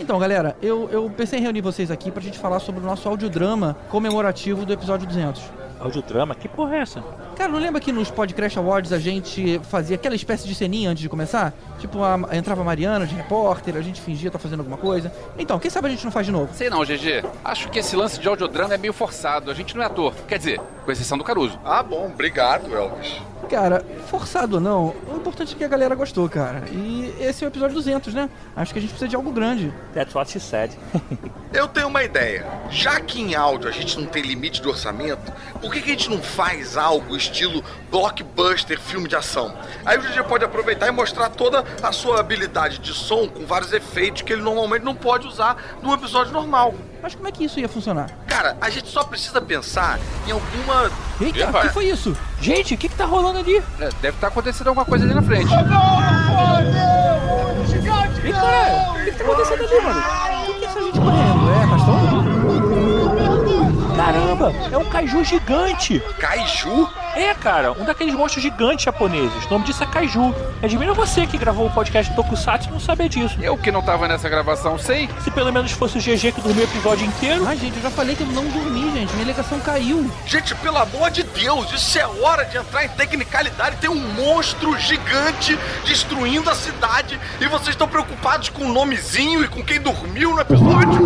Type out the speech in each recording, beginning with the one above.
Então, galera, eu, eu pensei em reunir vocês aqui pra gente falar sobre o nosso audiodrama comemorativo do episódio 200. Audiodrama? Que porra é essa? Cara, não lembra que nos Podcast Awards a gente fazia aquela espécie de ceninha antes de começar? Tipo, a, entrava a Mariana de repórter, a gente fingia estar fazendo alguma coisa. Então, quem sabe a gente não faz de novo? Sei não, GG. Acho que esse lance de audiodrama é meio forçado. A gente não é ator. Quer dizer, com exceção do Caruso. Ah, bom, obrigado, Elvis. Cara, forçado ou não, o importante é que a galera gostou, cara. E esse é o episódio 200, né? Acho que a gente precisa de algo grande. That's what she said. Eu tenho uma ideia. Já que em áudio a gente não tem limite de orçamento, por que, que a gente não faz algo estilo blockbuster filme de ação? Aí o GG pode aproveitar e mostrar toda a sua habilidade de som com vários efeitos que ele normalmente não pode usar num episódio normal. Mas como é que isso ia funcionar? Cara, a gente só precisa pensar em alguma. Eita, o que foi isso? Gente, o que que tá rolando ali? É, deve estar acontecendo alguma coisa ali na frente. Ih, cara, o que que tá acontecendo ali, mano? Caramba, é um kaiju gigante. Kaiju? É, cara, um daqueles monstros gigantes japoneses. O nome disso é kaiju. Admira você que gravou o podcast Tokusatsu não saber disso. Eu que não tava nessa gravação, sei. Se pelo menos fosse o GG que dormiu o episódio inteiro. Ai, gente, eu já falei que eu não dormi, gente. Minha ligação caiu. Gente, pelo amor de Deus, isso é hora de entrar em tecnicalidade. Tem um monstro gigante destruindo a cidade e vocês estão preocupados com o nomezinho e com quem dormiu no episódio?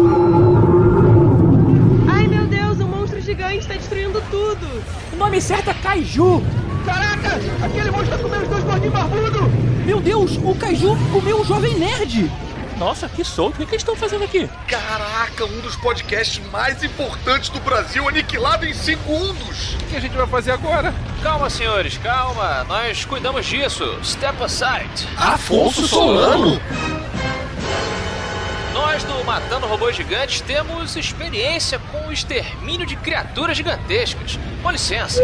Ai meu Deus, o monstro gigante está destruindo tudo! O nome certo é kaiju. Caraca! Aquele monstro tá comendo os dois gordinhos barbudos! Meu Deus, o Kaiju comeu o Jovem Nerd! Nossa, que solto. O que, que eles estão fazendo aqui? Caraca, um dos podcasts mais importantes do Brasil aniquilado em segundos. O que a gente vai fazer agora? Calma, senhores, calma. Nós cuidamos disso. Step aside. Afonso Solano? Nós do Matando Robôs Gigantes temos experiência com o extermínio de criaturas gigantescas. Com licença.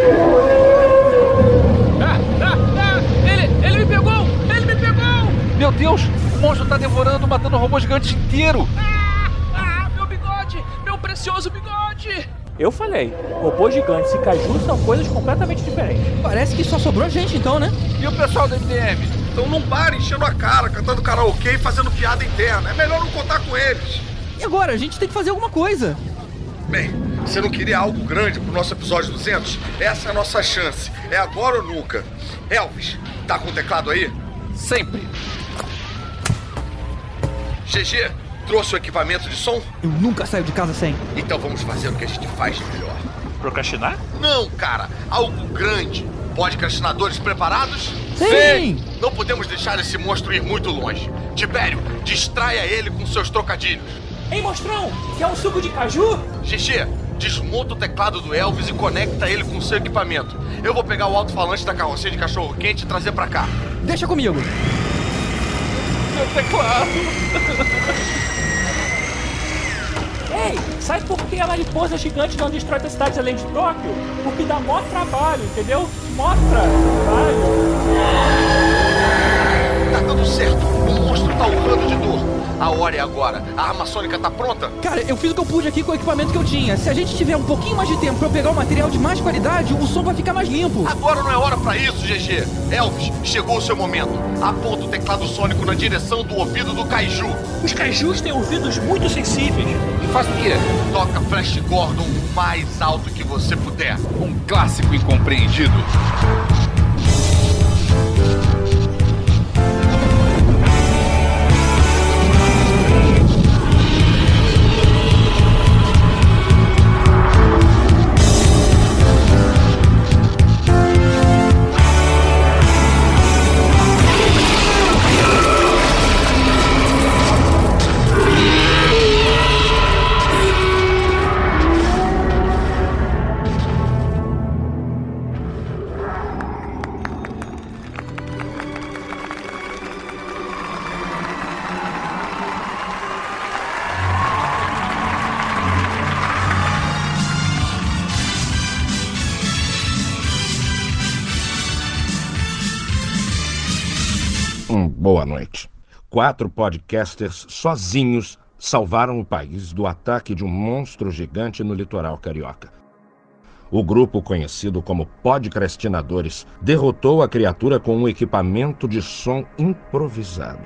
Ah, ah, ah! Ele, ele me pegou! Ele me pegou! Meu Deus, o monstro tá devorando, matando o robô gigante inteiro. Ah, ah, meu bigode! Meu precioso bigode! Eu falei, robôs gigantes e kaiju são coisas completamente diferentes. Parece que só sobrou gente então, né? E o pessoal do MDM? Então não para enchendo a cara, cantando karaokê e fazendo piada interna. É melhor não contar com eles. E agora? A gente tem que fazer alguma coisa. Bem, você não queria algo grande pro nosso episódio 200? Essa é a nossa chance. É agora ou nunca. Elvis, tá com o teclado aí? Sempre. GG, trouxe o equipamento de som? Eu nunca saio de casa sem. Então vamos fazer o que a gente faz de melhor. Procrastinar? Não, cara, algo grande. Podcastinadores preparados? Sim! Não podemos deixar esse monstro ir muito longe. Tibério, distraia ele com seus trocadilhos. Ei, monstrão, quer um suco de caju? Xixi, desmonta o teclado do Elvis e conecta ele com o seu equipamento. Eu vou pegar o alto-falante da carrocinha de cachorro quente e trazer pra cá. Deixa comigo. Meu teclado. Ei, sabe por que a mariposa gigante não destrói as cidades além de Tóquio? Porque dá mó trabalho, entendeu? Mó trabalho. Tá dando certo. O monstro tá urrando de dor. A hora é agora. A arma sônica tá pronta? Cara, eu fiz o que eu pude aqui com o equipamento que eu tinha. Se a gente tiver um pouquinho mais de tempo pra eu pegar o material de mais qualidade, o som vai ficar mais limpo. Agora não é hora pra isso, GG. Elvis, chegou o seu momento. Aponta o teclado sônico na direção do ouvido do Kaiju. Os kaijus têm ouvidos muito sensíveis. E faz o quê? Toca Flash Gordon o mais alto que você puder. Um clássico incompreendido. Quatro podcasters sozinhos salvaram o país do ataque de um monstro gigante no litoral carioca. O grupo, conhecido como Podcastinadores, derrotou a criatura com um equipamento de som improvisado.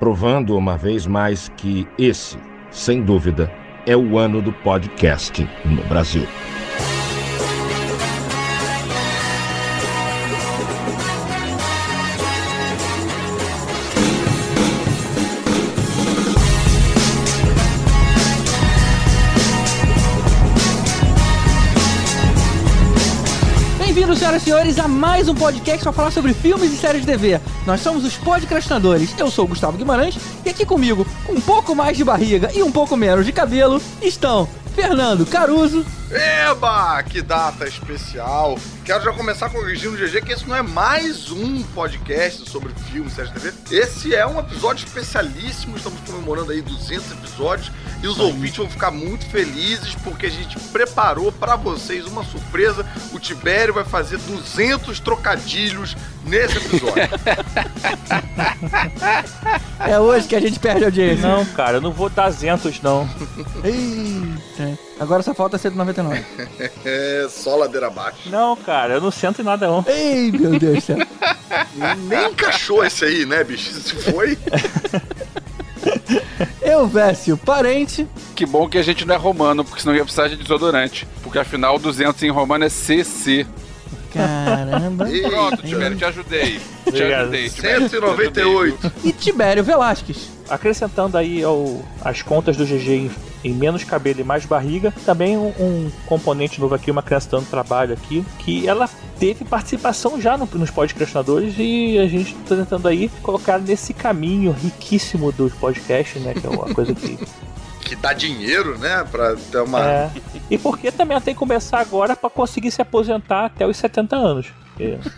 provando uma vez mais que esse, sem dúvida, é o ano do podcast no Brasil. Senhoras e senhores, a mais um podcast para falar sobre filmes e séries de TV. Nós somos os podcastinadores. Eu sou o Gustavo Guimarães e aqui comigo, com um pouco mais de barriga e um pouco menos de cabelo, estão Fernando Caruso. Eba, que data especial. Quero já começar corrigindo o GG que esse não é mais um podcast sobre filmes, séries de TV. Esse é um episódio especialíssimo. Estamos comemorando aí 200 episódios e os ouvintes vão ficar muito felizes porque a gente preparou para vocês uma surpresa. O Tibério vai fazer 200 trocadilhos nesse episódio. É hoje que a gente perde a audiência. Não, cara, eu não vou dar zentos, não. Eita. Agora só falta 199. é, só ladeira abaixo. Não, cara, eu não sento em nada, não. Ei, meu Deus do céu. Nem encaixou esse aí, né, bicho? Se foi. Eu, Vécio, parente. Que bom que a gente não é romano, porque senão ia precisar de desodorante. Porque afinal, 200 em romano é CC. Caramba. Pronto, Tibério, te ajudei. Te Obrigado. ajudei, Tibério. 198. E Tibério Velasquez. Acrescentando aí ao, as contas do GG em, menos cabelo e mais barriga, também um, um componente novo aqui, uma criança dando trabalho aqui, que ela teve participação já no, nos podcastinadores e a gente está tentando aí colocar nesse caminho riquíssimo dos podcasts, né? Que é uma coisa que. Que dá dinheiro, né? Pra ter uma. é. E porque também ela tem que começar agora para conseguir se aposentar até os 70 anos. É.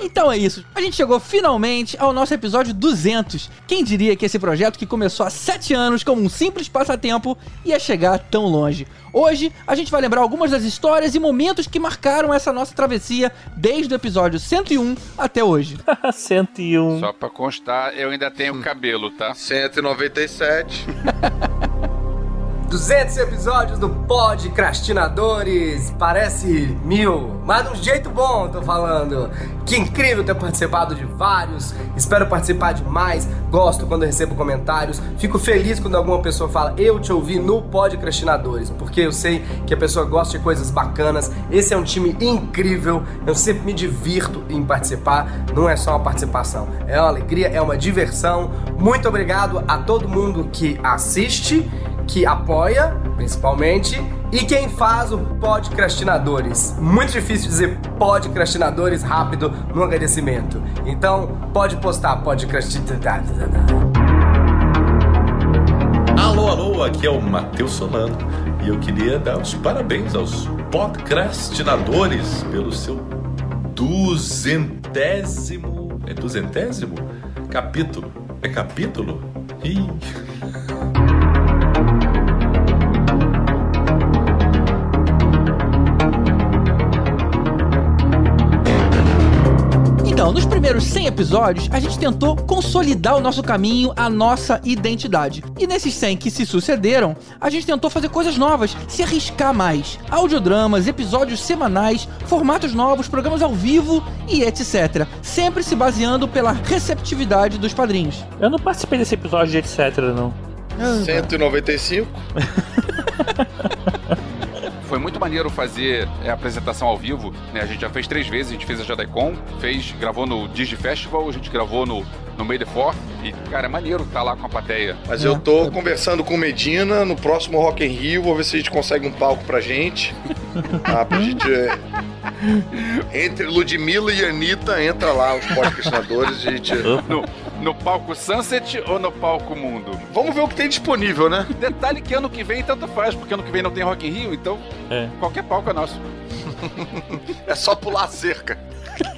Então é isso. A gente chegou finalmente ao nosso episódio 200. Quem diria que esse projeto que começou há 7 anos como um simples passatempo ia chegar tão longe? Hoje a gente vai lembrar algumas das histórias e momentos que marcaram essa nossa travessia desde o episódio 101 até hoje. 101. Só pra constar, eu ainda tenho cabelo, tá? 197. 200 episódios do Podcrastinadores. Parece mil, mas de um jeito bom, tô falando. Que incrível ter participado de vários. Espero participar de mais. Gosto quando recebo comentários. Fico feliz quando alguma pessoa fala eu te ouvi no Podcrastinadores, porque eu sei que a pessoa gosta de coisas bacanas. Esse é um time incrível. Eu sempre me divirto em participar. Não é só uma participação, é uma alegria, é uma diversão. Muito obrigado a todo mundo que assiste que apoia, principalmente, e quem faz o Podcrastinadores. Muito difícil dizer Podcrastinadores rápido no agradecimento. Então, pode postar Podcrastinadores. Alô, alô, aqui é o Matheus Solano e eu queria dar os parabéns aos podcastinadores pelo seu duzentésimo. É duzentésimo? Capítulo. É capítulo? Ih. Então, nos primeiros 100 episódios, a gente tentou consolidar o nosso caminho, a nossa identidade. E nesses 100 que se sucederam, a gente tentou fazer coisas novas, se arriscar mais. Audiodramas, episódios semanais, formatos novos, programas ao vivo e etc. Sempre se baseando pela receptividade dos padrinhos. Eu não participei desse episódio de etc, não. 195. Foi muito maneiro fazer é, a apresentação ao vivo, né? A gente já fez três vezes, a gente fez a JediCon, fez, gravou no Digi Festival, a gente gravou no, no May the Fourth, e, cara, é maneiro estar lá com a plateia. Mas eu tô conversando com o Medina no próximo Rock in Rio, vou ver se a gente consegue um palco pra gente. Tá, pra gente. é, Entre Ludmilla e Anitta, entra lá os podcastinadores e a gente. No, no palco Sunset ou no palco Mundo? Vamos ver o que tem disponível, né? Detalhe que ano que vem tanto faz, porque ano que vem não tem Rock in Rio, então É. qualquer palco é nosso. É só pular a cerca.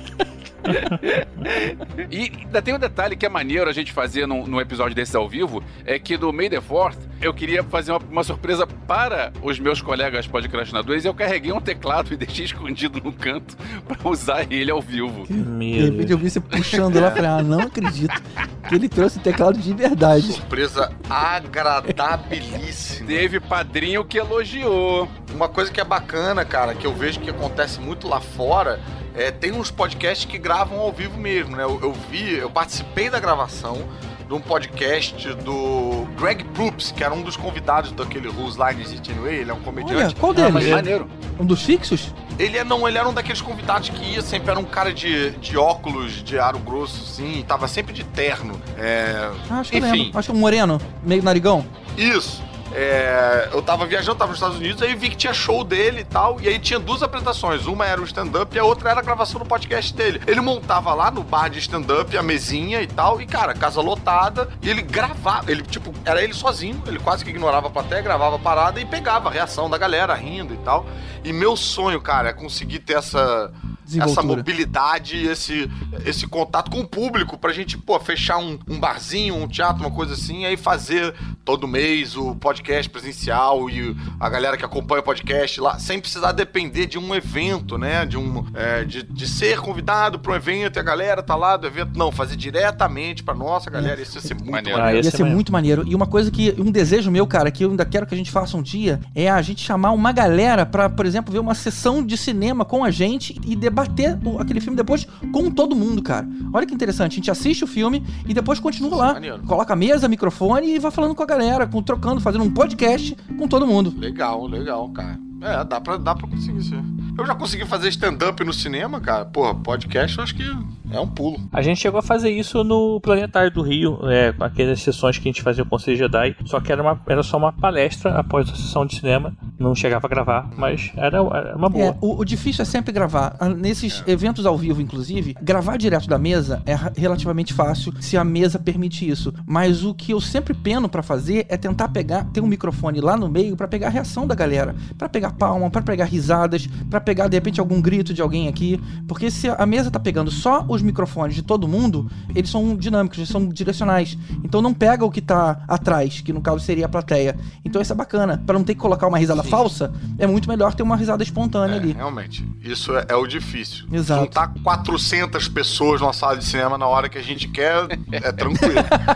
E ainda tem um detalhe que é maneiro a gente fazer num, num episódio desses ao vivo, é que do May the Fourth, eu queria fazer uma, uma surpresa para os meus colegas podcastinadores e eu carreguei um teclado e deixei escondido no canto para usar ele ao vivo. De Meu repente Deus. eu vi você puxando lá, falei, ah, não acredito que ele trouxe teclado de verdade. Surpresa agradabilíssima. Teve padrinho que elogiou. Uma coisa que é bacana, cara, que eu vejo que acontece muito lá fora, é tem uns podcasts que gravam ao vivo mesmo, né? Eu, eu vi, eu participei da gravação, de um podcast do Greg Proops, que era um dos convidados daquele Whose Line Is It Anyway, ele é um comediante. Olha, qual Ah, mas deles? maneiro. Um dos fixos? Ele é, não, ele era um daqueles convidados que ia sempre, era um cara de, de óculos de aro grosso, assim, tava sempre de terno. É, Ah, acho que eu enfim, lembro. Acho que um moreno, meio narigão. isso. É, eu tava viajando, tava nos Estados Unidos, aí vi que tinha show dele e tal, e aí tinha duas apresentações. Uma era o stand-up e a outra era a gravação do podcast dele. Ele montava lá no bar de stand-up a mesinha e tal, e cara, casa lotada, e ele gravava, ele tipo, era ele sozinho, ele quase que ignorava a plateia, gravava a parada e pegava a reação da galera rindo e tal. E meu sonho, cara, é conseguir ter essa essa mobilidade, esse, esse contato com o público, pra gente, pô, fechar um, um barzinho, um teatro, uma coisa assim, e aí fazer todo mês o podcast presencial e a galera que acompanha o podcast lá, sem precisar depender de um evento, né? De um. é, de, de ser convidado pra um evento e a galera tá lá do evento. Não, fazer diretamente pra nossa galera. Isso ia ser muito Maneiro. maneiro. Ah, Ia ser maneiro. muito maneiro. E uma coisa que. Um desejo meu, cara, que eu ainda quero que a gente faça um dia é a gente chamar uma galera pra, por exemplo, ver uma sessão de cinema com a gente e debater o- aquele filme depois com todo mundo, cara. Olha que interessante. A gente assiste o filme e depois continua lá. maneiro. Coloca a mesa, microfone e vai falando com a galera, com, trocando, fazendo um podcast com todo mundo. Legal, legal, cara. É, dá pra, dá pra conseguir isso. Eu já consegui fazer stand-up no cinema, cara. Porra, podcast eu acho que é um pulo. A gente chegou a fazer isso no Planetário do Rio, é, aquelas sessões que a gente fazia com o Conselho Jedi, só que era, uma, era só uma palestra após a sessão de cinema, não chegava a gravar, mas era, era uma boa. É, o, o difícil é sempre gravar. Ah, Nesses eventos ao vivo, inclusive, gravar direto da mesa é relativamente fácil se a mesa permite isso. Mas o que eu sempre peno pra fazer é tentar pegar, ter um microfone lá no meio pra pegar a reação da galera, Pra pegar palma, pra pegar risadas, pra pegar de repente algum grito de alguém aqui, porque se a mesa tá pegando só os microfones de todo mundo, eles são dinâmicos, eles são direcionais. Então não pega o que tá atrás, que no caso seria a plateia. Então isso é bacana, Pra não ter que colocar uma risada falsa, é muito melhor ter uma risada espontânea É, ali. realmente. Isso é, é o difícil. Exato. Juntar 400 pessoas numa sala de cinema na hora que a gente quer é tranquilo.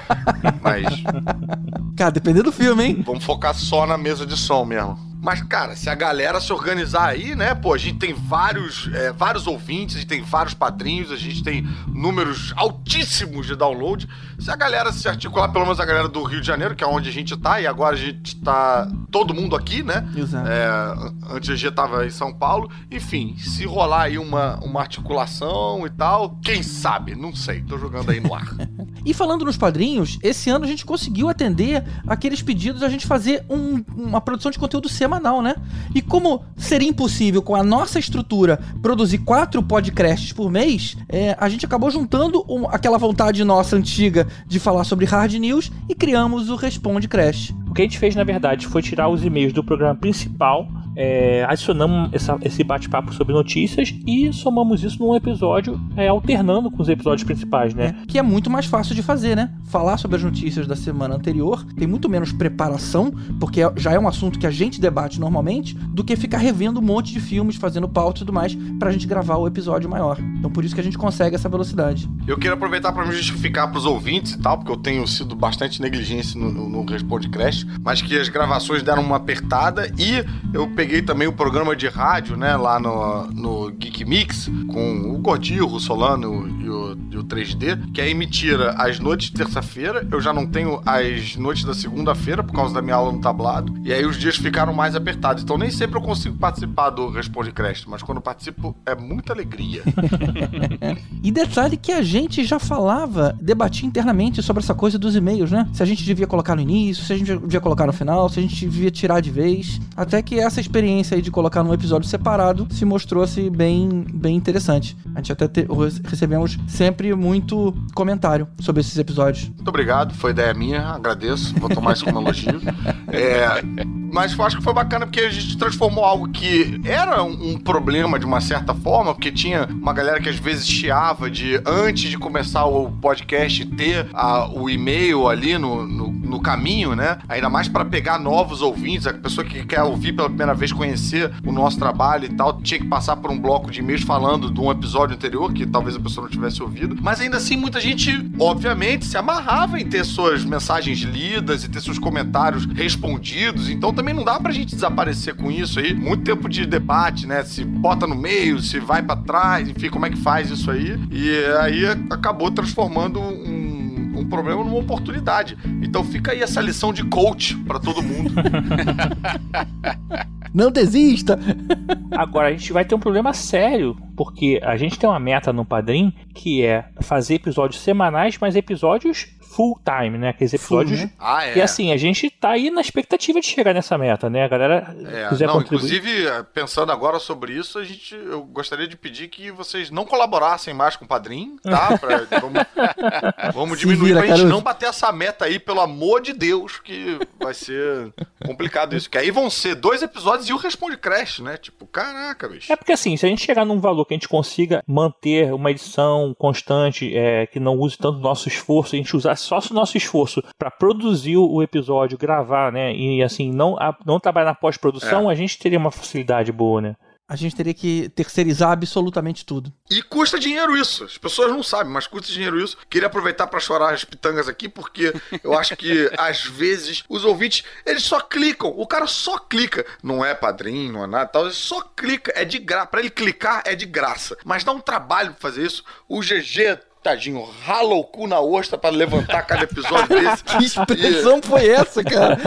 Mas Cara, dependendo do filme, hein? vamos focar só na mesa de som mesmo. Mas, cara, se a galera se organizar aí, né? Pô, a gente tem vários, é, vários ouvintes, a gente tem vários padrinhos, a gente tem números altíssimos de download. Se a galera se articular, pelo menos a galera do Rio de Janeiro, que é onde a gente tá, e agora a gente tá todo mundo aqui, né? Exato. É, antes a gente tava em São Paulo. Enfim, se rolar aí uma, uma articulação e tal, quem sabe? Não sei, tô jogando aí no ar. E falando nos padrinhos, esse ano a gente conseguiu atender aqueles pedidos a gente fazer um- uma produção de conteúdo semanal, né? E como seria impossível com a nossa estrutura produzir quatro podcasts por mês, é, a gente acabou juntando um- aquela vontade nossa antiga de falar sobre hard news e criamos o Responde Crash. O que a gente fez, na verdade, foi tirar os e-mails do programa principal, é, adicionamos essa- esse bate-papo sobre notícias e somamos isso num episódio, é, alternando com os episódios principais, né? né? Que é muito mais fácil de fazer, né? Falar sobre as notícias da semana anterior tem muito menos preparação, porque é- já é um assunto que a gente debate normalmente, do que ficar revendo um monte de filmes, fazendo pauta e tudo mais, pra gente gravar o episódio maior. Então por isso que a gente consegue essa velocidade. Eu queria aproveitar para me justificar para os ouvintes e tal, porque eu tenho sido bastante negligente no, no, no Responde Crash, mas que as gravações deram uma apertada e eu peguei também o programa de rádio, né, lá no, no Geek Mix, com o Gordinho, o Solano e o, e o 3D, que aí me tira as noites de terça-feira, eu já não tenho as noites da segunda-feira por causa da minha aula no tablado, e aí os dias ficaram mais apertados. Então nem sempre eu consigo participar do Responde Crash, mas quando participo é muita alegria. E detalhe que a gente já falava, debatia internamente sobre essa coisa dos e-mails, né? Se a gente devia colocar no início, se a gente devia colocar no final, se a gente devia tirar de vez. Até que essa experiência aí de colocar num episódio separado se mostrou-se bem, bem interessante. A gente até te- recebemos sempre muito comentário sobre esses episódios. Muito obrigado, foi ideia minha, agradeço, vou tomar isso como elogio. É, mas eu acho que foi bacana porque a gente transformou algo que era um problema de uma certa forma, porque tinha uma galera que às vezes chiava de antes de começar o podcast ter a- o e-mail ali no, no, no caminho, né? Ainda mais para pegar novos ouvintes, a pessoa que quer ouvir pela primeira vez, conhecer o nosso trabalho e tal, tinha que passar por um bloco de e-mails falando de um episódio anterior que talvez a pessoa não tivesse ouvido. Mas ainda assim, muita gente, obviamente, se amarrava em ter suas mensagens lidas e ter seus comentários respondidos. Então também não dá pra gente desaparecer com isso aí. Muito tempo de debate, né? Se bota no meio, se vai pra trás, enfim, como é que faz isso aí. E aí acabou transformando um, um problema numa oportunidade. Então fica aí essa lição de coach pra todo mundo. Não desista! Agora, a gente vai ter um problema sério, porque a gente tem uma meta no Padrim que é fazer episódios semanais, mas episódios full time, né? Aqueles episódios. né? Ah, é. E assim, a gente tá aí na expectativa de chegar nessa meta, né? A galera É, quiser não, contribuir. inclusive, pensando agora sobre isso, a gente, eu gostaria de pedir que vocês não colaborassem mais com o Padrim, tá? Pra- vamos vamos diminuir vira, pra gente Caruso. não bater essa meta aí, pelo amor de Deus, que vai ser complicado isso. Que aí vão ser dois episódios e o Responde Crash, né? Tipo, caraca, bicho. É porque assim, se a gente chegar num valor que a gente consiga manter uma edição constante, é, que não use tanto nosso esforço, a gente usar só o nosso esforço pra produzir o episódio, gravar, né? E assim, não, a- não trabalhar na pós-produção, a gente teria uma facilidade boa, né? A gente teria que terceirizar absolutamente tudo. E custa dinheiro isso. As pessoas não sabem, mas custa dinheiro isso. Queria aproveitar pra chorar as pitangas aqui, porque eu acho que às vezes os ouvintes, eles só clicam. O cara só clica. Não é padrinho, não é nada tal. Ele só clica. É de graça. Pra ele clicar é de graça. Mas dá um trabalho pra fazer isso. O GG. Tadinho, rala o cu na ostra pra levantar cada episódio desse. Que expressão foi essa, cara?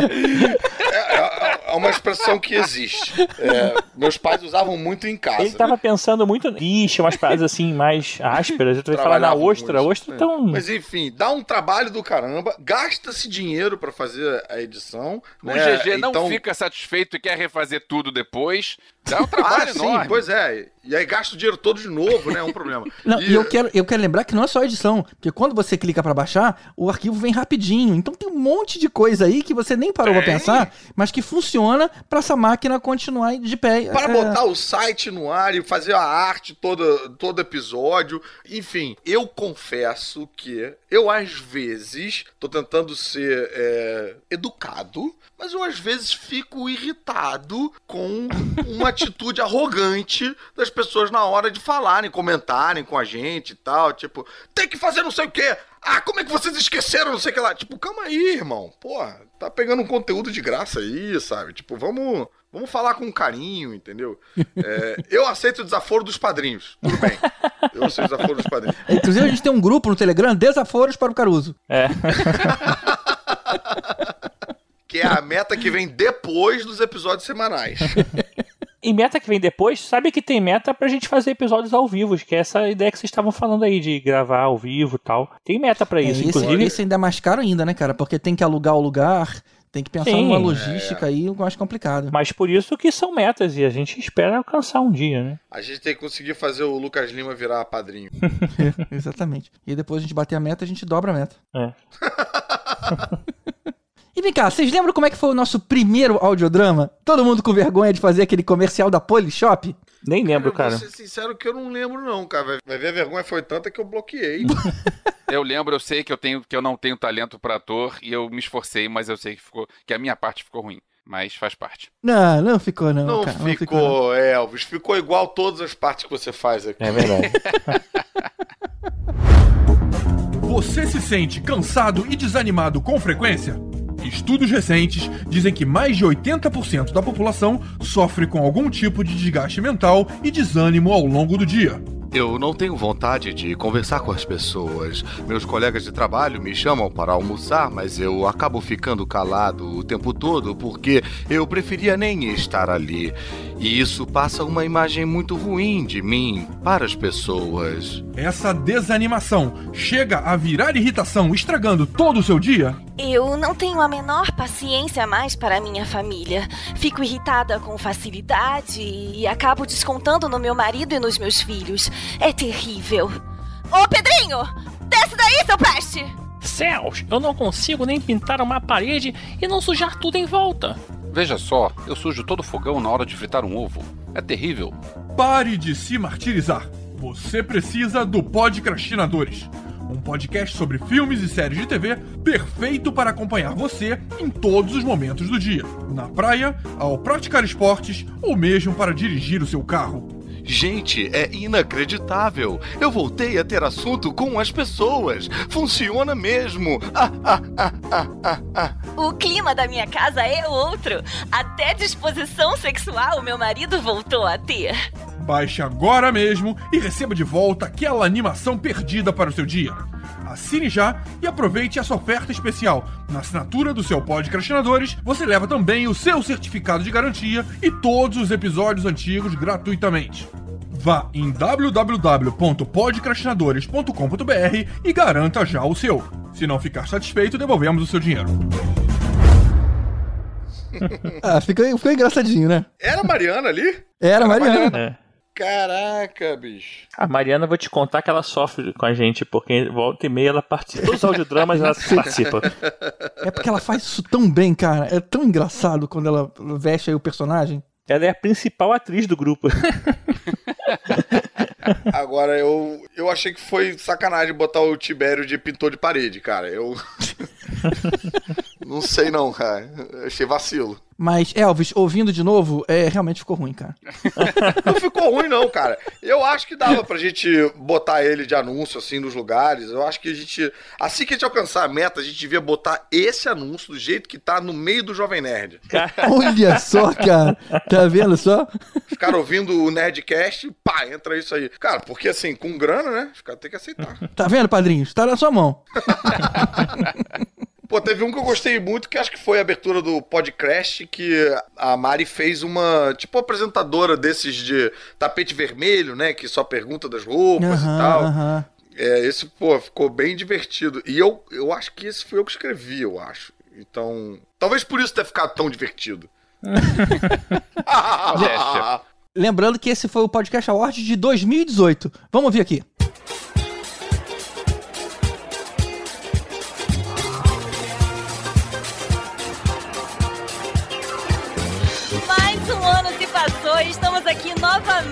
É, é uma expressão que existe. É, meus pais usavam muito em casa. Ele tava pensando muito lixa, umas paradas assim mais ásperas. Eu tô falar na ostra, muito. ostra É. então. Mas enfim, dá um trabalho do caramba, gasta-se dinheiro pra fazer a edição. O né? GG não Então- fica satisfeito e quer refazer tudo depois. Dá um Ah, trabalho sim, enorme. pois é. E aí gasta o dinheiro todo de novo, né? É um problema. Não, e eu quero, eu quero lembrar que não é só edição, porque quando você clica pra baixar, o arquivo vem rapidinho. Então tem um monte de coisa aí que você nem parou pra Tem. pensar, mas que funciona pra essa máquina continuar de pé. Para É, botar o site no ar e fazer a arte todo, todo episódio. Enfim, eu confesso que eu, às vezes, tô tentando ser é, educado, mas eu, às vezes, fico irritado com uma atitude arrogante das pessoas na hora de falarem, comentarem com a gente e tal. Tipo, tem que fazer não sei o quê. Ah, como é que vocês esqueceram não sei o que lá? Tipo, calma aí, irmão. Pô, tá pegando um conteúdo de graça aí, sabe? Tipo, vamos, vamos falar com carinho, entendeu? É, eu aceito o desaforo dos padrinhos. Tudo bem. Eu aceito o desaforo dos padrinhos. Inclusive, a gente tem um grupo no Telegram, Desaforos para o Caruso. É. Que é a meta que vem depois dos episódios semanais. E meta que vem depois, sabe que tem meta pra gente fazer episódios ao vivo, que é essa ideia que vocês estavam falando aí, de gravar ao vivo e tal. Tem meta pra É, isso, esse, inclusive. esse ainda é mais caro ainda, né, cara? Porque tem que alugar o lugar, tem que pensar Sim. numa logística aí mais complicada. Mas por isso que são metas e a gente espera alcançar um dia, né? A gente tem que conseguir fazer o Lucas Lima virar padrinho. Exatamente. E depois a gente bater a meta, a gente dobra a meta. É. E vem cá, vocês lembram como é que foi o nosso primeiro audiodrama? Todo mundo com vergonha de fazer aquele comercial da Polishop? Nem lembro, Eu cara. vou ser sincero que eu não lembro, não, cara. Vai- ver, a vergonha foi tanta que eu bloqueei. Eu lembro, eu sei que eu, tenho, que eu não tenho talento pra ator e eu me esforcei, mas eu sei que, ficou, que a minha parte ficou ruim. Mas faz parte. Não, não ficou não, Não cara. ficou, Elvis. Ficou igual todas as partes que você faz aqui. É verdade. Você se sente cansado e desanimado com frequência? Estudos recentes dizem que mais de 80% da população sofre com algum tipo de desgaste mental e desânimo ao longo do dia. Eu não tenho vontade de conversar com as pessoas. Meus colegas de trabalho me chamam para almoçar, mas eu acabo ficando calado o tempo todo porque eu preferia nem estar ali. E isso passa uma imagem muito ruim de mim para as pessoas. Essa desanimação chega a virar irritação, estragando todo o seu dia? Eu não tenho a menor paciência mais para a minha família. Fico irritada com facilidade e acabo descontando no meu marido e nos meus filhos. É terrível. Ô, Pedrinho! Desce daí, seu peste! Céus, eu não consigo nem pintar uma parede e não sujar tudo em volta. Veja só, eu sujo todo o fogão na hora de fritar um ovo. É terrível. Pare de se martirizar. Você precisa do Podcrastinadores. Um podcast sobre filmes e séries de TV perfeito para acompanhar você em todos os momentos do dia. Na praia, ao praticar esportes ou mesmo para dirigir o seu carro. Gente, é inacreditável. Eu voltei a ter assunto com as pessoas. Funciona mesmo. Ah, ah, ah, ah, ah, ah. O clima da minha casa é outro. Até disposição sexual meu marido voltou a ter. Baixe agora mesmo e receba de volta aquela animação perdida para o seu dia. Assine já e aproveite essa oferta especial. Na assinatura do seu Podcrastinadores, você leva também o seu certificado de garantia e todos os episódios antigos gratuitamente. Vá em www.podcrastinadores.com.br e garanta já o seu. Se não ficar satisfeito, devolvemos o seu dinheiro. Ah, ficou, ficou engraçadinho, né? Era a Mariana ali? Era a Mariana. É. Caraca, bicho. A Mariana, vou te contar que ela sofre com a gente, porque volta e meia ela participa. Todos os audiodramas ela participa. É porque ela faz isso tão bem, cara. É tão engraçado quando ela veste aí o personagem. Ela é a principal atriz do grupo. Agora, eu, eu achei que foi sacanagem botar o Tibério de pintor de parede, cara. Eu. não sei não, cara. Eu achei vacilo. Mas, Elvis, ouvindo de novo, é, realmente ficou ruim, cara. Não ficou ruim, não, cara. Eu acho que dava pra gente botar ele de anúncio, assim, nos lugares. Eu acho que a gente. Assim que a gente alcançar a meta, a gente devia botar esse anúncio do jeito que tá no meio do Jovem Nerd. Olha só, cara. Tá vendo só? Ficaram ouvindo o Nerdcast, pá, entra isso aí. Cara, porque assim, com grana, né? Os caras têm que aceitar. Tá vendo, padrinhos? Tá na sua mão. Pô, teve um que eu gostei muito, que acho que foi a abertura do podcast, que a Mari fez uma, tipo, apresentadora desses de tapete vermelho, né? Que só pergunta das roupas Aham, e tal. aham. É, esse, pô, ficou bem divertido. E eu, eu acho que esse foi eu que escrevi, eu acho. Então, talvez por isso tenha ficado tão divertido. Lembrando que esse foi o Podcast Award de 2018. Vamos ouvir aqui.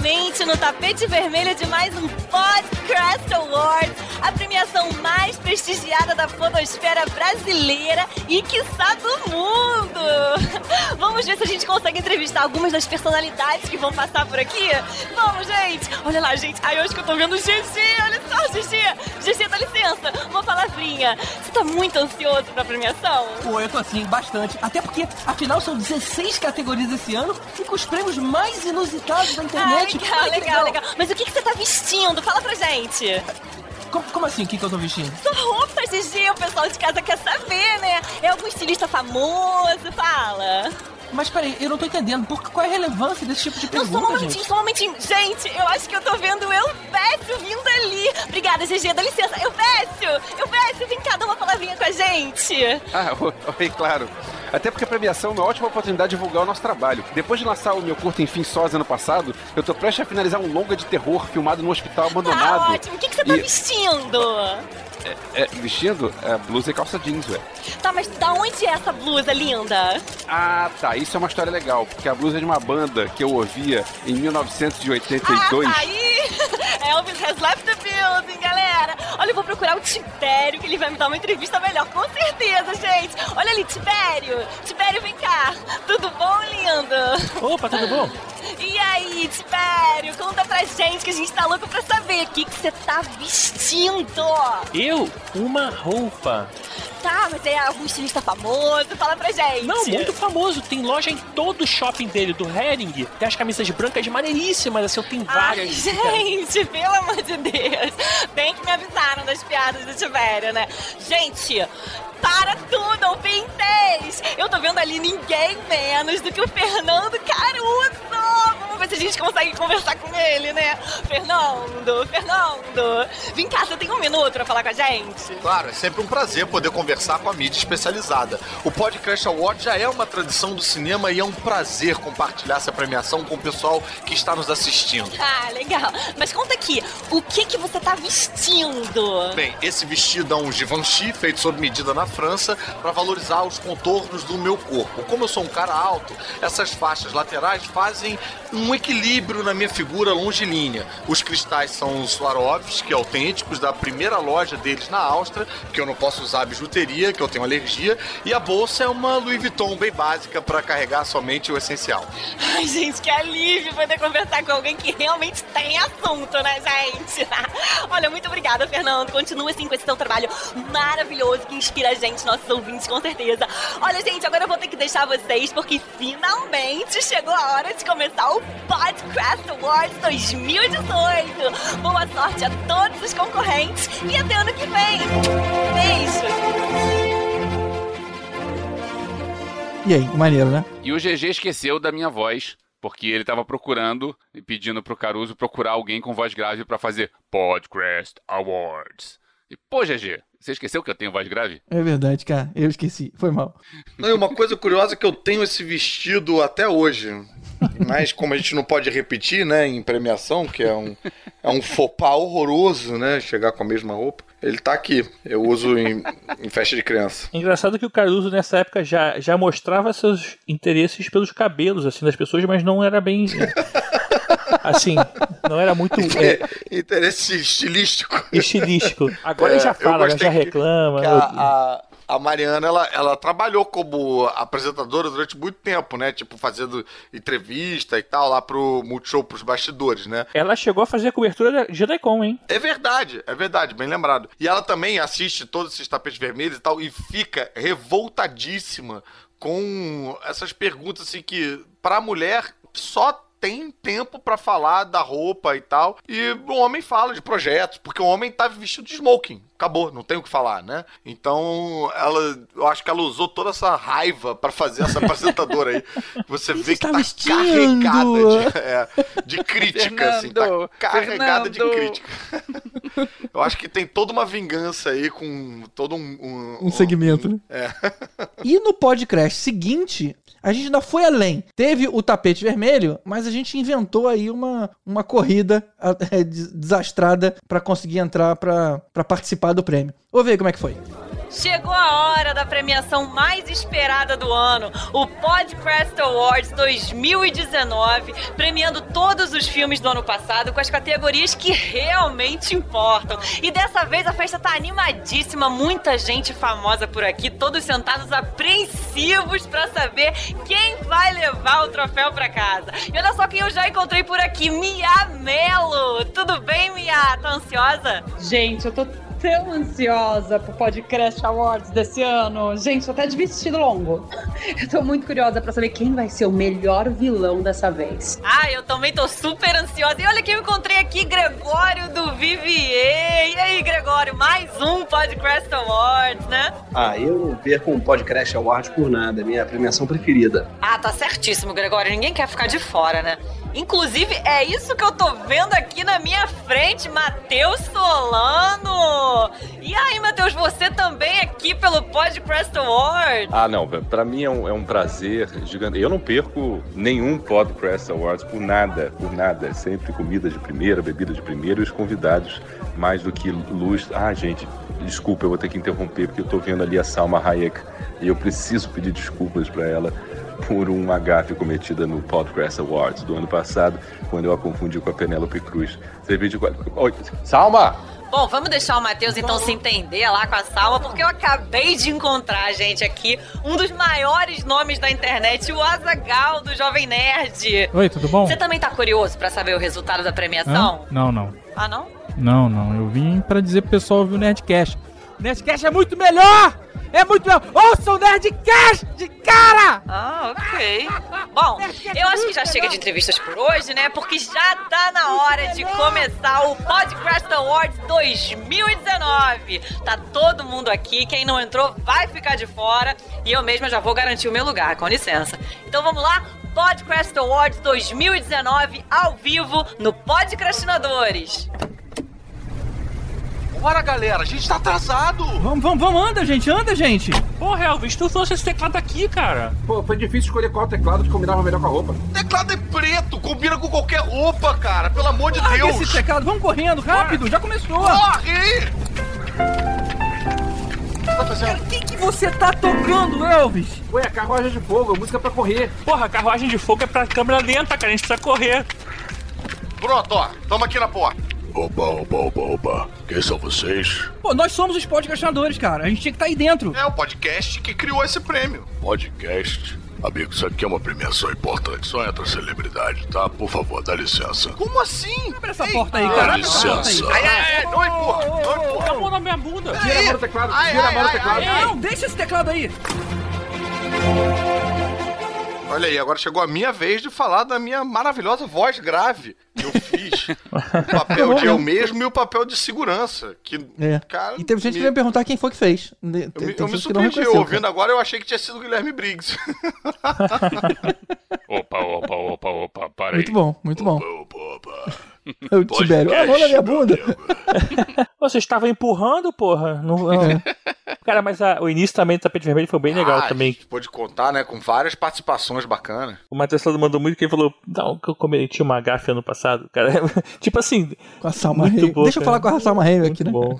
No tapete vermelho de mais um Podcast Awards, a premiação mais prestigiada da podosfera brasileira e, quiçá, do mundo. Vamos ver se a gente consegue entrevistar algumas das personalidades que vão passar por aqui? Vamos, gente! Olha lá, gente. Ai, hoje que eu tô vendo o GG, olha só, GG. GG, dá licença, uma palavrinha. Você tá muito ansioso pra premiação? Pô, eu tô assim, bastante. Até porque, afinal, são 16 categorias esse ano e com os prêmios mais inusitados da internet. Ai, que legal, legal. Mas o que, que você tá vestindo? Fala pra gente. Como, como assim? O que, que eu tô vestindo? Sua roupa, Gigi, o pessoal de casa quer saber, né? É algum estilista famoso? Fala. Mas peraí, eu não tô entendendo. Por, qual é a relevância desse tipo de Não, pergunta, só um momentinho, gente? só um momentinho. Gente, eu acho que eu tô vendo o Elvésio vindo ali. Obrigada, Gigi, dá licença. Elvésio, Elvésio, vem cá dar uma palavrinha com a gente. Ah, oi, claro. Até porque a premiação é uma ótima oportunidade de divulgar o nosso trabalho. Depois de lançar o meu curto Enfim Sós ano passado, eu tô prestes a finalizar um longa de terror filmado num hospital Ah, abandonado. ótimo. O que, que você tá E- vestindo? É, é, vestindo é, blusa e calça jeans, ué. Tá, mas da onde é essa blusa linda? Ah, tá. Isso é uma história legal, porque a blusa é de uma banda que eu ouvia em 1982. Ah, tá! Elvis has left the building, galera! Olha, eu vou procurar o Tibério, que ele vai me dar uma entrevista melhor, com certeza, gente! Olha ali, Tibério! Tibério, vem cá! Tudo bom, lindo? Opa, tudo bom? E aí, Tibério, conta pra gente que a gente tá louco pra saber o que você tá vestindo! Eu? Uma roupa. Tá, mas é algum estilista famoso? Fala pra gente! Não, muito famoso. Tem loja em todo o shopping dele, do Hering. Tem as camisas brancas maneiríssimas, assim, eu tenho Ai, várias. gente, pelo amor de Deus. Bem que me avisaram das piadas do Tibério, né? Gente, para tudo, ouvintes! Eu tô vendo ali ninguém menos do que o Fernando Caruso! Vamos ver se a gente consegue conversar com ele, né? Fernando, Fernando, vem cá, você tem um minuto pra falar com a gente? Claro, é sempre um prazer poder conversar com a mídia especializada. O Podcast Award já é uma tradição do cinema e é um prazer compartilhar essa premiação com o pessoal que está nos assistindo. Ah, legal. Mas conta aqui, o que que você tá vestindo? Bem, esse vestido é um Givenchy feito sob medida na França para valorizar os contornos do meu corpo. Como eu sou um cara alto, essas faixas laterais fazem um equilíbrio na minha figura longilínea. Os cristais são os Swarovski autênticos da primeira loja deles na Áustria, que eu não posso usar bijuteria, que eu tenho alergia, e a bolsa é uma Louis Vuitton bem básica para carregar somente o essencial. Ai, gente, que alívio poder conversar com alguém que realmente tem assunto, né, gente? Olha, muito obrigada, Fernando. Continua assim com esse seu trabalho maravilhoso que inspira gente, nossos ouvintes, com certeza. Olha, gente, agora eu vou ter que deixar vocês porque finalmente chegou a hora de começar o Podcraft Awards 2018. Boa sorte a todos os concorrentes e até ano que vem. Beijo. E aí, maneiro, né? E o GG esqueceu da minha voz, porque ele tava procurando e pedindo pro Caruso procurar alguém com voz grave pra fazer Podcast Awards. E, pô, GG, você esqueceu que eu tenho voz grave? É verdade, cara. Eu esqueci. Foi mal. Não, e uma coisa curiosa é que eu tenho esse vestido até hoje. Mas como a gente não pode repetir, né, em premiação, que é um, é um fopá horroroso, né, chegar com a mesma roupa, ele tá aqui. Eu uso em, em festa de criança. Engraçado que o Caruso nessa época já, já mostrava seus interesses pelos cabelos assim das pessoas, mas não era bem assim, não era muito é, Interesse estilístico. estilístico. Agora ele É, já eu fala, gostei já reclama. que a, a, a Mariana, ela, ela trabalhou como apresentadora durante muito tempo, né? Tipo, fazendo entrevista e tal, lá pro Multishow, pros bastidores, né? Ela chegou a fazer a cobertura da JediCon, hein? É verdade, é verdade, bem lembrado. E ela também assiste todos esses tapetes vermelhos e tal, e fica revoltadíssima com essas perguntas assim que, pra mulher, só tem tempo pra falar da roupa e tal. E o homem fala de projetos, porque o homem tá vestido de smoking. Acabou, não tem o que falar, né? Então, ela, eu acho que ela usou toda essa raiva pra fazer essa apresentadora aí. Você vê que tá carregada de, é, de crítica, assim, tá Fernando, carregada de Fernando. crítica. Eu acho que tem toda uma vingança aí com todo um. Um segmento, né? É. E no podcast seguinte, a gente ainda foi além. Teve o tapete vermelho, mas a gente inventou aí uma, uma corrida des- desastrada pra conseguir entrar pra pra participar do prêmio. Vou ver como é que foi. Chegou a hora da premiação mais esperada do ano, o Podcast Awards 2019, premiando todos os filmes do ano passado com as categorias que realmente importam. E dessa vez a festa tá animadíssima, muita gente famosa por aqui, todos sentados apreensivos pra saber quem vai levar o troféu pra casa. E olha só quem eu já encontrei por aqui, Mia Mello. Tudo bem, Mia? Tá ansiosa? Gente, eu tô tão ansiosa pro Podcast Awards desse ano. Gente, tô até de vestido longo. Eu tô muito curiosa pra saber quem vai ser o melhor vilão dessa vez. Ah, eu também tô super ansiosa. E olha quem eu encontrei aqui, Gregório do Vivier. E aí, Gregório, mais um Podcast Awards, né? Ah, eu não perco um podcast award por nada, é minha premiação preferida. Ah, tá certíssimo, Gregório. Ninguém quer ficar de fora, né? Inclusive, é isso que eu tô vendo aqui na minha frente, Matheus Solano. E aí, Matheus, você também aqui pelo Podcast Awards? Ah, não, pra mim é um, é um prazer gigante. Eu não perco nenhum Podcast Awards por nada, por nada. É sempre comida de primeira, bebida de primeira e os convidados mais do que luz. Ah, gente, desculpa, eu vou ter que interromper porque eu tô vendo ali a Salma Hayek e eu preciso pedir desculpas pra ela por um agafe cometida no Podcast Awards do ano passado, quando eu a confundi com a Penélope Cruz. Qual- Oi, Salma! Bom, vamos deixar o Matheus então se entender lá com a Salma, porque eu acabei de encontrar, gente, aqui um dos maiores nomes da internet, o Azagal do Jovem Nerd. Oi, tudo bom? Você também tá curioso pra saber o resultado da premiação? Hã? Não, não. Ah, não? Não, não. Eu vim pra dizer pro pessoal ouvir o Nerdcast. O Nerdcast é muito melhor! É muito melhor! Ouça o Nerdcast, de cara! Ah, ok. Bom, eu acho que já chega de entrevistas por hoje, né? Porque já tá na hora de começar o Podcast Awards 2019. Tá todo mundo aqui, quem não entrou vai ficar de fora e eu mesma já vou garantir o meu lugar, com licença. Então vamos lá, Podcast Awards 2019 ao vivo no Podcrastinadores. Bora, galera, a gente tá atrasado. Vamos, vamos, vamos, anda, gente, anda, gente. Porra, Elvis, tu trouxe esse teclado aqui, cara. Pô, foi difícil escolher qual teclado que combinava melhor com a roupa. Teclado é preto, combina com qualquer roupa, cara. Pelo amor de Larga Deus. esse teclado, vamos correndo, rápido, já começou. Corre! tá fazendo? O que, que você tá tocando, Elvis? Ué, a carruagem de fogo, música pra correr. Porra, carruagem de fogo é pra câmera lenta, cara. A gente precisa correr. Pronto, ó. Tamo aqui na porta. Opa, opa, opa, opa. Quem são vocês? Pô, nós somos os podcastinadores, cara. A gente tinha que estar aí dentro. É o podcast que criou esse prêmio. Podcast? Amigo, isso aqui é uma premiação importante. Só entra celebridade, tá? Por favor, dá licença. Como assim? Abre essa porta aí, Dá cara. Aí. licença. Ai, ai, ai, não empurra, não empurra. Bota a mão na minha bunda. Tira a mão do teclado, Ai, tira a mão do teclado. ai, ai. Não, deixa esse teclado aí. Olha aí, agora chegou a minha vez de falar da minha maravilhosa voz grave eu fiz. o papel de eu mesmo e o papel de segurança. Que, É. cara, e teve gente me- que veio perguntar quem foi que fez. eu me, eu me surpreendi. ouvindo agora, eu achei que tinha sido o Guilherme Briggs. Opa, opa, opa, opa, para aí. Muito bom, muito bom. O Tibério, ah, mão na minha bunda. Você estava empurrando, porra. Não, não. Cara, mas a- o início também do tapete vermelho foi bem legal Ah, também. A gente pôde contar, né? Com várias participações bacanas. O Matheus mandou muito que ele falou: Não, que eu cometi uma gafe ano passado, cara. tipo assim. Com a Salma Deixa eu cara. falar com a Salma Hayek aqui, né? Bom.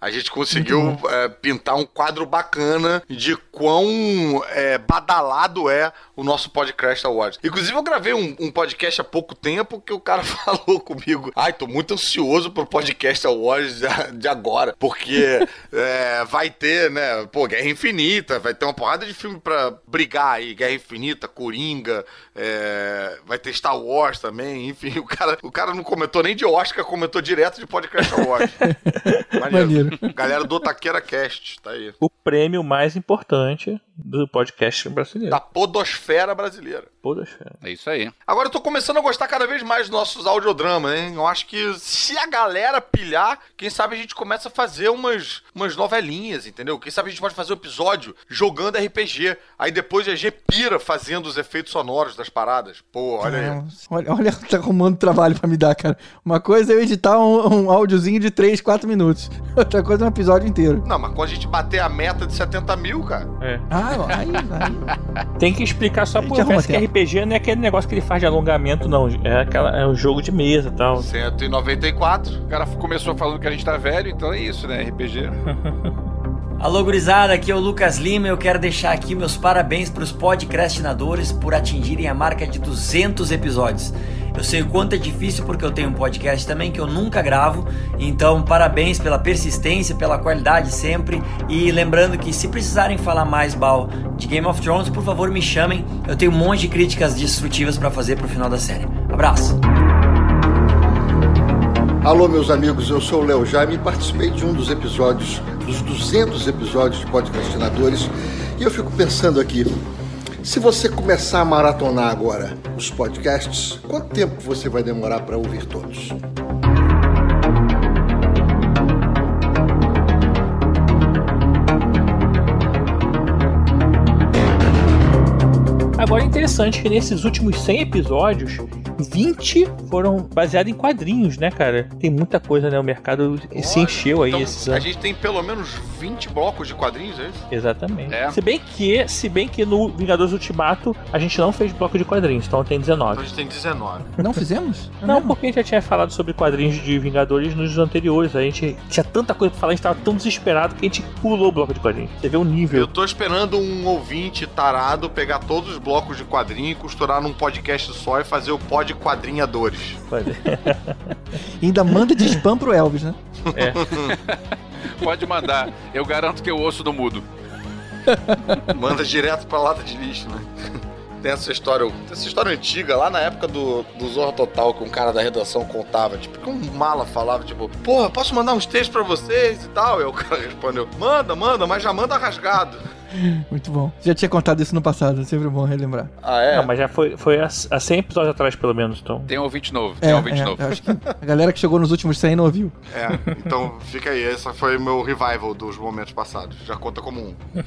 A gente conseguiu é, pintar um quadro bacana de quão é, badalado é o nosso podcast Awards. Inclusive, eu gravei um, um podcast há pouco tempo que o cara falou comigo: Ai, tô muito ansioso pro podcast Awards de, de agora, porque é, vai ter, né, pô, Guerra Infinita, vai ter uma porrada de filme pra brigar aí: Guerra Infinita, Coringa, é, vai ter Star Wars também, enfim, o cara, o cara não comentou nem de Oscar, comentou direto de podcast Awards. Maneiro. Galera do Taquera Cast, tá aí. O prêmio mais importante do podcast brasileiro. Da podosfera brasileira. Podosfera. É isso aí. Agora eu tô começando a gostar cada vez mais dos nossos audiodramas, hein? Eu acho que se a galera pilhar, quem sabe a gente começa a fazer umas, umas novelinhas, entendeu? Quem sabe a gente pode fazer um episódio jogando RPG. Aí depois a G pira fazendo os efeitos sonoros das paradas. Pô, olha aí. Olha, olha, tá arrumando trabalho pra me dar, cara. Uma coisa é eu editar um, um áudiozinho de 3, 4 minutos. Outra coisa é um episódio inteiro. Não, mas quando a gente bater a meta de 70 mil, cara. É. Ah, aí, aí. Tem que explicar só por que. RPG não é aquele negócio que ele faz de alongamento, não. É, aquela, é um jogo de mesa e tal. 194. O cara começou falando que a gente tá velho, então é isso, né? RPG. Alô, gurizada, aqui é o Lucas Lima. Eu quero deixar aqui meus parabéns para os podcastinadores por atingirem a marca de 200 episódios. Eu sei o quanto é difícil porque eu tenho um podcast também que eu nunca gravo. Então, parabéns pela persistência, pela qualidade sempre. E lembrando que se precisarem falar mais, Bal, de Game of Thrones, por favor me chamem. Eu tenho um monte de críticas destrutivas para fazer pro final da série. Abraço! Alô, meus amigos, eu sou o Léo Jaime e participei de um dos episódios, dos 200 episódios de Podcastinadores, e eu fico pensando aqui, se você começar a maratonar agora os podcasts, quanto tempo você vai demorar para ouvir todos? Agora é interessante que nesses últimos 100 episódios, 20 foram baseados em quadrinhos, né, cara? Tem muita coisa, né? O mercado se encheu aí Então, esses a anos. gente tem pelo menos 20 blocos de quadrinhos, é isso? Exatamente. É. Se bem que, se bem que no Vingadores Ultimato a gente não fez bloco de quadrinhos, então tem 19. Então a gente tem 19. Não fizemos? Não, porque a gente já tinha falado sobre quadrinhos de Vingadores nos anteriores. A gente tinha tanta coisa pra falar, a gente tava tão desesperado que a gente pulou o bloco de quadrinhos. Você vê o nível. Eu tô esperando um ouvinte tarado pegar todos os blocos de quadrinho e costurar num podcast só e fazer o pod quadrinhadores. Ainda manda de spam pro Elvis, né? É. Pode mandar. Eu garanto que eu ouço do mudo. Manda direto pra lata de lixo, né? Tem essa história, tem essa história antiga, lá na época do, do Zorro Total, que um cara da redação contava, tipo, que um mala falava, tipo, porra, posso mandar uns textos pra vocês e tal? E aí o cara respondeu, manda, manda, mas já manda rasgado. Muito bom. Já tinha contado isso no passado, é sempre bom relembrar. Ah, é? Não, mas já foi, foi há, há 100 episódios atrás, pelo menos. Então. Tem um ouvinte novo, É, tem um ouvinte é, novo. acho que a galera que chegou nos últimos 100 não ouviu. É, então fica aí, esse foi o meu revival dos momentos passados, já conta como um.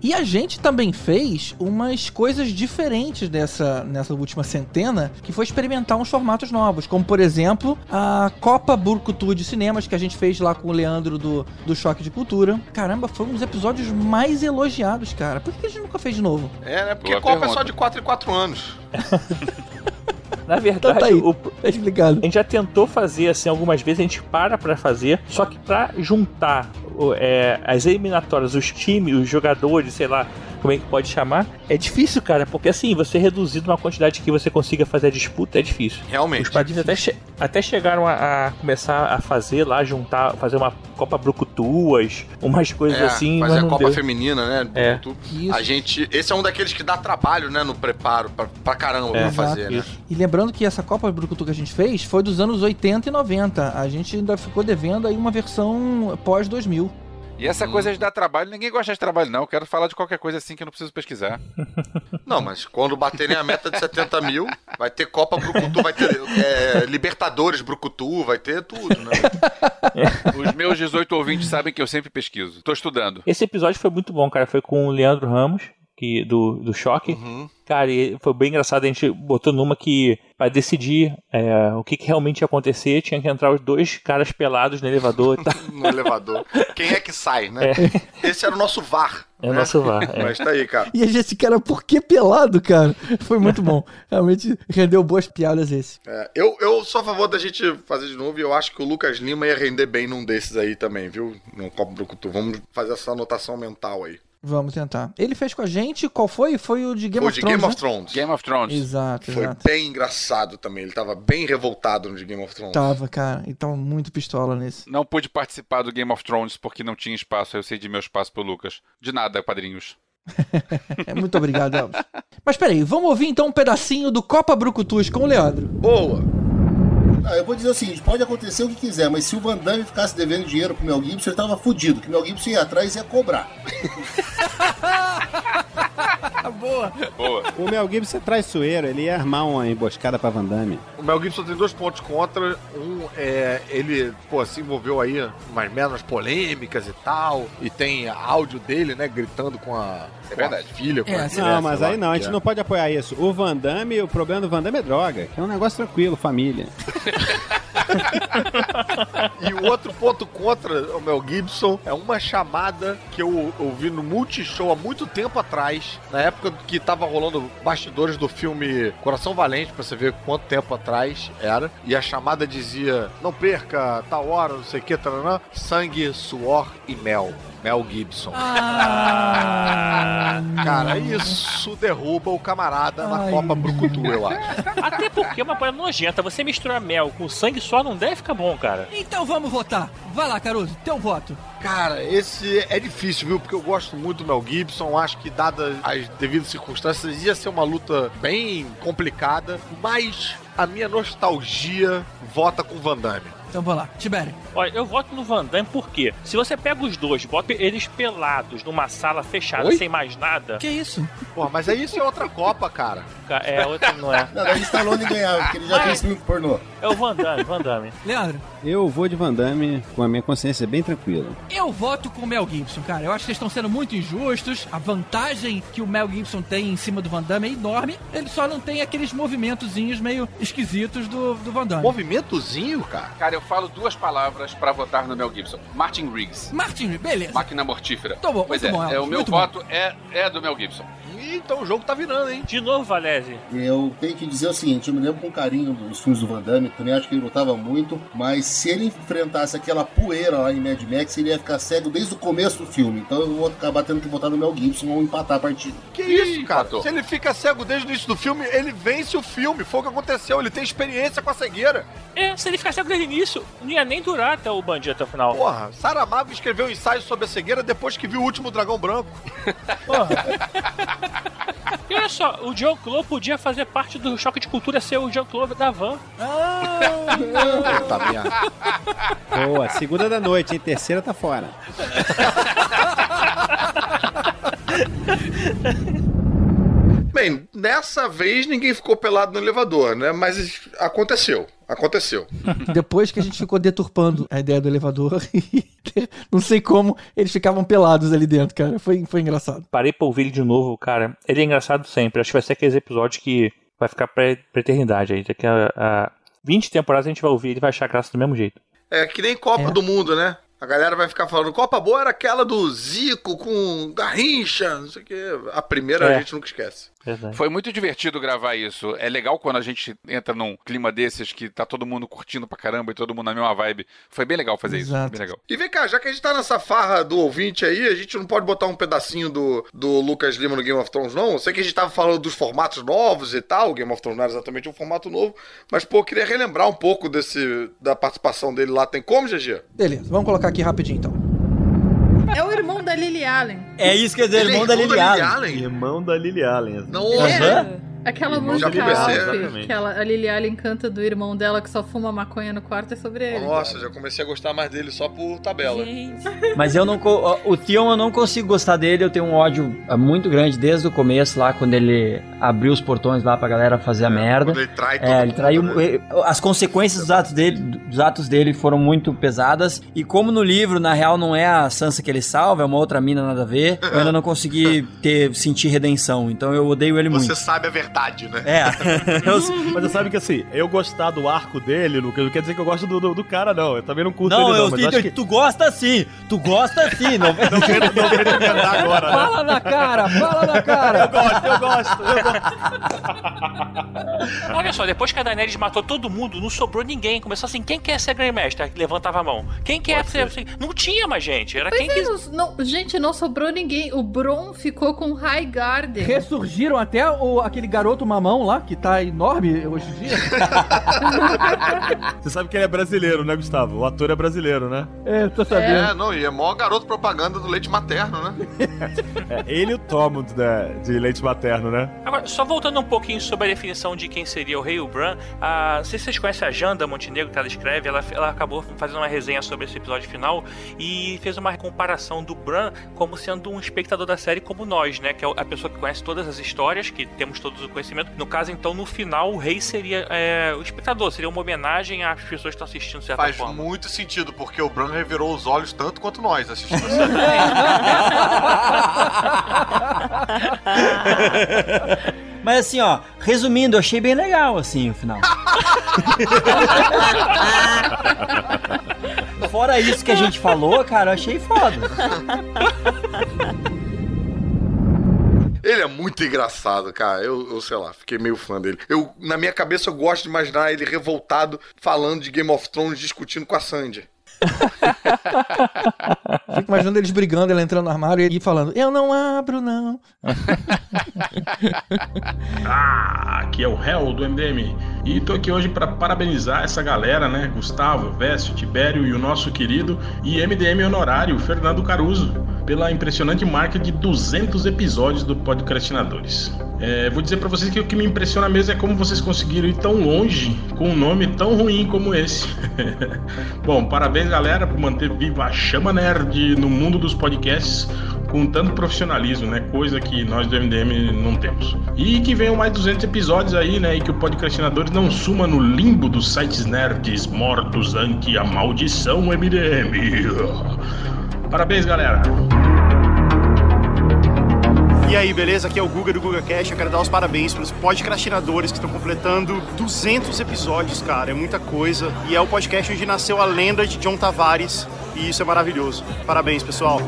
E a gente também fez umas coisas diferentes dessa, nessa última centena, que foi experimentar uns formatos novos, como por exemplo a Copa Burkutu de Cinemas, que a gente fez lá com o Leandro do, do Choque de Cultura. Caramba, foi um dos episódios mais elogiados, cara. Por que a gente nunca fez de novo? É, né? Porque Boa Copa é pergunta. só de 4 em 4 anos. Na verdade, Então tá aí, o, tá explicado. a gente já tentou fazer assim algumas vezes, a gente para pra fazer, só que pra juntar é, as eliminatórias, os times, os jogadores, sei lá, como é que pode chamar, é difícil, cara, porque assim, você reduzir uma quantidade que você consiga fazer a disputa é difícil. Realmente. Os padrinhos até, che- até chegaram a, a começar a fazer lá, juntar, fazer uma Copa Brucutuas, umas coisas É, assim, fazer mas a não Copa deu. Feminina, né? É. A gente. Esse é um daqueles que dá trabalho, né? No preparo, pra, pra caramba É, pra fazer, né? Exato. E lembrando que essa Copa Brucutu que a gente fez foi dos anos 80 e 90. A gente ainda ficou devendo aí uma versão pós 2000. E essa coisa de dar trabalho, ninguém gosta de trabalho, não. Eu quero falar de qualquer coisa assim que eu não preciso pesquisar. Não, mas quando baterem a meta de 70 mil, vai ter Copa Brucutu, vai ter é, Libertadores Brucutu, vai ter tudo, né? Os meus 18 ouvintes sabem que eu sempre pesquiso. Tô estudando. Esse episódio foi muito bom, cara. Foi com o Leandro Ramos, que, do, do Choque. Cara, e foi bem engraçado. A gente botou numa que, pra decidir é, o que, que realmente ia acontecer, tinha que entrar os dois caras pelados no elevador e tal. No elevador. Quem é que sai, né? Esse era o nosso VAR. É o né? nosso VAR, é. Mas tá aí, cara. E a gente, cara, por que pelado, cara? Foi muito bom. Realmente rendeu boas piadas esse. É, eu, eu sou a favor da gente fazer de novo e eu acho que o Lucas Lima ia render bem num desses aí também, viu? No Copa Brucutu. Vamos fazer essa anotação mental aí. Vamos tentar. Ele fez com a gente, qual foi? Foi o de Game Foi of de Thrones. Game of né? Thrones. Game of Thrones. Exato, Foi exato. bem engraçado também. Ele tava bem revoltado no de Game of Thrones. Tava, cara. E tava muito pistola nesse. Não pude participar do Game of Thrones porque não tinha espaço. Eu cedi meu espaço pro Lucas. De nada, padrinhos. É, muito obrigado, Elvis. Mas peraí, vamos ouvir então um pedacinho do Copa Brucutus com o Leandro. Boa! Ah, eu vou dizer o seguinte, pode acontecer o que quiser, mas se o Van Damme ficasse devendo dinheiro pro Mel Gibson, ele tava fudido, que o Mel Gibson ia atrás e ia cobrar. Boa. Boa. O Mel Gibson é traiçoeiro, ele ia armar uma emboscada pra Van Damme. O Mel Gibson tem dois pontos contra. Um é ele, pô, se envolveu aí em umas merdas polêmicas e tal. E tem áudio dele, né, gritando com a, É com a verdade. filha. Com a não, mas aí não, a gente é. não pode apoiar isso. O Van Damme, o problema do Van Damme é droga, que é um negócio tranquilo, família. E o outro ponto contra o Mel Gibson é uma chamada que eu ouvi no Multishow há muito tempo atrás, na época que tava rolando bastidores do filme Coração Valente, pra você ver quanto tempo atrás era. E a chamada dizia: Não perca tal hora, não sei o que, taranã, sangue, suor e mel. Mel Gibson. Cara, isso derruba o camarada na Copa Brucutu, eu acho. Até porque é uma parada nojenta. Você misturar mel com sangue só não deve ficar bom, cara. Então vamos votar. Vai lá, Caruso, teu voto. Cara, esse é difícil, viu? Porque eu gosto muito do Mel Gibson. Acho que, dadas as devidas circunstâncias, ia ser uma luta bem complicada. Mas a minha nostalgia vota com Van Damme. Então vamos lá, Tibério. Olha, eu voto no Van Damme porque se você pega os dois, bota eles pelados numa sala fechada Oi? sem mais nada. Que isso? Pô, mas aí isso é outra Copa, cara. Ca- É, outra não é. Não, daí Stallone ganhava, porque ele já fez filme pornô. É o Van Damme, Van Damme. Leandro. Eu vou de Van Damme com a minha consciência bem tranquila. Eu voto com o Mel Gibson, cara. Eu acho que eles estão sendo muito injustos. A vantagem que o Mel Gibson tem em cima do Van Damme é enorme. Ele só não tem aqueles movimentozinhos meio esquisitos do, do Van Damme. Movimentozinho, cara? Cara, eu falo duas palavras pra votar no Mel Gibson. Martin Riggs. Martin, beleza. Máquina mortífera. Tá bom, pois muito é, bom, é, o meu muito bom. voto é, é do Mel Gibson. Então o jogo tá virando, hein? De novo, Valese. Eu tenho que dizer o seguinte, eu me lembro com carinho dos filmes do Van Damme, também acho que ele lutava muito, mas se ele enfrentasse aquela poeira lá em Mad Max, ele ia ficar cego desde o começo do filme. Então eu vou acabar tendo que votar no Mel Gibson ou empatar a partida. Que isso, cara? Se ele fica cego desde o início do filme, ele vence o filme. Foi o que aconteceu. Ele tem experiência com a cegueira. É, se ele ficar cego desde o início, não ia nem durar até o bandido até o final. Porra, Saramago escreveu um ensaio sobre a cegueira depois que viu o último dragão branco. E olha só, o John Claw podia fazer parte do choque de cultura ser o John Claw da van. Puta merda. Boa, segunda da noite, hein? Terceira tá fora. Bem, dessa vez ninguém ficou pelado no elevador, né? Mas aconteceu. Aconteceu. Depois que a gente ficou deturpando a ideia do elevador, não sei como eles ficavam pelados ali dentro, cara. Foi, foi engraçado. Parei pra ouvir ele de novo, cara. Ele é engraçado sempre. Acho que vai ser aqueles episódios que vai ficar pra, pra eternidade aí. Daqui a, a 20 temporadas a gente vai ouvir ele e vai achar graça do mesmo jeito. É que nem Copa do Mundo, né? A galera vai ficar falando, Copa boa era aquela do Zico com Garrincha, não sei o quê. A primeira É. a gente nunca esquece. Foi muito divertido gravar isso. É legal quando a gente entra num clima desses que tá todo mundo curtindo pra caramba e todo mundo na mesma vibe. Foi bem legal fazer isso. Exato. Bem legal. E vem cá, já que a gente tá nessa farra do ouvinte aí, a gente não pode botar um pedacinho do, do Lucas Lima no Game of Thrones, não? Eu sei que a gente tava falando dos formatos novos e tal, o Game of Thrones não era exatamente um formato novo, mas, pô, eu queria relembrar um pouco desse da participação dele lá. Tem como, GG? Beleza, vamos colocar aqui rapidinho então. É o irmão da Lily Allen. É isso que eu ia dizer, Ele é irmão da irmão Lily da Lily Allen. Allen? Irmão da Lily Allen. Não, É. Aquela música. Alf, que ela, a Lily Allen canta do irmão dela que só fuma maconha no quarto é sobre ele. Nossa, já comecei a gostar mais dele só por tabela. Mas eu não. O Theon eu não consigo gostar dele, eu tenho um ódio ah, muito grande desde o começo, lá, quando ele abriu os portões lá pra galera fazer a merda. quando ele trai todo É, ele mundo, traiu. né? As consequências dos atos, dele, dos atos dele foram muito pesadas. E como no livro, na real, não é a Sansa que ele salva, é uma outra mina nada a ver, eu ainda não consegui ter, sentir redenção. Então eu odeio ele Você muito. sabe a verdade, né? É. Mas você sabe que assim, eu gostar do arco dele, Lucas, não quer dizer que eu gosto do, do, do cara, não. Eu também não curto Não, ele, não. eu, mas tu, acho que... tu gosta sim, tu gosta sim. Não, não quero, não quero agora, né? Fala na cara, fala na cara. Eu gosto, eu gosto, eu gosto. Olha só, depois que a Daenerys matou todo mundo, não sobrou ninguém. Começou assim, quem quer ser Grandmaster? Levantava a mão. Quem quer ser... assim, Não tinha mais gente, era Pois quem é, quis... não- gente, não sobrou ninguém. O Bron ficou com High Garden. Ressurgiram até o, aquele garoto mamão lá, que tá enorme hoje em dia. Você sabe que ele é brasileiro, né, Gustavo? O ator é brasileiro, né? É, tô É, não, e é maior garoto propaganda do leite materno, né? É, ele e o Tormund né, de leite materno, né? Agora, só voltando um pouquinho sobre a definição de quem seria o rei o Bran, ah, não sei se vocês conhecem a Janda Montenegro, que ela escreve, ela, ela acabou fazendo uma resenha sobre esse episódio final e fez uma comparação do Bran como sendo um espectador da série como nós, né? Que é a pessoa que conhece todas as histórias, que temos todos o conhecimento. No caso, então, no final, o rei seria é, o espectador, seria uma homenagem às pessoas que estão assistindo, certa Faz forma. muito sentido, porque o Bran revirou os olhos tanto quanto nós assistindo. Mas assim, ó, resumindo, eu achei bem legal, assim, o final. Fora isso que a gente falou, cara, eu achei foda. Ele é muito engraçado, cara. Eu, eu sei lá, fiquei meio fã dele. Eu, na minha cabeça, eu gosto de imaginar ele revoltado, falando de Game of Thrones, discutindo com a Sandy. Fico imaginando eles brigando, ela entrando no armário e falando: Eu não abro, não. Ah, aqui é o Hell do MDM. E tô aqui hoje para parabenizar essa galera, né? Gustavo, Vécio, Tibério e o nosso querido e MDM honorário, Fernando Caruso, pela impressionante marca de 200 episódios do Podcastinadores. É, vou dizer para vocês que o que me impressiona mesmo é como vocês conseguiram ir tão longe com um nome tão ruim como esse. Bom, parabéns galera por manter viva a chama nerd no mundo dos podcasts com tanto profissionalismo, né? Coisa que nós do MDM não temos. E que venham mais 200 episódios aí, né? E que o Podcastinadores não suma no limbo dos sites nerds mortos ante a maldição MDM. Parabéns, galera! E aí, beleza? Aqui é o Guga do Guga Cash. Eu quero dar os parabéns para os podcastinadores que estão completando 200 episódios, cara. É muita coisa. E é o podcast onde nasceu a lenda de John Tavares. E isso é maravilhoso. Parabéns, pessoal.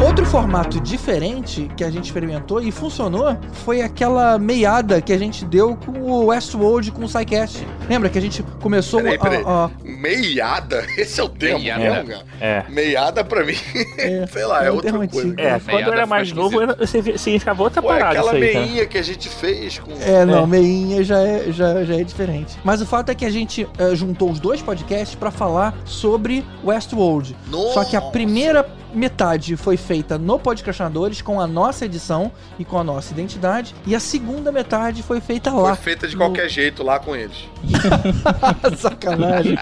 Outro formato diferente que a gente experimentou e funcionou foi aquela meiada que a gente deu com o Westworld com o SciCast. Lembra que a gente começou Peraí, peraí. a- a- Meiada? Esse é o termo Meiada. mesmo, cara? É. Meiada pra mim, sei lá, é, é outra coisa. antigo. É, quando eu era mais novo, eu- você significava outra Pô, parada aquela isso aí, meinha que a gente fez com... É, não, meinha já é, já, já é diferente. Mas o fato é que a gente eh, juntou os dois podcasts pra falar sobre Westworld. Só que a primeira metade foi feita no Podcastinadores com a nossa edição e com a nossa identidade. E a segunda metade foi feita lá. Foi feita de no- qualquer jeito lá com eles. Sacanagem.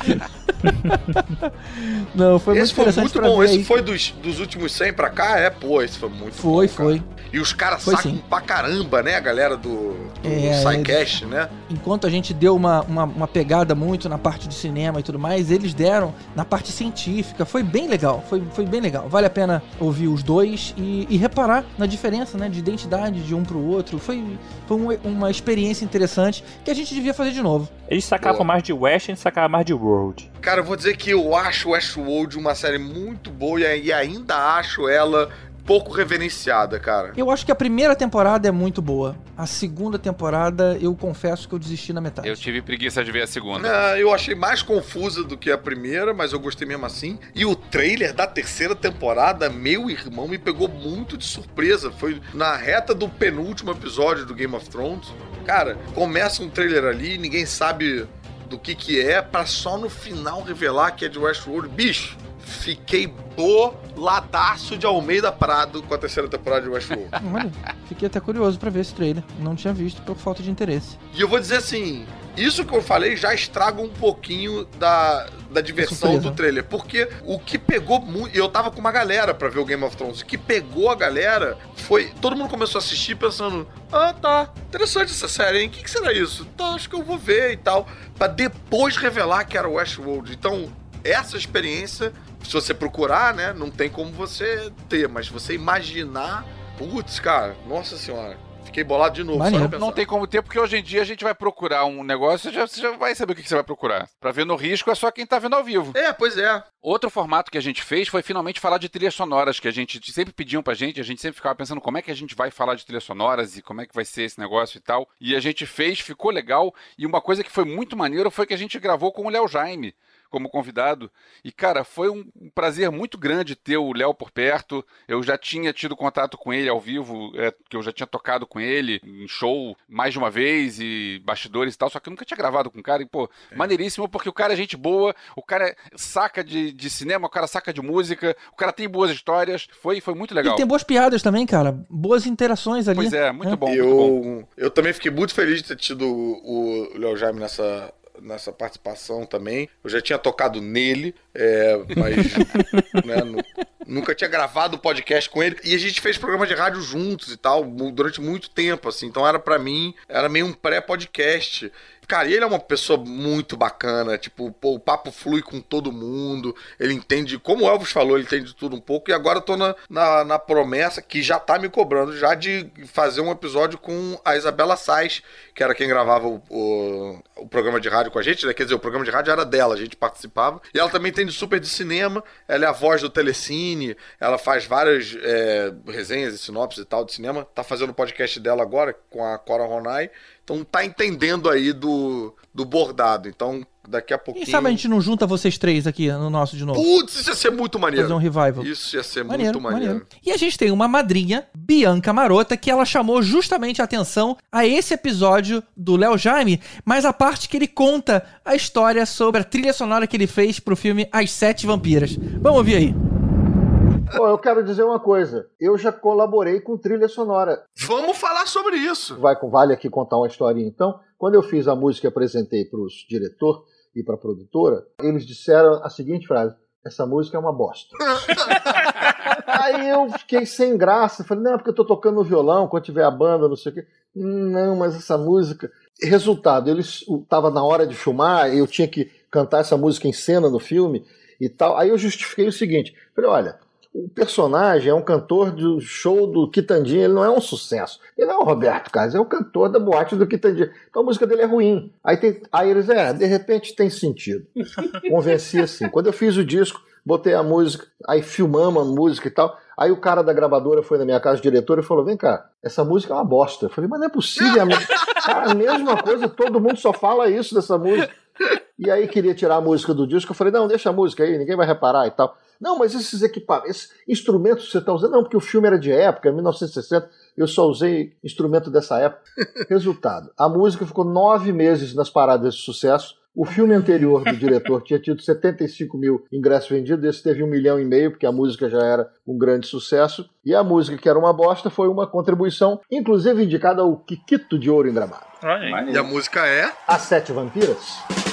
Não, foi esse muito foi muito bom. Esse aí. foi dos, dos últimos 100 pra cá? É, pô, esse foi muito Foi, bom, cara. foi. E os caras Foi sacam sim. pra caramba, né, a galera do, do É, SciCast, né? Enquanto a gente deu uma, uma, uma pegada muito na parte de cinema e tudo mais, eles deram na parte científica. Foi bem legal, foi, foi bem legal. Vale a pena ouvir os dois e, e reparar na diferença né, de identidade de um pro outro. Foi, foi um- uma experiência interessante que a gente devia fazer de novo. Eles sacavam mais de West e sacavam mais de World. Cara, eu vou dizer que eu acho Westworld uma série muito boa e ainda acho ela pouco reverenciada, cara. Eu acho que a primeira temporada é muito boa. A segunda temporada, eu confesso que eu desisti na metade. Eu tive preguiça de ver a segunda. Ah, eu achei mais confusa do que a primeira, mas eu gostei mesmo assim. E o trailer da terceira temporada, meu irmão, me pegou muito de surpresa. Foi na reta do penúltimo episódio do Game of Thrones. Cara, começa um trailer ali, ninguém sabe do que que é, pra só no final revelar que é de Westworld. Bicho, fiquei boladaço de Almeida Prado com a terceira temporada de Westworld. Olha, fiquei até curioso pra ver esse trailer. Não tinha visto por falta de interesse. E eu vou dizer assim, isso que eu falei já estraga um pouquinho da, da diversão Surpresa. do trailer. Porque o que pegou muito. Eu tava com uma galera pra ver o Game of Thrones. O que pegou a galera foi. Todo mundo começou a assistir pensando: ah, tá, interessante essa série, hein? O que, que será isso? Tá, acho que eu vou ver e tal. Pra depois revelar que era Westworld. Então, essa experiência, se você procurar, né, não tem como você ter, mas você imaginar. Putz, cara, nossa senhora. Fiquei bolado de novo. Não tem como ter, porque hoje em dia a gente vai procurar um negócio, você já, você já vai saber o que que você vai procurar. Pra ver no risco é só quem tá vendo ao vivo. É, pois é. Outro formato que a gente fez foi finalmente falar de trilhas sonoras, que a gente sempre pediam pra gente, a gente sempre ficava pensando como é que a gente vai falar de trilhas sonoras e como é que vai ser esse negócio e tal. E a gente fez, ficou legal. E uma coisa que foi muito maneiro foi que a gente gravou com o Léo Jaime como convidado. E, cara, foi um prazer muito grande ter o Léo por perto. Eu já tinha tido contato com ele ao vivo, é, que eu já tinha tocado com ele em show mais de uma vez e bastidores e tal, só que eu nunca tinha gravado com o cara. E, pô, maneiríssimo, porque o cara é gente boa, o cara saca de, de cinema, o cara saca de música, o cara tem boas histórias. Foi, foi muito legal. E tem boas piadas também, cara. Boas interações ali. Pois é, muito bom. Eu, eu também fiquei muito feliz de ter tido o Léo Jaime nessa, nessa participação também. Eu já tinha tocado nele, é, mas né, nu- nunca tinha gravado o podcast com ele. E a gente fez programa de rádio juntos e tal, durante muito tempo, assim. Então era pra mim, era meio um pré-podcast. Cara, ele é uma pessoa muito bacana, tipo, pô, o papo flui com todo mundo, ele entende, como o Elvis falou, ele entende tudo um pouco, e agora eu tô na, na, na promessa, que já tá me cobrando, já de fazer um episódio com a Isabela Sais, que era quem gravava o, o, o programa de rádio com a gente, né? Quer dizer, o programa de rádio era dela, a gente participava, e ela também entende super de cinema, ela é a voz do Telecine, ela faz várias é, resenhas e sinopses e tal de cinema, tá fazendo o podcast dela agora com a Cora Ronai, então tá entendendo aí do, do bordado. Então, daqui a pouquinho. Quem sabe a gente não junta vocês três aqui no nosso de novo? Putz, isso ia ser muito maneiro. Fazer um revival. Isso ia ser Maneiro, muito maneiro. maneiro. E a gente tem uma madrinha, Bianca Marota, que ela chamou justamente a atenção a esse episódio do Léo Jaime, mas a parte que ele conta a história sobre a trilha sonora que ele fez pro filme As Sete Vampiras. Vamos ouvir aí. Pô, eu quero dizer uma coisa. Eu já colaborei com trilha sonora. Vamos falar sobre isso. Vai, vale aqui contar uma historinha. Então, quando eu fiz a música e apresentei para os diretor e para a produtora, eles disseram a seguinte frase: essa música é uma bosta. Aí eu fiquei sem graça, falei, não, porque eu tô tocando violão, quando tiver a banda, não sei o quê. Não, mas essa música. Resultado, eles tava na hora de filmar, eu tinha que cantar essa música em cena no filme e tal. Aí eu justifiquei o seguinte: falei, olha, o personagem é um cantor do show do Quitandinha, ele não é um sucesso. Ele não é o Roberto Carlos, é o cantor da boate do Quitandinha. Então a música dele é ruim. Aí, tem, aí eles, é, de repente tem sentido. Convenci assim. Quando eu fiz o disco, botei a música, aí filmamos a música e tal. Aí o cara da gravadora foi na minha casa, diretor, e falou: Vem cá, essa música é uma bosta. Eu falei, mas não é possível. a me- Cara, a mesma coisa, todo mundo só fala isso dessa música. E aí queria tirar a música do disco. Eu falei, não, deixa a música aí, ninguém vai reparar e tal. Não, mas esses equipamentos, esses instrumentos que você está usando, não, porque o filme era de época, 1960, eu só usei instrumento dessa época. Resultado, a música ficou nove meses nas paradas de sucesso. O filme anterior do diretor tinha tido 75 mil ingressos vendidos, esse teve um milhão e meio, porque a música já era um grande sucesso. E a música, que era uma bosta, foi uma contribuição, inclusive indicada ao Kikito de Ouro em Gramado. E a música é? As Sete Vampiras?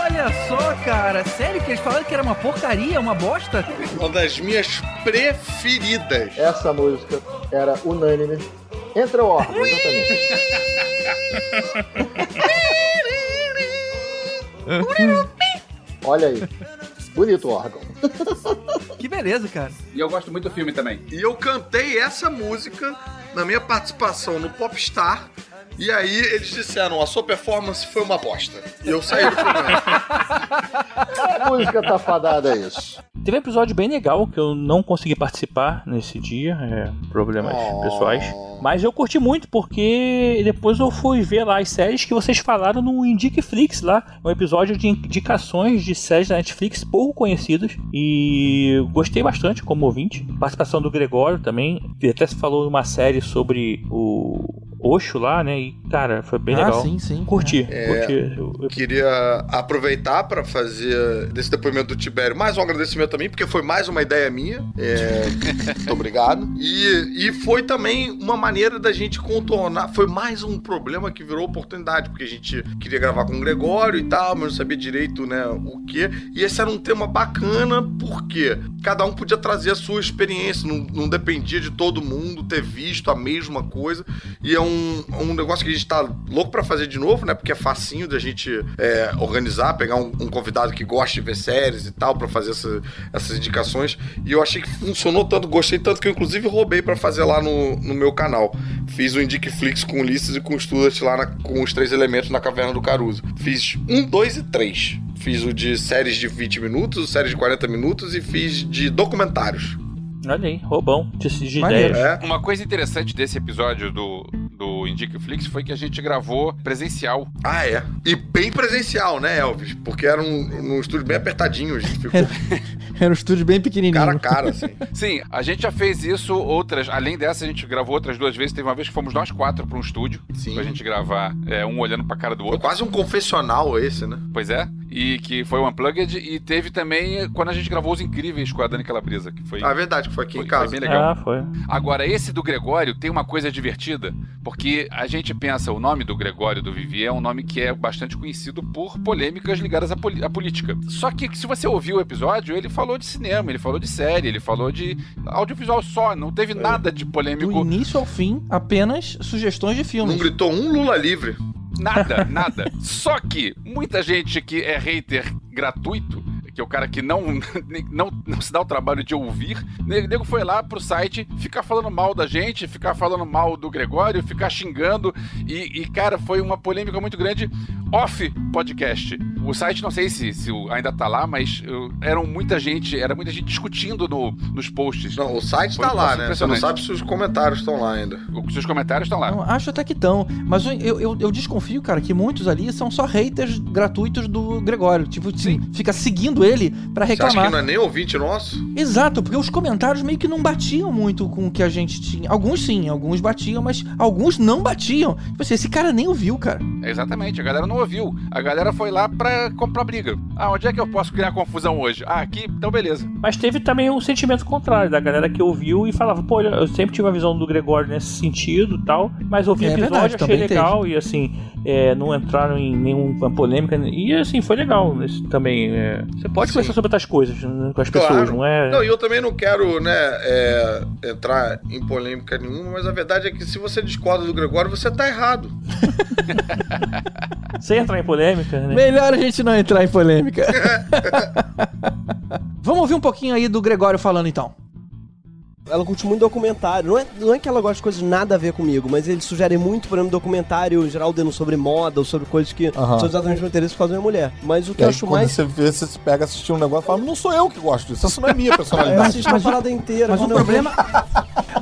Olha só, cara. Sério que eles falaram que era uma porcaria, uma bosta? Uma das minhas preferidas. Essa música era unânime. Entra o órgão, exatamente. Olha aí. Bonito o órgão. Que beleza, cara. E eu gosto muito do filme também. E eu cantei essa música na minha participação no Popstar. E aí eles disseram, a sua performance foi uma bosta. E eu saí do programa. A música tá fadada a isso. Teve um episódio bem legal que eu não consegui participar nesse dia, é, problemas Oh. pessoais. Mas eu curti muito porque depois eu fui ver lá as séries que vocês falaram no Indicflix lá, um episódio de indicações de séries da Netflix pouco conhecidas e gostei bastante como ouvinte. Participação do Gregório também, que até se falou uma série sobre o Osho lá, né? E, cara, foi bem Ah, legal. sim, sim. Curti, É, curti. Queria aproveitar para fazer desse depoimento do Tibério mais um agradecimento também, porque foi mais uma ideia minha. É, muito obrigado. E, e foi também uma maneira da gente contornar. Foi mais um problema que virou oportunidade, porque a gente queria gravar com o Gregório e tal, mas não sabia direito né, o que. E esse era um tema bacana, porque cada um podia trazer a sua experiência, não, não dependia de todo mundo ter visto a mesma coisa. E é um, um negócio que a gente tá louco pra fazer de novo, né? Porque é facinho da gente é, organizar, pegar um, um convidado que gosta de ver séries e tal, pra fazer essa- essas indicações. E eu achei que funcionou tanto, gostei tanto que eu inclusive roubei pra fazer lá no, no meu canal. Fiz o Indicflix com o Ulisses e com o Stuart lá na- com os três elementos na Caverna do Caruso. Fiz um, dois e três. Fiz o de séries de 20 minutos, o séries de 40 minutos e fiz de documentários. Olha aí, roubão de, de ideias. Uma coisa interessante desse episódio do, do Indicaflix foi que a gente gravou presencial. Ah, é. E bem presencial, né, Elvis? Porque era um, num estúdio bem apertadinho, a gente ficou Era um estúdio bem pequenininho. cara a cara, assim. Sim, a gente já fez isso outras. Além dessa, a gente gravou outras duas vezes. Teve uma vez que fomos nós quatro pra um estúdio. Sim. Pra gente gravar, é, um olhando pra cara do outro. Quase um confessional esse, né? Pois é. E que foi o Unplugged. E teve também quando a gente gravou Os Incríveis com a Dani Calabresa. Que foi, Ah, verdade, que foi aqui em foi casa. bem legal. Ah, foi. Agora, esse do Gregório tem uma coisa divertida, porque a gente pensa, o nome do Gregório do Vivier é um nome que é bastante conhecido por polêmicas ligadas à, poli- à política. Só que se você ouviu o episódio, ele falou de cinema, ele falou de série, ele falou de audiovisual só, não teve nada de Do polêmico. início ao fim, apenas sugestões de filmes. Não gritou um Lula livre. Nada, nada. Só que muita gente que é hater gratuito, que é o cara que não, não, não se dá o trabalho de ouvir, o nego foi lá pro site ficar falando mal da gente, ficar falando mal do Gregório, ficar xingando. E, e, cara, foi uma polêmica muito grande off podcast. O site, não sei se, se ainda tá lá, mas eu, eram muita gente, era muita gente discutindo no, nos posts. Não, o site Foi tá lá, né? Você não sabe se os comentários estão lá ainda. Os seus comentários estão lá. Não, acho até que estão. Mas eu, eu, eu- eu desconfio, cara, que muitos ali são só haters gratuitos do Gregório. Tipo, sim, fica seguindo ele pra Você acha reclamar. que não é nem ouvinte nosso? Exato, porque os comentários meio que não batiam muito com o que a gente tinha. Alguns sim, alguns batiam, mas alguns não batiam. Tipo assim, esse cara nem ouviu, cara. Exatamente, a galera não ouviu. A galera foi lá pra comprar briga. Ah, onde é que eu posso criar confusão hoje? Ah, aqui? Então beleza. Mas teve também um sentimento contrário da galera que ouviu e falava, pô, eu sempre tive a visão do Gregório nesse sentido e tal, mas ouvi o É episódio, verdade, achei também legal e assim, é, não entraram em nenhuma polêmica e assim, foi legal nesse, também. É. você pode conversar sobre outras coisas né, com as pessoas, não é? Não, e eu também não quero, né, é, entrar em polêmica nenhuma, mas a verdade é que se você discorda do Gregório, você tá errado. Sem entrar em polêmica, né? Melhor a gente não entrar em polêmica. Vamos ouvir um pouquinho aí do Gregório falando então. Ela curte muito documentário. Não é, não é que ela gosta de coisas nada a ver comigo, mas ele sugere muito, por exemplo, documentário em geral dando sobre moda ou sobre coisas que são exatamente o interesse por causa da minha mulher. Mas o que E eu aí, acho quando mais. você vê, você se pega assistir um negócio e fala, não sou eu que gosto disso, essa não é minha Eu personalidade. assisto a parada inteira. Mas o eu problema.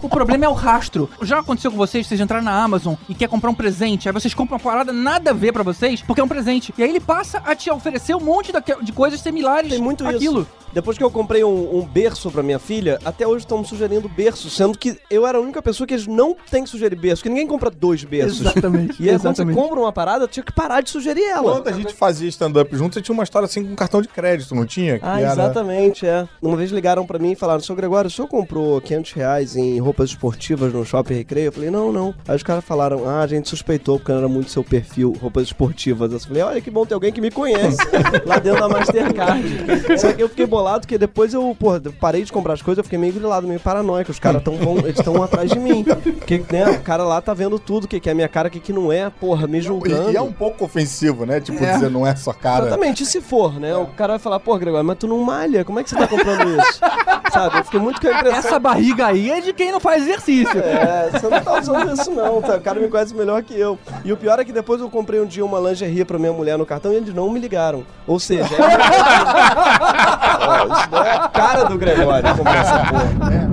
O problema é o rastro. Já aconteceu com vocês, vocês entraram na Amazon e quer comprar um presente, aí vocês compram uma parada nada a ver pra vocês, porque é um presente. E aí ele passa a te oferecer um monte de coisas similares Tem muito àquilo. isso. Depois que eu comprei um, um berço pra minha filha, até hoje estão me sugerindo berço, sendo que eu era a única pessoa que eles não tem que sugerir berço, que ninguém compra dois berços. Exatamente, E aí, quando você compra uma parada, tinha que parar de sugerir ela. Quando a gente fazia stand-up junto, você tinha uma história assim com cartão de crédito, não tinha? Que Ah, era- exatamente, é. Uma vez ligaram pra mim e falaram, seu Gregório, o senhor comprou 500 reais em roupas esportivas no Shopping Recreio? Eu falei, não, não. Aí os caras falaram, ah, a gente suspeitou porque não era muito seu perfil, roupas esportivas. Eu falei, olha que bom ter alguém que me conhece lá dentro da Mastercard. Só que eu fiquei bolado porque depois eu, porra, parei de comprar as coisas, eu fiquei meio grilado, meio paranoico. Os caras tão, vão, eles estão atrás de mim. Porque, né, o cara lá tá vendo tudo, o que, que é minha cara, o que, que não é, porra, me julgando. E, e é um pouco ofensivo, né? Tipo, É. dizer, não é sua cara. Exatamente, e se for, né? O cara vai falar, pô, Gregório, mas tu não malha, como é que você tá comprando isso? Sabe, eu fiquei muito com a impressão... Essa barriga aí é de quem não faz exercício. É, você não tá usando isso não, tá? O cara me conhece melhor que eu. E o pior é que depois eu comprei um dia uma lingerie pra minha mulher no cartão e eles não me ligaram. Ou seja, é... Ó, isso não é a cara do Gregório comprar essa porra.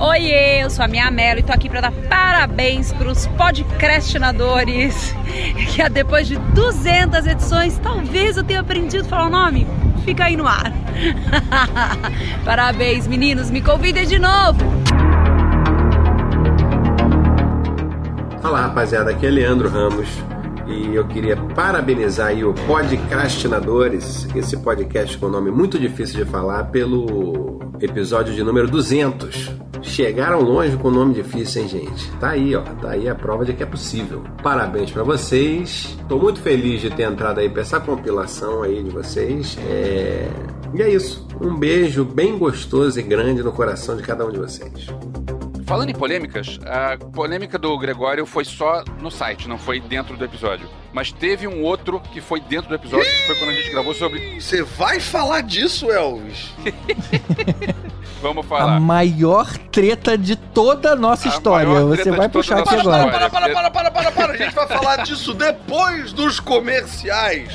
Oiê, eu sou a Minha Melo e tô aqui pra dar parabéns pros podcastinadores. Que ah, depois de 200 edições, talvez eu tenha aprendido a falar o nome. Fica aí no ar. parabéns, meninos, me convidem de novo. Fala rapaziada, aqui é Leandro Ramos e eu queria parabenizar aí o Podcastinadores, esse podcast com nome muito difícil de falar, pelo episódio de número 200. Chegaram longe com nome difícil, hein, gente? Tá aí, ó. Tá aí a prova de que é possível. Parabéns para vocês. Tô muito feliz de ter entrado aí pra essa compilação aí de vocês. É... E é isso. Um beijo bem gostoso e grande no coração de cada um de vocês. Falando em polêmicas, a polêmica do Gregório foi só no site, não foi dentro do episódio. Mas teve um outro que foi dentro do episódio, que foi quando a gente gravou sobre. Você vai falar disso, Elvis? Vamos A falar. maior treta de toda a nossa história. maior Você vai puxar a aqui agora. história. Para, para, para, para, para. A gente vai falar disso depois dos comerciais.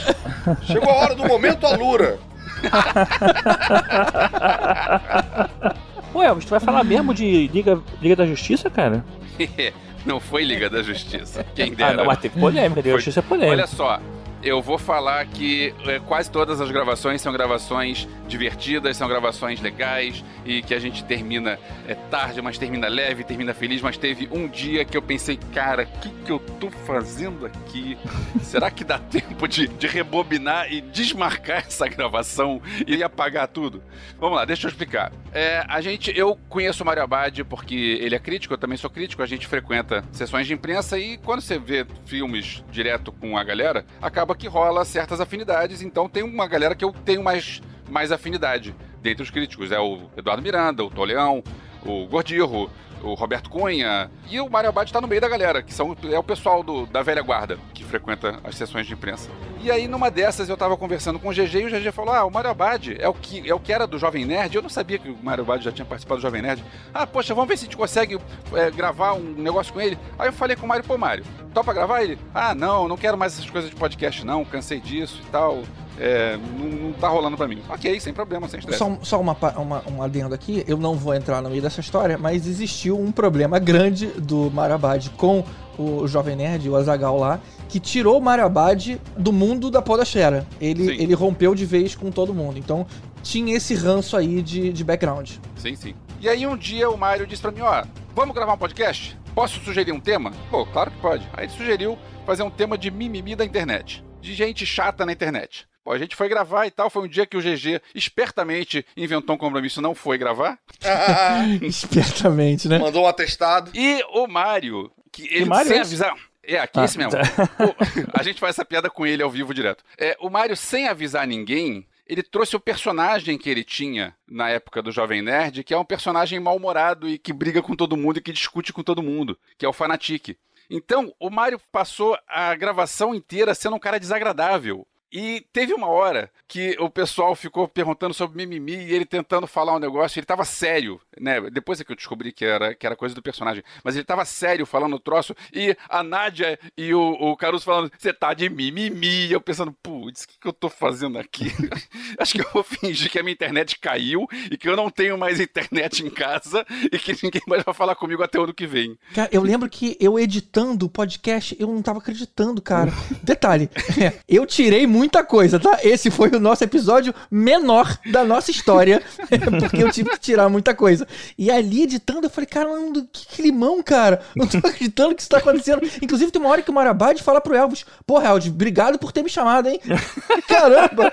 Chegou a hora do momento Alura. Ué, Elvis, tu vai falar mesmo de Liga, Liga da Justiça, cara? não foi Liga da Justiça. Quem Ah, dera. não, mas teve polêmica, Liga da Justiça é polêmica. Olha só, eu vou falar que é, quase todas as gravações são gravações divertidas, são gravações legais e que a gente termina é, tarde, mas termina leve, termina feliz. Mas teve um dia que eu pensei, cara, o que, que eu tô fazendo aqui? Será que dá tempo de, de rebobinar e desmarcar essa gravação e apagar tudo? Vamos lá, deixa eu explicar. É, a gente, eu conheço o Mário Abad porque ele é crítico, eu também sou crítico, a gente frequenta sessões de imprensa e quando você vê filmes direto com a galera, acaba que rola certas afinidades, então tem uma galera que eu tenho mais, mais afinidade dentre os críticos. É o Eduardo Miranda, o Toleão, o Gordirro, o Roberto Cunha e o Mário Abad tá no meio da galera, que são, é o pessoal do, da velha guarda que frequenta as sessões de imprensa. E aí, numa dessas, eu tava conversando com o GG e o GG falou: Ah, o Mário Abad é o que, é o que era do Jovem Nerd. Eu não sabia que o Mário Abad já tinha participado do Jovem Nerd. Ah, poxa, vamos ver se a gente consegue é, gravar um negócio com ele. Aí eu falei com o Mário: Pô, Mário, topa gravar ele? Ah, não, não quero mais essas coisas de podcast, não. Cansei disso e tal. É, não, não tá rolando pra mim. Ok, sem problema, sem estresse. Só, só uma, uma, um adendo aqui, eu não vou entrar no meio dessa história, mas existiu um problema grande do Mario Abad com o Jovem Nerd, o Azagal lá, que tirou o Mario Abad do mundo da podosfera. Ele, ele rompeu de vez com todo mundo. Então tinha esse ranço aí de, de background. Sim, sim. E aí um dia o Mário disse pra mim, ó, vamos gravar um podcast? Posso sugerir um tema? Pô, claro que pode. Aí ele sugeriu fazer um tema de mimimi da internet. De gente chata na internet. Pô, a gente foi gravar e tal. Foi um dia que o GG espertamente inventou um compromisso e não foi gravar. Espertamente, né? Mandou um atestado. E o Mário, que ele Mário sem é esse? avisar. É, aqui Ah, esse mesmo. tá. O- a gente faz essa piada com ele ao vivo direto. É, o Mário, sem avisar ninguém, ele trouxe o personagem que ele tinha na época do Jovem Nerd, que é um personagem mal-humorado e que briga com todo mundo e que discute com todo mundo, que é o Fanatic. Então, o Mário passou a gravação inteira sendo um cara desagradável. E teve uma hora que o pessoal ficou perguntando sobre mimimi e ele tentando falar um negócio, ele tava sério, né? Depois é que eu descobri que era, que era coisa do personagem, mas ele tava sério falando o troço e a Nádia e o, o Caruso falando, você tá de mimimi. E eu pensando, putz, o que, que eu tô fazendo aqui? Acho que eu vou fingir que a minha internet caiu e que eu não tenho mais internet em casa e que ninguém mais vai falar comigo até o ano que vem. Cara, eu lembro que eu editando o podcast, eu não tava acreditando, cara. Detalhe, eu tirei muita coisa, tá? Esse foi o nosso episódio menor da nossa história, porque eu tive que tirar muita coisa. E ali editando, eu falei, caramba, que climão, cara. Não tô acreditando que isso tá acontecendo. Inclusive, tem uma hora que o Marabade fala pro Elvis, porra, Elvis, obrigado por ter me chamado, hein? Caramba!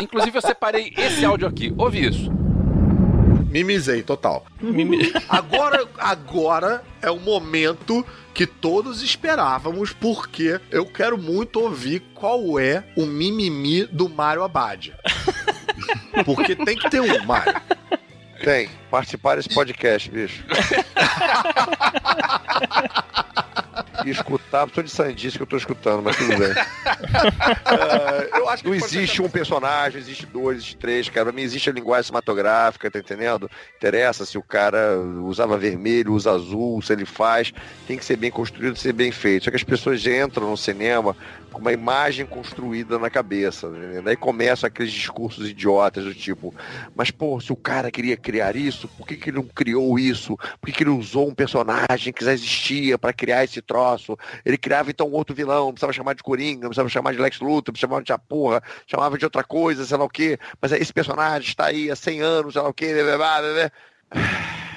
Inclusive, eu separei esse áudio aqui. Ouve isso. Mimizei, total. Agora, agora é o momento que todos esperávamos, porque eu quero muito ouvir qual é o mimimi do Mário Abad. Porque tem que ter um, Mário. Tem. Participar desse podcast, bicho. E escutar, sou de sandice que eu tô escutando, mas tudo bem. Eu acho que Não existe um personagem, existe dois, existe três, cara. Pra mim existe a linguagem cinematográfica, tá entendendo? Interessa se o cara usava vermelho, usa azul, se ele faz. Tem que ser bem construído, ser bem feito. Só que as pessoas entram no cinema com uma imagem construída na cabeça. Né? Daí começam aqueles discursos idiotas do tipo, mas pô, se o cara queria criar isso, por que, que ele não criou isso? Por que, que ele usou um personagem que já existia para criar esse troço? Ele criava então outro vilão, não precisava chamar de Coringa, não precisava chamar de Lex Luthor, não chamava de a porra, chamava de outra coisa, sei lá o quê. Mas esse personagem está aí há 100 anos, sei lá o quê. blá, blá, blá, blá.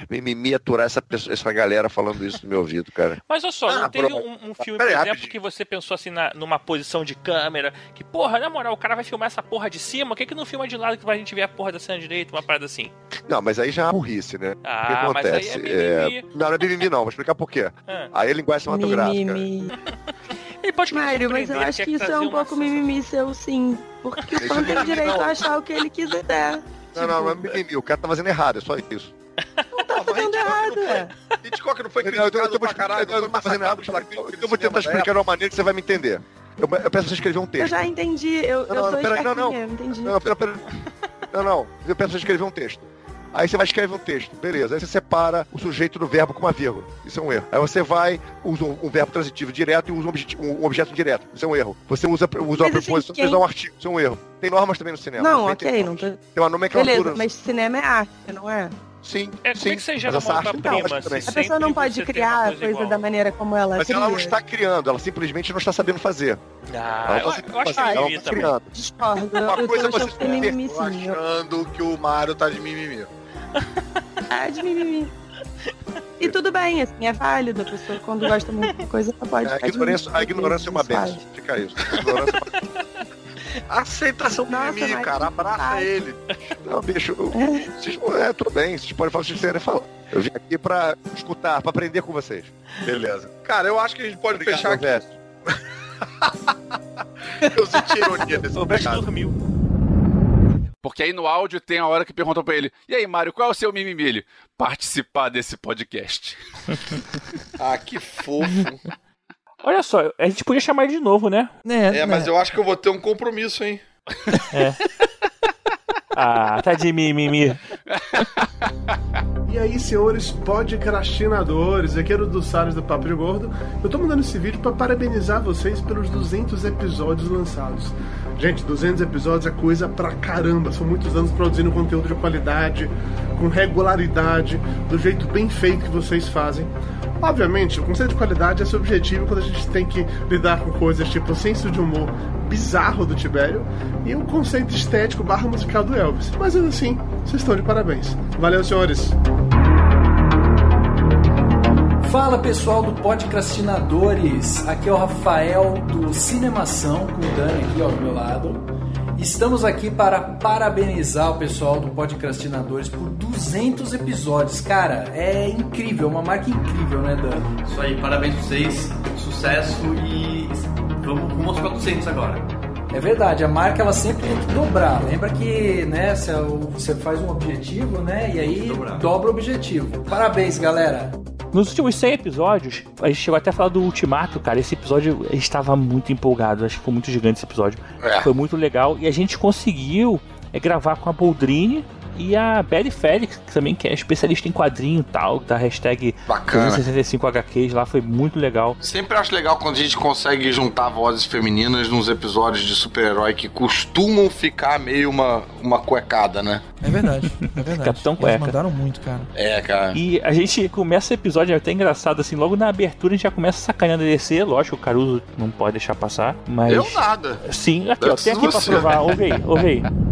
Mimimi aturar essa, pessoa, essa galera falando isso no meu ouvido, cara. Mas olha só, Ah, não teve bro. um, um filme, Peraí, por exemplo, rapidinho. que você pensou assim na- numa posição de câmera, que, porra, na moral, o cara vai filmar essa porra de cima, por que, que não filma de lado que a gente vê a porra da cena direita, uma parada assim? Não, mas aí já é uma burrice, né? Ah, o que mas aí acontece? é mimimi. Não, não é mimimi não, vou explicar por quê. Ah. Aí é linguagem cinematográfica. Ele pode Mário, mas eu acho que isso é um pouco mimimi seu, sim. Porque o fã tem direito a achar o que ele quiser. Não, não, não é mimimi, o cara tá fazendo errado, é só isso. Tá fazendo errado, é. Hitchcock não foi Eu, eu, eu, criticado eu, pra caralho, eu, eu, eu, eu vou tentar explicar de uma maneira que você vai me entender. Eu, eu peço pra você escrever um Eu texto. já entendi, eu, Não, eu não, sou peraí, não, não. eu entendi. Não, pera, pera. não, não. Eu peço pra você escrever um texto. Aí você vai escrever um texto, beleza. Aí você separa o sujeito do verbo com uma vírgula. Isso é um erro. Aí você vai, usa um, um verbo transitivo direto e usa um, um objeto direto. Isso é um erro. Você usa, usa uma Mas, assim, preposição quem- e usa um artigo. Isso é um erro. Tem normas também no cinema. Não, ok, tem, não tô... tem uma nomenclatura. Beleza, mas cinema é arte, não é? Sim, É, como é que você gera uma obra-prima? se A pessoa não pode criar a coisa coisa igual? da maneira como ela Mas cria. ela não está criando, ela simplesmente não está sabendo fazer. Ah, ela eu, tá sabendo eu acho que ela tá criando. Discordo, eu, Uma eu coisa é tô você achando que tem mimimi tô sim. Eu... achando que o Mário tá de mimimi. É de mimimi. E tudo bem, assim, é válido. A pessoa, quando gosta muito de coisa, ela pode A ficar de ignorância, a ignorância é uma benção. Fica isso. A ignorância é uma Aceitação do Nossa, mimimi, mas cara. Abraça fácil. ele. Não, bicho, vocês, é, tudo bem, vocês podem falar o que vocês querem falar. Eu vim aqui pra escutar, pra aprender com vocês. Beleza. Cara, eu acho que a gente pode Obrigado, fechar aqui. Eu senti ironia desse O Beto recado. dormiu. Porque aí no áudio tem a hora que perguntam pra ele: E aí, Mário, qual é o seu mimimi? Ele, Participar desse podcast. Ah, que fofo. Olha só, a gente podia chamar ele de novo, né? É, mas eu acho que eu vou ter um compromisso, hein? É. Ah, tá de mimimi. E aí, senhores podcrastinadores, aqui é o dos Salles do Papo de Gordo. Eu tô mandando esse vídeo para parabenizar vocês pelos 200 episódios lançados. Gente, 200 episódios é coisa pra caramba. São muitos anos produzindo conteúdo de qualidade, com regularidade, do jeito bem feito que vocês fazem. Obviamente, o conceito de qualidade é subjetivo quando a gente tem que lidar com coisas tipo senso de humor bizarro do Tibério e o conceito estético barra musical do Elvis. Mas ainda assim, vocês estão de parabéns. Valeu, senhores! Fala pessoal do Podcrastinadores, aqui é o Rafael do Cinemação, com o Dani aqui ao meu lado. Estamos aqui para parabenizar o pessoal do Podcrastinadores por 200 episódios. Cara, é incrível, uma marca incrível, né, Dani? Isso aí, parabéns pra vocês, sucesso e vamos rumo aos 400 agora. É verdade, a marca ela sempre tem que dobrar. Lembra que né, você você faz um objetivo, né? E aí dobra o objetivo. Parabéns, galera. Nos últimos 100 episódios, a gente chegou até a falar do Ultimato, cara. Esse episódio estava muito empolgado. Acho que foi muito gigante esse episódio. É. Foi muito legal. E a gente conseguiu é, gravar com a Boldrini e a Belly Félix, que também que é especialista em quadrinho e tal, da hashtag Bacana. 65HQs lá, foi muito legal. Sempre acho legal quando a gente consegue juntar vozes femininas nos episódios de super-herói que costumam ficar meio uma, uma cuecada, né? É verdade, é verdade. Capitão Eles Cueca. mandaram muito, cara. É, cara. E a gente começa o episódio, é até engraçado assim, logo na abertura a gente já começa sacaneando a DC, lógico, o Caruso não pode deixar passar, mas... Eu nada. Sim, aqui ó, tem aqui pra Você. provar, ouve aí, ouve aí.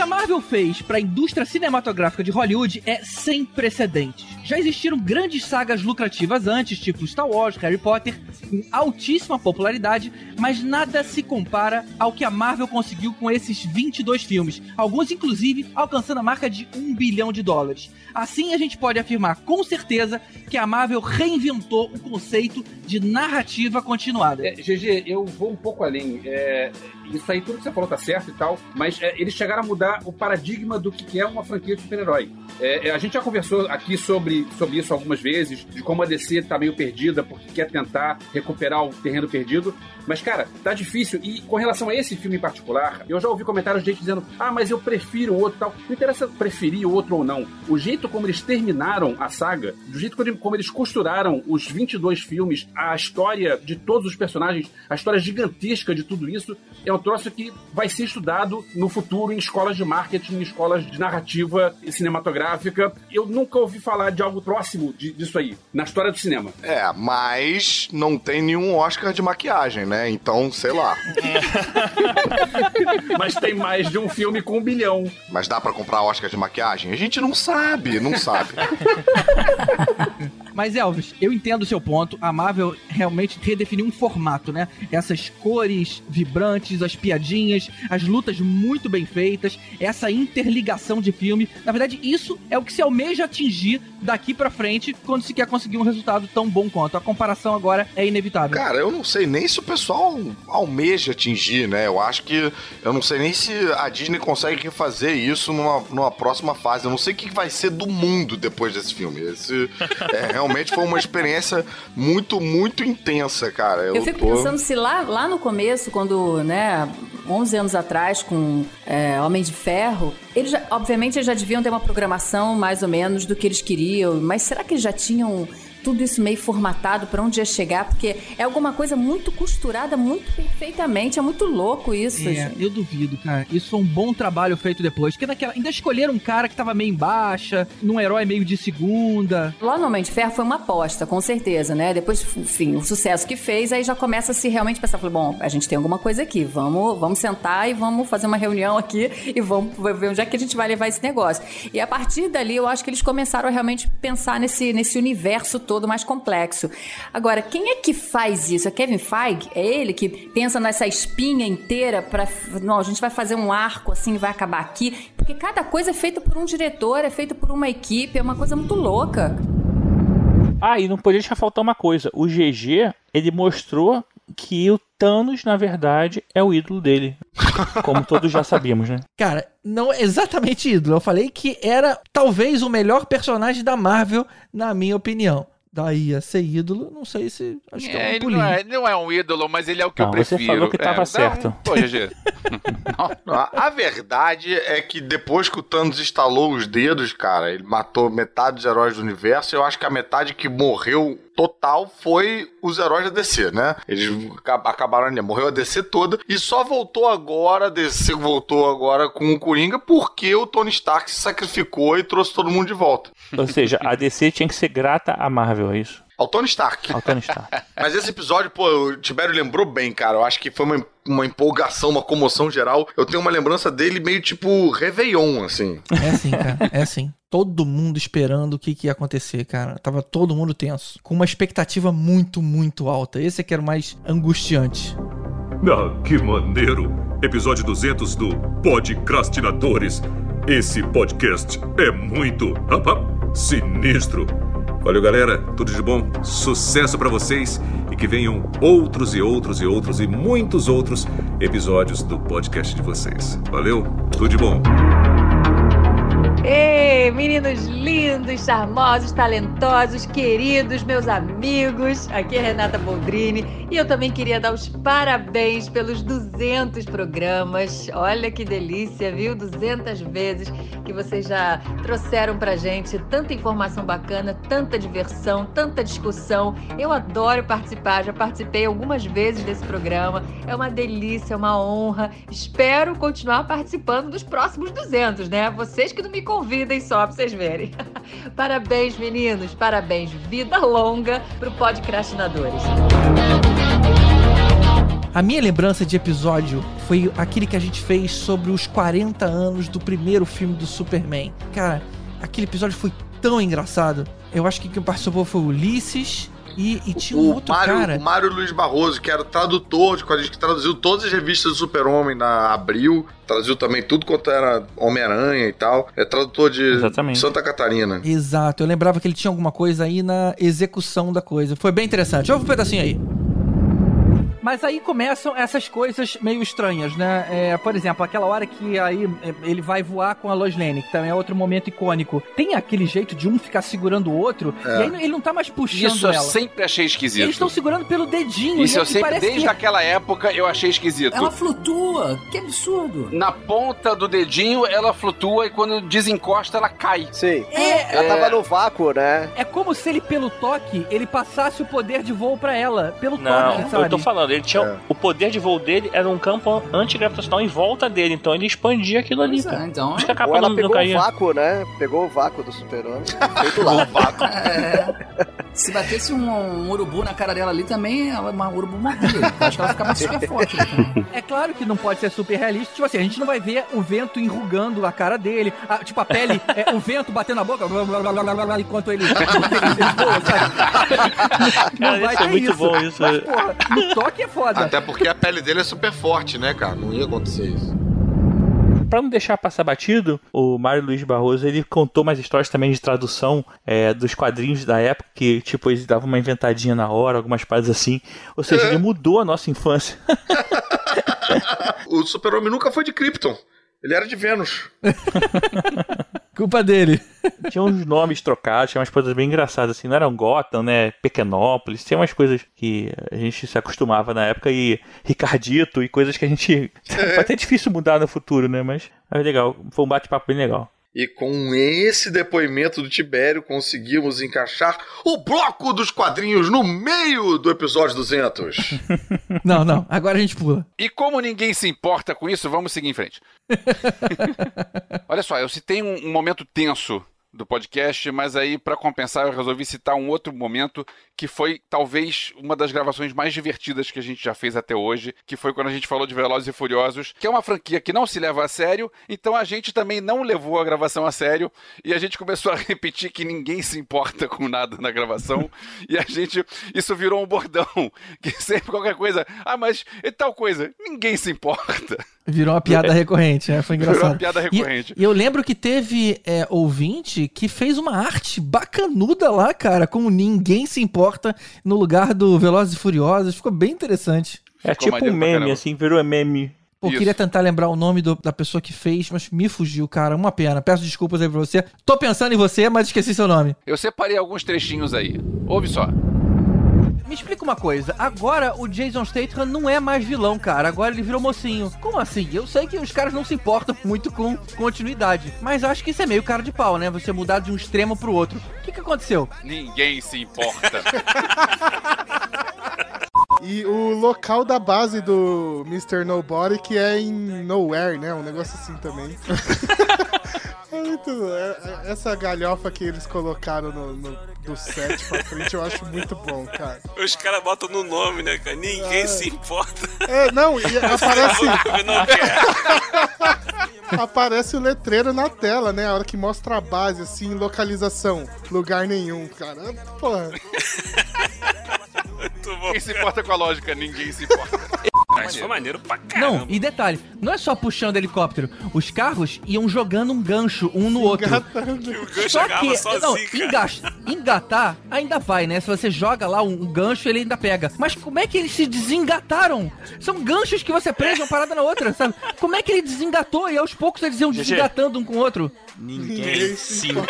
Que a Marvel fez para a indústria cinematográfica de Hollywood é sem precedentes. Já existiram grandes sagas lucrativas antes, tipo Star Wars, Harry Potter, com altíssima popularidade, mas nada se compara ao que a Marvel conseguiu com esses 22 filmes, alguns inclusive alcançando a marca de 1 bilhão de dólares. Assim a gente pode afirmar com certeza que a Marvel reinventou o conceito de narrativa continuada. É, GG, eu vou um pouco além. É, isso aí, tudo que você falou tá certo e tal, mas é, eles chegaram a mudar o paradigma do que é uma franquia de super-herói. É, é, a gente já conversou aqui sobre, sobre isso algumas vezes, de como a DC tá meio perdida porque quer tentar recuperar o terreno perdido. Mas, cara, tá difícil. E com relação a esse filme em particular, eu já ouvi comentários de gente dizendo: ah, mas eu prefiro o outro tal. Não interessa preferir o outro ou não. O jeito como eles terminaram a saga, do jeito como- como eles costuraram os 22 filmes, a história de todos os personagens, a história gigantesca de tudo isso, é um troço que vai ser estudado no futuro em escolas de marketing, em escolas de narrativa cinematográfica. Eu nunca ouvi falar de algo próximo de- disso aí, na história do cinema. É, mas não tem nenhum Oscar de maquiagem, né? Então, sei lá. Mas tem mais de um filme com um bilhão. Mas dá pra comprar Oscar de maquiagem? A gente não sabe, não sabe. Mas, Elvis, eu entendo o seu ponto. A Marvel realmente redefiniu um formato, né? Essas cores vibrantes, as piadinhas, as lutas muito bem feitas, essa interligação de filme. Na verdade, isso é o que se almeja atingir daqui pra frente quando se quer conseguir um resultado tão bom quanto. A comparação agora é inevitável. Cara, eu não sei nem se o pessoal almeja atingir, né? Eu acho que. Eu não sei nem se a Disney consegue refazer isso numa, numa próxima fase. Eu não sei o que vai ser do mundo depois desse filme. Esse é, realmente foi uma experiência muito, muito intensa, cara. Eu, Eu fico tô- pensando se lá, lá no começo, quando, né, 11 anos atrás, com é, Homem de Ferro, eles já, obviamente eles já deviam ter uma programação mais ou menos do que eles queriam, mas será que eles já tinham tudo isso meio formatado para onde ia chegar? Porque é alguma coisa muito costurada, muito perfeitamente, é muito louco isso. É, gente. eu duvido, cara. Isso foi um bom trabalho feito depois. Porque naquela, ainda escolheram um cara que tava meio em baixa, num herói meio de segunda. Lá no Homem de Ferro foi uma aposta, com certeza, né? Depois, enfim, o sucesso que fez, aí já começa a se realmente pensar, bom, a gente tem alguma coisa aqui, vamos, vamos sentar e vamos fazer uma reunião aqui e vamos ver onde é que a gente vai levar esse negócio. E a partir dali, eu acho que eles começaram a realmente pensar nesse, nesse universo todo mais complexo. Agora, quem é que faz isso? É Kevin Feige? É ele que pensa nessa espinha inteira para não, a gente vai fazer um arco assim, vai acabar aqui, porque cada coisa é feita por um diretor, é feita por uma equipe, é uma coisa muito louca. Ah, e não podia deixar faltar uma coisa. O GG, ele mostrou que o Thanos, na verdade, é o ídolo dele. Como todos já sabíamos, né? Cara, não é exatamente ídolo. Eu falei que era talvez o melhor personagem da Marvel, na minha opinião. Daí a ser ídolo, não sei se. Acho que é um É, ele, pulinho. não é, não é um ídolo, mas ele é o que Não, eu você prefiro. falou que tava É, certo. Não, pô, GG. A, a verdade é que depois que o Thanos estalou os dedos, cara, ele matou metade dos heróis do universo. Eu acho que a metade que morreu total foi os heróis da DC, né? Eles aca- acabaram, né? morreu a DC toda e só voltou agora, a DC voltou agora com o Coringa porque o Tony Stark se sacrificou e trouxe todo mundo de volta. Ou seja, a DC tinha que ser grata à Marvel, é isso? Ao Tony Stark. Ao Tony Stark. Mas esse episódio, pô, o Tibério lembrou bem, cara. Eu acho que foi uma, uma empolgação, uma comoção geral. Eu tenho uma lembrança dele meio tipo Réveillon, assim. É assim, cara. É assim. Todo mundo esperando o que, que ia acontecer, cara. Tava todo mundo tenso. Com uma expectativa muito, muito alta. Esse é que era o mais angustiante. Ah, que maneiro! Episódio 200 do Podcrastinadores. Esse podcast é muito ah, ah, sinistro. Valeu, galera. Tudo de bom. Sucesso pra vocês e que venham outros e outros e outros e muitos outros episódios do podcast de vocês. Valeu. Tudo de bom. Ei, meninos lindos, charmosos, talentosos, queridos, meus amigos. Aqui é Renata Boldrini e eu também queria dar os parabéns pelos 200 programas. Olha que delícia, viu? 200 vezes que vocês já trouxeram pra gente tanta informação bacana, tanta diversão, tanta discussão. Eu adoro participar, já participei algumas vezes desse programa. É uma delícia, é uma honra. Espero continuar participando dos próximos 200, né? Vocês que não me convidem só pra vocês verem. Parabéns, meninos. Parabéns. Vida longa pro Podcrastinadores. A minha lembrança de episódio foi aquele que a gente fez sobre os 40 anos do primeiro filme do Superman. Cara, aquele episódio foi tão engraçado. Eu acho que quem participou foi o Ulisses e, e tinha um O outro Mário, cara. o Mário Luiz Barroso, que era tradutor de quadrinhos, que traduziu todas as revistas do Super-Homem na Abril, traduziu também tudo quanto era Homem-Aranha e tal. É tradutor de Santa Catarina. Exato, eu lembrava que ele tinha alguma coisa aí na execução da coisa. Foi bem interessante. Ouve um pedacinho aí. Mas aí começam essas coisas meio estranhas, né? É, por exemplo, aquela hora que aí é, ele vai voar com a Lois Lane, que também é outro momento icônico. Tem aquele jeito de um ficar segurando o outro, É. e aí ele não tá mais puxando Isso eu ela. sempre achei esquisito. Eles estão segurando pelo dedinho. Isso eu e sempre, desde que... aquela época, eu achei esquisito. Ela flutua, que absurdo. Na ponta do dedinho, ela flutua e quando desencosta, ela cai. Sim. É. Ela tava no vácuo, né? É como se ele, pelo toque, ele passasse o poder de voo pra ela. Pelo Não, toque, sabe? eu tô falando, ele tinha. O poder de voo dele era um campo antigravitacional em volta dele, então ele expandia aquilo ali. cara. então. Acho que a capa Ou ela não, não pegou o vácuo, né? Pegou o vácuo do super-homem. Feito lá. Se batesse um, um urubu na cara dela ali também, ela, uma urubu morria. Acho que ela ficava super forte. também. É claro que não pode ser super realista. Tipo assim, a gente não vai ver o vento enrugando a cara dele. a- tipo, a pele, é, o vento batendo na boca, blá, blá, blá, blá, blá, blá, enquanto ele. ele voa, sabe? Não vai isso é ter muito isso. bom, isso. Mas, porra, no toque é foda. Até porque a pele dele é super forte, né, cara? Não ia acontecer isso. Pra não deixar passar batido, o Mário Luiz Barroso ele contou umas histórias também de tradução é, dos quadrinhos da época, que tipo, eles davam uma inventadinha na hora, algumas paradas assim. Ou seja, ele mudou a nossa infância. O super-homem nunca foi de Krypton. Ele era de Vênus. Culpa dele. tinha uns nomes trocados, tinha umas coisas bem engraçadas, assim, não eram Gotham, né? Pequenópolis, tinha umas coisas que a gente se acostumava na época e Ricardito e coisas que a gente. Foi até difícil mudar no futuro, né? Mas é legal, foi um bate-papo bem legal. E com esse depoimento do Tibério, conseguimos encaixar o bloco dos quadrinhos no meio do episódio 200. Não, não, agora a gente pula. E como ninguém se importa com isso, vamos seguir em frente. Olha só, eu citei um, um momento tenso do podcast, mas aí, para compensar, eu resolvi citar um outro momento que foi talvez uma das gravações mais divertidas que a gente já fez até hoje, que foi quando a gente falou de Velozes e Furiosos, que é uma franquia que não se leva a sério, então a gente também não levou a gravação a sério e a gente começou a repetir que ninguém se importa com nada na gravação e a gente isso virou um bordão, que sempre qualquer coisa, ah, mas e tal coisa, ninguém se importa. Virou uma piada recorrente, né? Foi Virou engraçado. uma piada recorrente. E, e eu lembro que teve é, ouvinte que fez uma arte bacanuda lá, cara, como ninguém se importa no lugar do Velozes e Furiosos. Ficou bem interessante. É tipo um meme, assim, virou meme. Pô, queria tentar lembrar o nome do- da pessoa que fez, mas me fugiu, cara. Uma pena. Peço desculpas aí pra você. Tô pensando em você, mas esqueci seu nome. Eu separei alguns trechinhos aí. Ouve só. Me explica uma coisa. Agora o Jason Statham não é mais vilão, cara. Agora ele virou mocinho. Como assim? Eu sei que os caras não se importam muito com continuidade. Mas acho que isso é meio cara de pau, né? Você mudar de um extremo pro outro. O que, que aconteceu? Ninguém se importa. E o local da base do Mr. Nobody, que é em Nowhere, né? Um negócio assim também. É muito, é- é- essa galhofa que eles colocaram no, no- do set pra frente eu acho muito bom, cara. Os caras botam no nome, né, cara? Ninguém se importa. É, não, e aparece. Aparece o letreiro na tela, né? A hora que mostra a base, assim, localização. Lugar nenhum, cara. Porra. Ninguém se importa com a lógica, ninguém se importa. Mas foi maneiro pra caramba. Não, e detalhe, não é só puxando helicóptero. Os carros iam jogando um gancho um no outro. O gancho Só que, sozinho, não, engatar ainda vai, né? Se você joga lá um, um gancho, ele ainda pega. Mas como é que eles se desengataram? São ganchos que você prende uma parada na outra, sabe? Como é que ele desengatou e aos poucos eles iam desengatando um com o outro? Ninguém se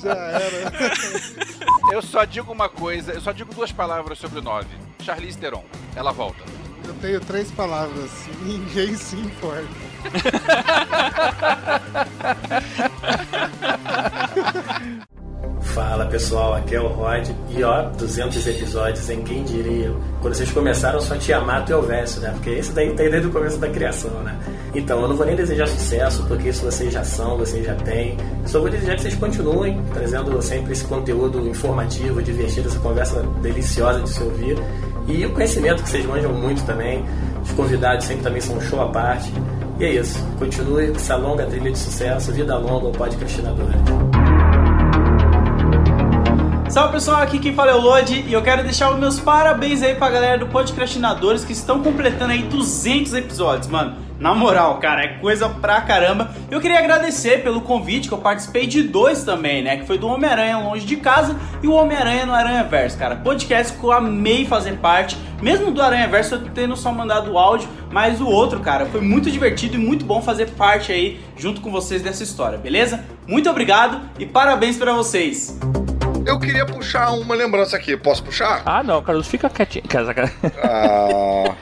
Já era. Eu só digo uma coisa, eu só digo duas palavras sobre o 9. Charlize Theron, ela volta. Eu tenho três palavras. Ninguém se importa. Fala pessoal, aqui é o Rod e ó, 200 episódios em quem diria. Quando vocês começaram só tinha Mato e Elvésio, né? Porque esse daí tem desde o começo da criação, né? Então eu não vou nem desejar sucesso, porque isso vocês já são, vocês já têm. Só vou desejar que vocês continuem trazendo sempre esse conteúdo informativo, divertido, essa conversa deliciosa de se ouvir. E o conhecimento que vocês manjam muito também. Os convidados sempre também são um show à parte. E é isso. Continue com essa longa trilha de sucesso. Vida longa ao podcastinador. Salve pessoal, aqui quem fala é o Lodi e eu quero deixar os meus parabéns aí pra galera do Podcastinadores que estão completando aí 200 episódios, mano. Na moral, cara, é coisa pra caramba. Eu queria agradecer pelo convite que eu participei de dois também, né? Que foi do Homem-Aranha Longe de Casa e o Homem-Aranha no Aranha Verso, cara. Podcast que eu amei fazer parte, mesmo do Aranha Verso eu tendo só mandado o áudio, mas o outro, cara, foi muito divertido e muito bom fazer parte aí junto com vocês dessa história, beleza? Muito obrigado e parabéns pra vocês. Eu queria puxar uma lembrança aqui. Posso puxar? Ah, não, Carlos, fica quietinho. Casa, cara. Ah.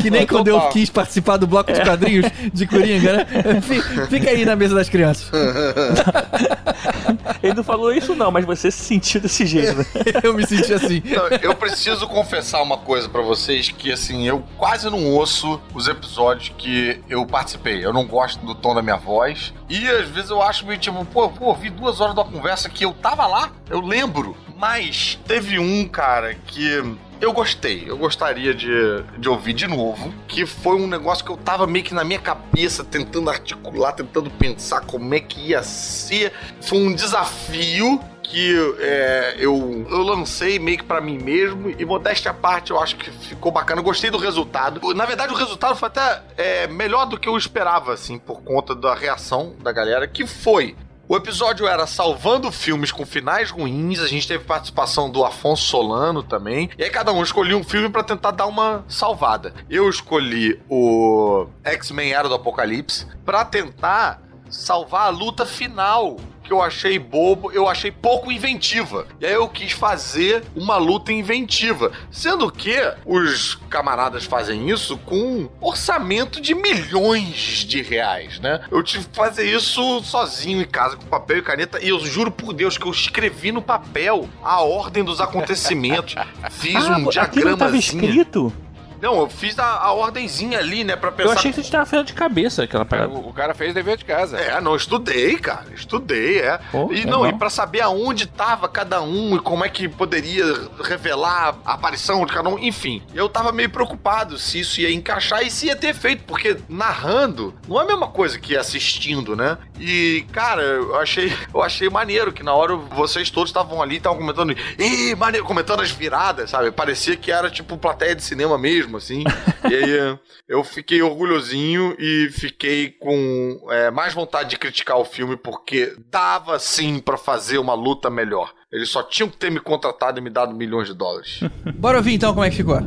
Que nem Então quando eu tá. quis participar do bloco de quadrinhos de Coringa, né? Fi- Fica aí na mesa das crianças. Ele não falou isso não, mas você se sentiu desse jeito, né? eu me senti assim. Não, eu preciso confessar uma coisa pra vocês que assim, eu quase não ouço os episódios que eu participei. Eu não gosto do tom da minha voz e às vezes eu acho meio tipo, pô, pô, ouvi duas horas da conversa que eu tava lá, eu lembro. Mas teve um cara que eu gostei, eu gostaria de, de ouvir de novo, que foi um negócio que eu tava meio que na minha cabeça, tentando articular, tentando pensar como é que ia ser. Foi um desafio que é, eu, eu lancei meio que pra mim mesmo e modéstia à parte eu acho que ficou bacana, eu gostei do resultado. Na verdade o resultado foi até é, melhor do que eu esperava, assim, por conta da reação da galera, que foi o episódio era Salvando Filmes com Finais Ruins. A gente teve participação do Afonso Solano também. E aí cada um escolhia um filme para tentar dar uma salvada. Eu escolhi o X-Men Era do Apocalipse para tentar salvar a luta final que eu achei bobo, eu achei pouco inventiva. E aí eu quis fazer uma luta inventiva. Sendo que os camaradas fazem isso com um orçamento de milhões de reais, né? Eu tive que fazer isso sozinho em casa, com papel e caneta, e eu juro por Deus que eu escrevi no papel a ordem dos acontecimentos. Fiz Ah, um diagramazinho. escrito? Não, eu fiz a, a ordenzinha ali, né, pra pensar. Eu achei que você tava fazendo de cabeça aquela parada. O, o cara fez dever de casa. É, não, estudei, cara. Estudei, é. Pô, e legal. não, e pra saber aonde tava cada um e como é que poderia revelar a aparição de cada um, enfim. Eu tava meio preocupado se isso ia encaixar e se ia ter efeito, porque narrando não é a mesma coisa que assistindo, né? E, cara, eu achei, eu achei maneiro que na hora vocês todos estavam ali, estavam comentando, ih, maneiro, comentando as viradas, sabe? Parecia que era tipo plateia de cinema mesmo, assim. e aí eu fiquei orgulhosinho e fiquei com é, mais vontade de criticar o filme porque dava sim pra fazer uma luta melhor. Eles só tinham que ter me contratado e me dado milhões de dólares. Bora ouvir então como é que ficou.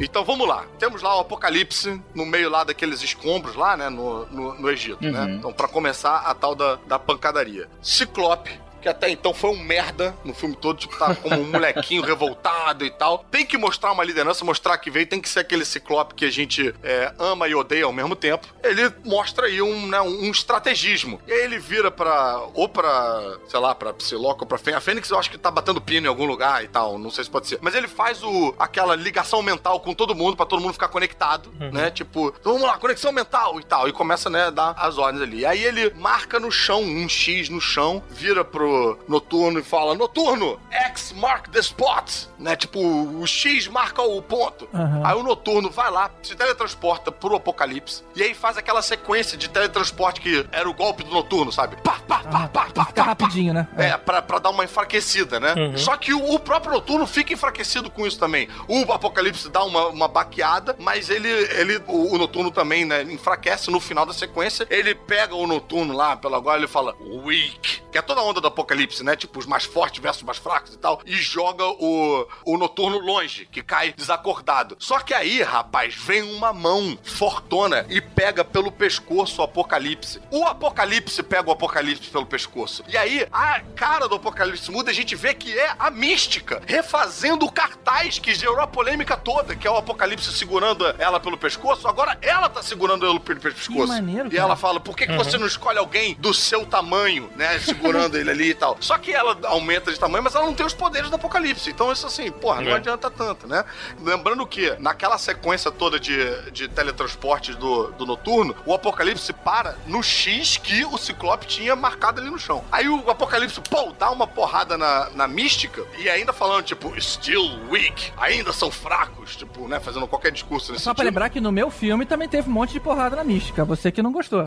Então vamos lá. Temos lá o Apocalipse no meio lá daqueles escombros lá, né, no, no, no Egito, né? Uhum. Então, pra começar, a tal da, da pancadaria. Ciclope, que até então foi um merda no filme todo, tipo, tá como um molequinho revoltado e tal. Tem que mostrar uma liderança, mostrar que veio, tem que ser aquele Ciclope que a gente é, ama e odeia ao mesmo tempo. Ele mostra aí um, né, um estrategismo. E aí ele vira pra, ou pra, sei lá, pra Psylocke ou pra Fênix. A Fênix eu acho que tá batendo pino em algum lugar e tal, não sei se pode ser. Mas ele faz o, aquela ligação mental com todo mundo, pra todo mundo ficar conectado, né? Tipo, então vamos lá, conexão mental e tal. E começa, né, a dar as ordens ali. Aí ele marca no chão, um X no chão, vira pro Noturno e fala, Noturno, X mark the spot, né? Tipo, o X marca o ponto. Aham. Aí o Noturno vai lá, se teletransporta pro Apocalipse, e aí faz aquela sequência de teletransporte que era o golpe do Noturno, sabe? Pá, pá, pá, pá, pá, Fica rapidinho, né? é, pra, pra dar uma enfraquecida, né? Uhum. Só que o, o próprio Noturno fica enfraquecido com isso também. O Apocalipse dá uma, uma baqueada, mas ele, ele o, o Noturno também, né, enfraquece no final da sequência. Ele pega o Noturno lá pela e ele fala, weak, que é toda a onda do Apocalipse, né? Tipo, os mais fortes versus os mais fracos e tal. E joga o, o Noturno longe, que cai desacordado. Só que aí, rapaz, vem uma mão fortona e pega pelo pescoço o Apocalipse. O Apocalipse pega o Apocalipse pelo pescoço. E aí, a cara do Apocalipse muda e a gente vê que é a mística refazendo o cartaz que gerou a polêmica toda, que é o Apocalipse segurando ela pelo pescoço. Agora ela tá segurando ele pelo pescoço. maneiro, e cara. ela fala: por que, que Uhum. você não escolhe alguém do seu tamanho, né? Segurando ele ali e tal. Só que ela aumenta de tamanho, mas ela não tem os poderes do Apocalipse. Então, isso assim, porra, não É. adianta tanto, né? Lembrando que naquela sequência toda de, de teletransportes do, do noturno, o Apocalipse para no X que o Ciclope tinha marcado ali no chão. Aí o Apocalipse, pô, dá uma porrada na, na mística e ainda falando, tipo, still weak, ainda são fracos, tipo, né? Fazendo qualquer discurso nesse Só pra lembrar que no meu filme também teve um monte de porrada na mística. Você que não gostou.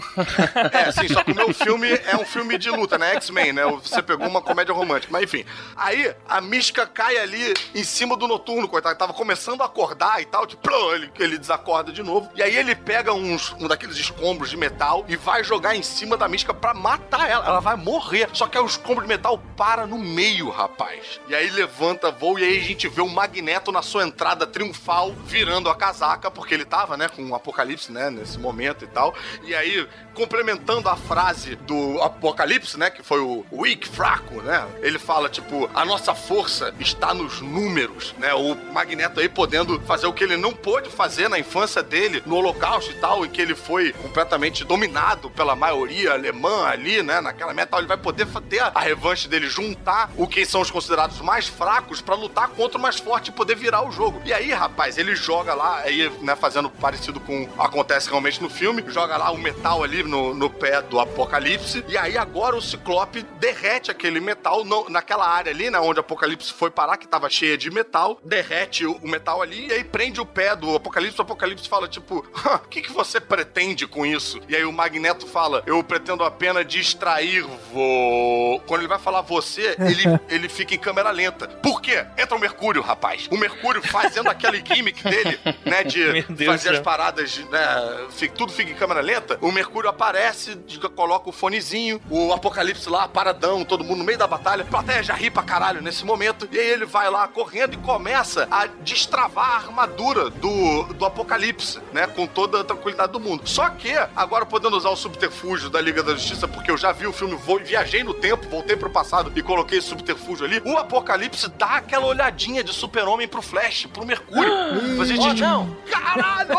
É, sim, só que o meu filme é um filme de luta, né? X-Men, né? Você pegou uma comédia romântica. Mas enfim. Aí a mística cai ali em cima do noturno, coitado. Tava começando a acordar e tal. Tipo, plum, ele, ele desacorda de novo. E aí ele pega uns, um daqueles escombros de metal e vai jogar em cima da mística pra matar ela. Ela vai morrer. Só que aí o escombro de metal para no meio, rapaz. E aí levanta voo e aí a gente vê o Magneto na sua entrada triunfal virando a casaca, porque ele tava, né, com o Apocalipse, né, nesse momento e tal. E aí, complementando a frase do Apocalipse, né, que foi foi o weak, fraco, né? Ele fala, tipo, a nossa força está nos números, né? O Magneto aí podendo fazer o que ele não pôde fazer na infância dele, no Holocausto e tal, em que ele foi completamente dominado pela maioria alemã ali, né? Naquela metal, ele vai poder ter a revanche dele, juntar o que são os considerados mais fracos pra lutar contra o mais forte e poder virar o jogo. E aí, rapaz, ele joga lá, aí, né, fazendo parecido com acontece realmente no filme, joga lá o metal ali no, no pé do Apocalipse, e aí agora o Ciclope derrete aquele metal no- naquela área ali, né, onde o Apocalipse foi parar, que tava cheia de metal, derrete o, o metal ali, e aí prende o pé do Apocalipse, o Apocalipse fala, tipo, "Hã, o que, que você pretende com isso? E aí o Magneto fala, eu pretendo apenas distrair vo... Quando ele vai falar você, ele, ele fica em câmera lenta. Por quê? Entra o Mercúrio, rapaz. O Mercúrio fazendo aquele gimmick dele, né, de fazer as paradas, né, fica- tudo fica em câmera lenta. O Mercúrio aparece, coloca o fonezinho, o Apocalipse lá, paradão, todo mundo no meio da batalha. A plateia já ri pra caralho nesse momento. E aí ele vai lá correndo e começa a destravar a armadura do, do Apocalipse, né, com toda a tranquilidade do mundo. Só que, agora podendo usar o subterfúgio da Liga da Justiça, porque eu já vi o filme, vou, viajei no tempo, voltei pro passado e coloquei esse subterfúgio ali, o Apocalipse dá aquela olhadinha de super-homem pro Flash, pro Mercúrio. Fazer Oh, de- não. Caralho!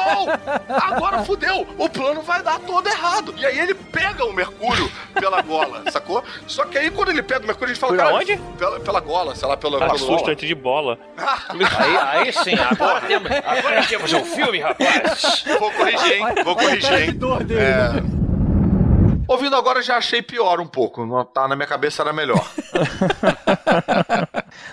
Agora fudeu! O plano vai dar todo errado. E aí ele pega o Mercúrio pela gola, sacou? Só que aí quando ele pega o Mercúrio, a gente fala, Por cara, onde? Pela, pela gola, sei lá, pela, Tá pela susto antes de bola. Aí, aí sim, agora temos, agora temos um filme, rapaz. Vou corrigir, hein? Vou corrigir, hein? É... Ouvindo agora já achei pior um pouco. Não tá na minha cabeça era melhor.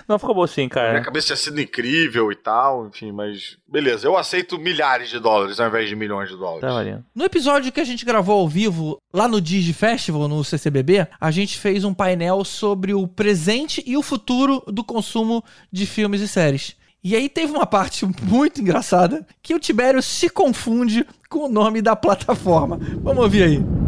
Não, ficou bom sim, Na minha cara. cabeça tinha sido incrível e tal, enfim, mas beleza. Eu aceito milhares de dólares ao invés de milhões de dólares. Tá valendo. No episódio que a gente gravou ao vivo, lá no Digi Festival, no CCBB, a gente fez um painel sobre o presente e o futuro do consumo de filmes e séries. E aí teve uma parte muito engraçada que o Tibério se confunde com o nome da plataforma. Vamos ouvir aí.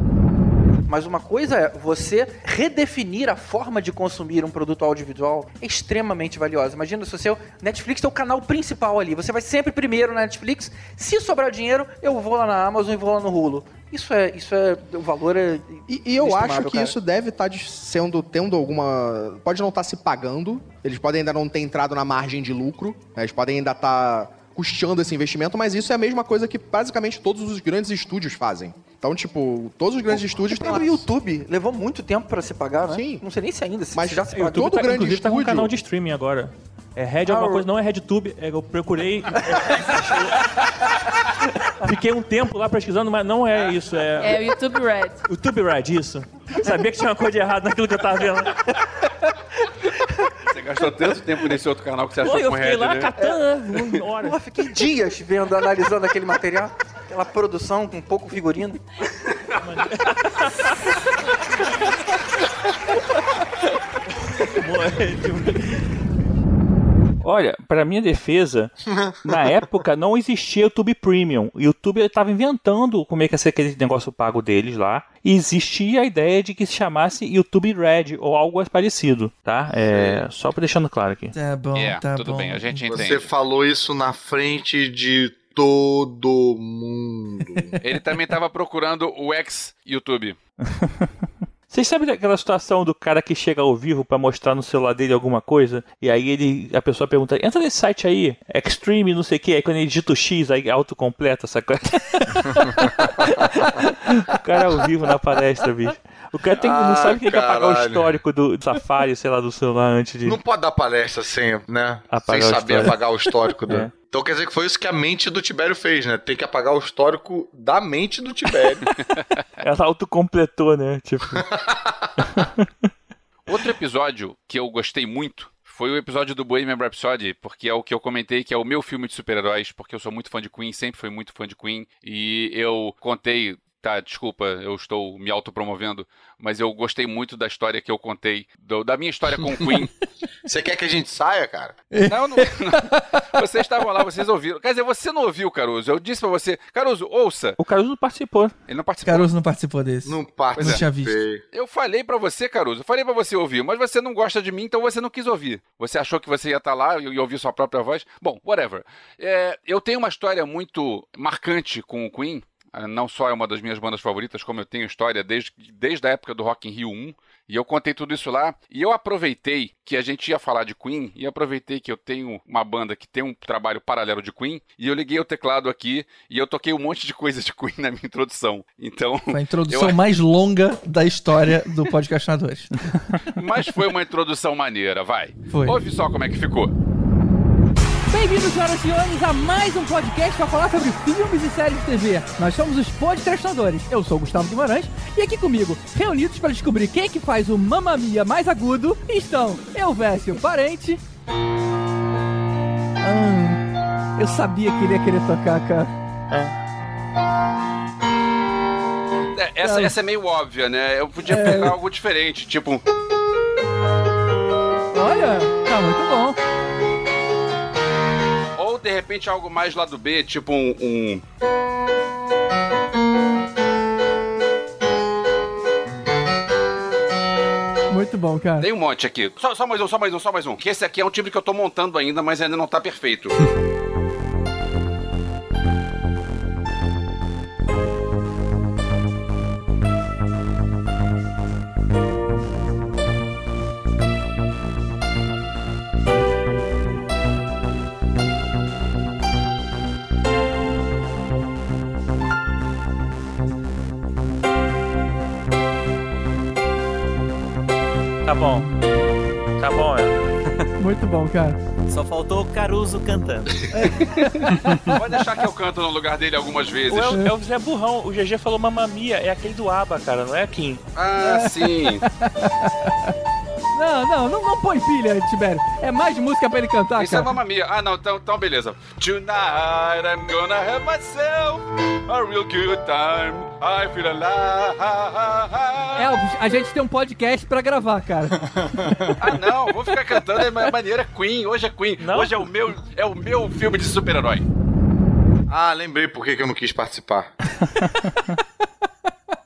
Mas uma coisa é você redefinir a forma de consumir um produto audiovisual é extremamente valiosa. Imagina se o seu Netflix é o canal principal ali. Você vai sempre primeiro na Netflix. Se sobrar dinheiro, eu vou lá na Amazon e vou lá no Hulu. Isso é, isso é, o valor é E, e eu acho que cara. isso deve estar sendo tendo alguma. Pode não estar se pagando. Eles podem ainda não ter entrado na margem de lucro. né? Eles podem ainda estar custeando esse investimento, mas isso é a mesma coisa que basicamente todos os grandes estúdios fazem. Então, tipo, todos os grandes estúdios O próprio YouTube levou muito tempo pra se pagar, né? Sim. Não sei nem se ainda, se Mas já se O pagou. YouTube tá, inclusive tá com um canal de streaming agora. É Red alguma Ah, o- coisa, não é RedTube. É, eu procurei. Fiquei um tempo lá pesquisando, mas não é isso. É, É o YouTube Red. YouTube Red, isso. Sabia que tinha uma coisa de errado naquilo que eu tava vendo. Gastou tanto tempo nesse outro canal que você achou Pô, eu com fiquei lá né? catando uma hora. Porra, fiquei dias vendo, analisando aquele material. Aquela produção com pouco figurino. Olha, pra minha defesa, na época não existia YouTube Premium. O YouTube estava inventando como é que ia ser aquele negócio pago deles lá. E existia a ideia de que se chamasse YouTube Red ou algo parecido, tá? É, só pra deixando claro aqui. Tá bom, É, tá tudo bom. bem, a gente entende. Você falou isso na frente de todo mundo. Ele também tava procurando o ex-YouTube. Vocês sabem daquela situação do cara que chega ao vivo pra mostrar no celular dele alguma coisa? E aí ele, a pessoa pergunta, entra nesse site aí, Extreme, não sei o que, aí quando ele digita o X, aí autocompleta, sacou? o cara ao vivo na palestra, bicho. O cara tem, não Ah, sabe que ele quer apagar o histórico do, do Safari, sei lá, do celular antes de... Não pode dar palestra sem, né? Apagar sem saber histórico. apagar o histórico. do- É. Então quer dizer que foi isso que a mente do Tibério fez, né? Tem que apagar o histórico da mente do Tibério. Ela autocompletou, né? Tipo... Outro episódio que eu gostei muito foi o episódio do Bohemian Rhapsody, porque é o que eu comentei que é o meu filme de super-heróis, porque eu sou muito fã de Queen, sempre fui muito fã de Queen, e eu contei, tá, desculpa, eu estou me autopromovendo, mas eu gostei muito da história que eu contei, do- da minha história com Queen. Você quer que a gente saia, cara? Não, não, não. Vocês estavam lá, vocês ouviram. Quer dizer, você não ouviu, Caruso. Eu disse pra você, Caruso, ouça. O Caruso não participou. Ele não participou. Caruso não participou desse. Não Pois Não tinha visto. Eu falei pra você, Caruso, eu falei pra você ouvir, mas você não gosta de mim, então você não quis ouvir. Você achou que você ia estar lá e ouvir sua própria voz? Bom, whatever. É, eu tenho uma história muito marcante com o Queen. Ah, Não só é uma das minhas bandas favoritas, como eu tenho história desde, desde a época do Rock in Rio 1. E eu contei tudo isso lá. E eu aproveitei que a gente ia falar de Queen. E aproveitei que eu tenho uma banda que tem um trabalho paralelo de Queen. E eu liguei o teclado aqui. E eu toquei um monte de coisas de Queen na minha introdução. Então. Foi a introdução eu- mais longa da história do Podcastinadores. Mas foi uma introdução maneira, vai. Foi. Ouve só como é que ficou. Bem-vindos, senhoras e senhores, a mais um podcast para falar sobre filmes e séries de TV. Nós somos os Podcastinadores. Eu sou o Gustavo Guimarães e aqui comigo, reunidos para descobrir quem é que faz o Mamma Mia mais agudo, estão eu, Vécio, parente. Ah, eu sabia que ele ia querer tocar, cara. É, essa, essa é meio óbvia, né? Eu podia É. pegar algo diferente, tipo. Olha, tá muito bom. De repente algo mais lado B, tipo um. um- Muito bom, cara. Tem um monte aqui. Só, só mais um, só mais um, só mais um. Que esse aqui é um timbre que eu tô montando ainda, mas ainda não tá perfeito. bom, cara. Só faltou o Caruso cantando. Pode deixar que eu canto no lugar dele algumas vezes. O El- é o Zé Burrão. O GG falou mamamia. É aquele do ABBA, cara, não é Kim? Ah, sim. Não, não, não, não põe pilha, Tibério. É mais música pra ele cantar, Isso é cara. Mamma Mia. Ah, não, então, então beleza. Tonight I'm gonna have myself a real good time. I feel alive. Elvis, a gente tem um podcast pra gravar, cara. Ah, não, vou ficar cantando é ma- maneira Queen. Hoje é Queen. Hoje é o meu, é o meu filme de super-herói. Ah, lembrei por que eu não quis participar.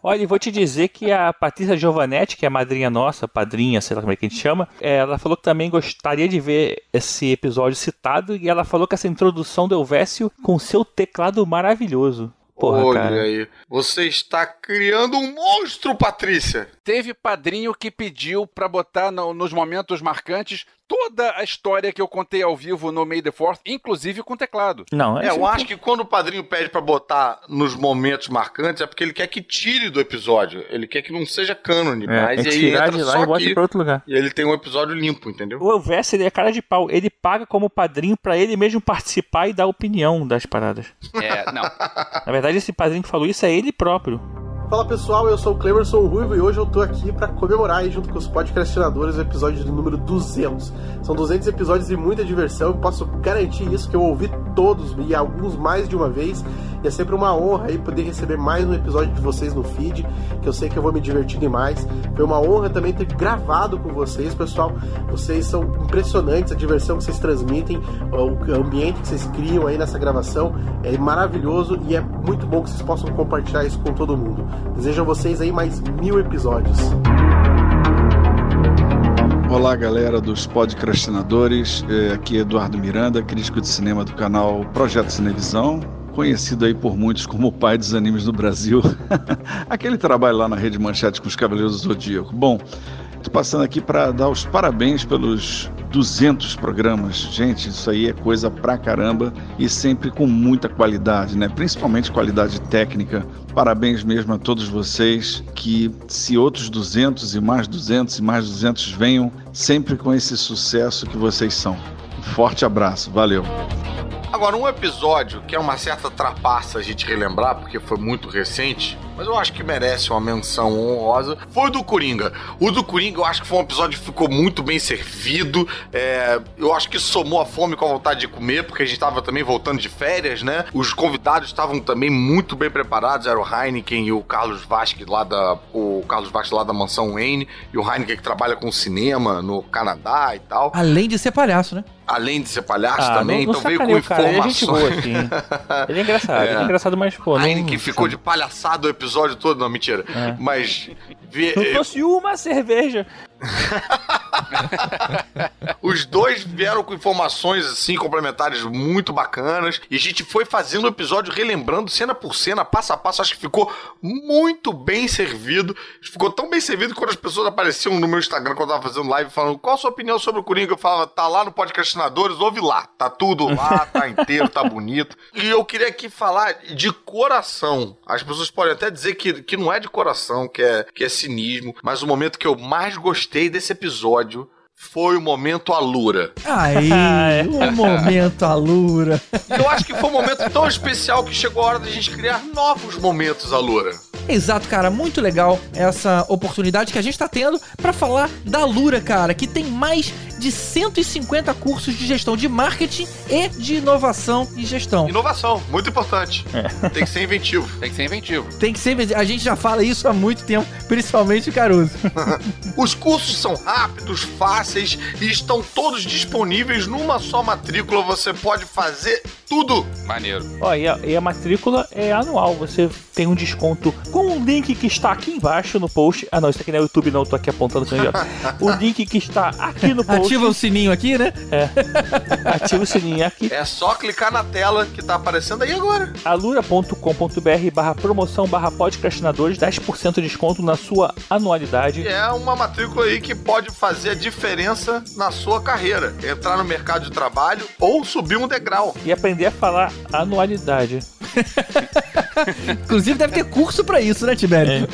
Olha, e vou te dizer que a Patrícia Giovanetti, que é a madrinha nossa, padrinha, sei lá como é que a gente chama, ela falou que também gostaria de ver esse episódio citado e ela falou que essa introdução do Elvésio com seu teclado maravilhoso. Porra, Olha cara. aí. Você está criando um monstro, Patrícia. Teve padrinho que pediu pra botar no- nos momentos marcantes toda a história que eu contei ao vivo no May the Fourth, inclusive com teclado. Não, É, eu acho que quando o padrinho pede pra botar nos momentos marcantes é porque ele quer que tire do episódio. Ele quer que não seja cânone, É, mas é aí tirar entra de lá só e bota aqui pra outro lugar. e ele tem um episódio limpo, entendeu? O Elvésio, ele é cara de pau. Ele paga como padrinho pra ele mesmo participar e dar opinião das paradas. É, não. Na verdade, esse padrinho que falou isso é ele próprio. Fala pessoal, eu sou o Clemerson Ruivo e hoje eu tô aqui pra comemorar aí junto com os podcastinadores o episódio de número 200. São 200 episódios e muita diversão, eu posso garantir isso que eu ouvi todos e alguns mais de uma vez. E é sempre uma honra aí poder receber mais um episódio de vocês no feed, que eu sei que eu vou me divertir demais. Foi uma honra também ter gravado com vocês, pessoal. Vocês são impressionantes, a diversão que vocês transmitem, o ambiente que vocês criam aí nessa gravação é maravilhoso e é muito bom que vocês possam compartilhar isso com todo mundo. Desejo a vocês aí mais mil episódios. Olá, galera dos podcastinadores. É, Aqui é Eduardo Miranda, crítico de cinema do canal Projeto Cinevisão, conhecido aí por muitos como o pai dos animes no Brasil. Aquele trabalho lá na Rede Manchete com os Cavaleiros do Zodíaco. Bom, tô passando aqui para dar os parabéns pelos 200 programas. Gente, isso aí é coisa pra caramba e sempre com muita qualidade, né? Principalmente qualidade técnica. Parabéns mesmo a todos vocês que se outros 200 e mais 200 e mais 200 venham sempre com esse sucesso que vocês são. Forte abraço, valeu. Agora, um episódio que é uma certa trapaça a gente relembrar, porque foi muito recente, mas eu acho que merece uma menção honrosa, foi o do Coringa. O do Coringa eu acho que foi um episódio que ficou muito bem servido. é, eu acho que somou a fome com a vontade de comer, porque a gente estava também voltando de férias, né? Os convidados estavam também muito bem preparados, era o Heineken e o Carlos Vasque lá da. O Carlos Vasque lá da mansão Wayne, e o Heineken que trabalha com cinema no Canadá e tal. Além de ser palhaço, né? Além de ser palhaço Ah, também, não- não então veio com o cara, ele é gente informações. boa, assim. Ele é engraçado, ele é engraçado, mas, pô, não- Heineken ficou de palhaçada o episódio todo, não, mentira. É. Mas. vê- Não trouxe uma cerveja. Os dois vieram com informações assim complementares muito bacanas e a gente foi fazendo o episódio relembrando cena por cena, passo a passo. Acho que ficou muito bem servido. Ficou tão bem servido que quando as pessoas apareciam no meu Instagram quando eu tava fazendo live falando qual a sua opinião sobre o Coringa, eu falava, tá lá no Podcastinadores, ouve lá. Tá tudo lá, tá inteiro, tá bonito. E eu queria aqui falar de coração. As pessoas podem até dizer que, que não é de coração, que é, que é cinismo, mas o momento que eu mais gostei desse episódio foi o momento Alura. Aí, o momento Alura. Eu acho que foi um momento tão especial que chegou a hora da gente criar novos momentos Alura. Exato, cara, muito legal essa oportunidade que a gente tá tendo pra falar da Lura, cara, que tem mais de 150 cursos de gestão de marketing e de inovação e gestão. Inovação, muito importante. Tem que ser inventivo. Tem que ser inventivo. Tem que ser, a gente já fala isso há muito tempo, principalmente o Caruso. Os cursos são rápidos, fáceis e estão todos disponíveis numa só matrícula. Você pode fazer tudo. Maneiro. Ó, e a, e a matrícula é anual. Você tem um desconto com o link que está aqui embaixo no post. Ah, não, isso aqui não é YouTube, não. Eu tô aqui apontando ó. O link que está aqui no post. Ativa o sininho aqui, né? É. Ativa o sininho aqui. É só clicar na tela que tá aparecendo aí agora. alura.com.br barra promoção barra podcastinadores, 10% de desconto na sua anualidade. É uma matrícula aí que pode fazer a diferença na sua carreira. Entrar no mercado de trabalho ou subir um degrau. E aprender a falar anualidade. Inclusive deve ter curso pra isso, né, Tibério?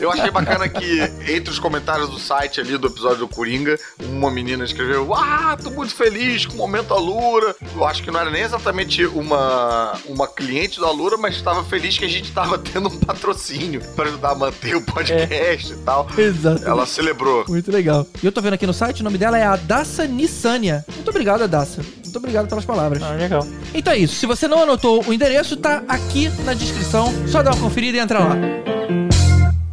Eu achei bacana que entre os comentários do site ali do episódio do Coringa, uma menina escreveu: Ah, tô muito feliz com o momento Alura. Eu acho que não era nem exatamente uma, uma cliente da Alura, mas estava feliz que a gente tava tendo um patrocínio para ajudar a manter o podcast e tal. Exato. Ela celebrou. Muito legal. E eu tô vendo aqui no site, o nome dela é Adassa Nissânia. Muito obrigado, Adassa. Muito obrigado pelas palavras. Ah, legal. Então é isso. Se você não anotou o endereço, tá aqui na descrição. Só dá uma conferida e entra lá.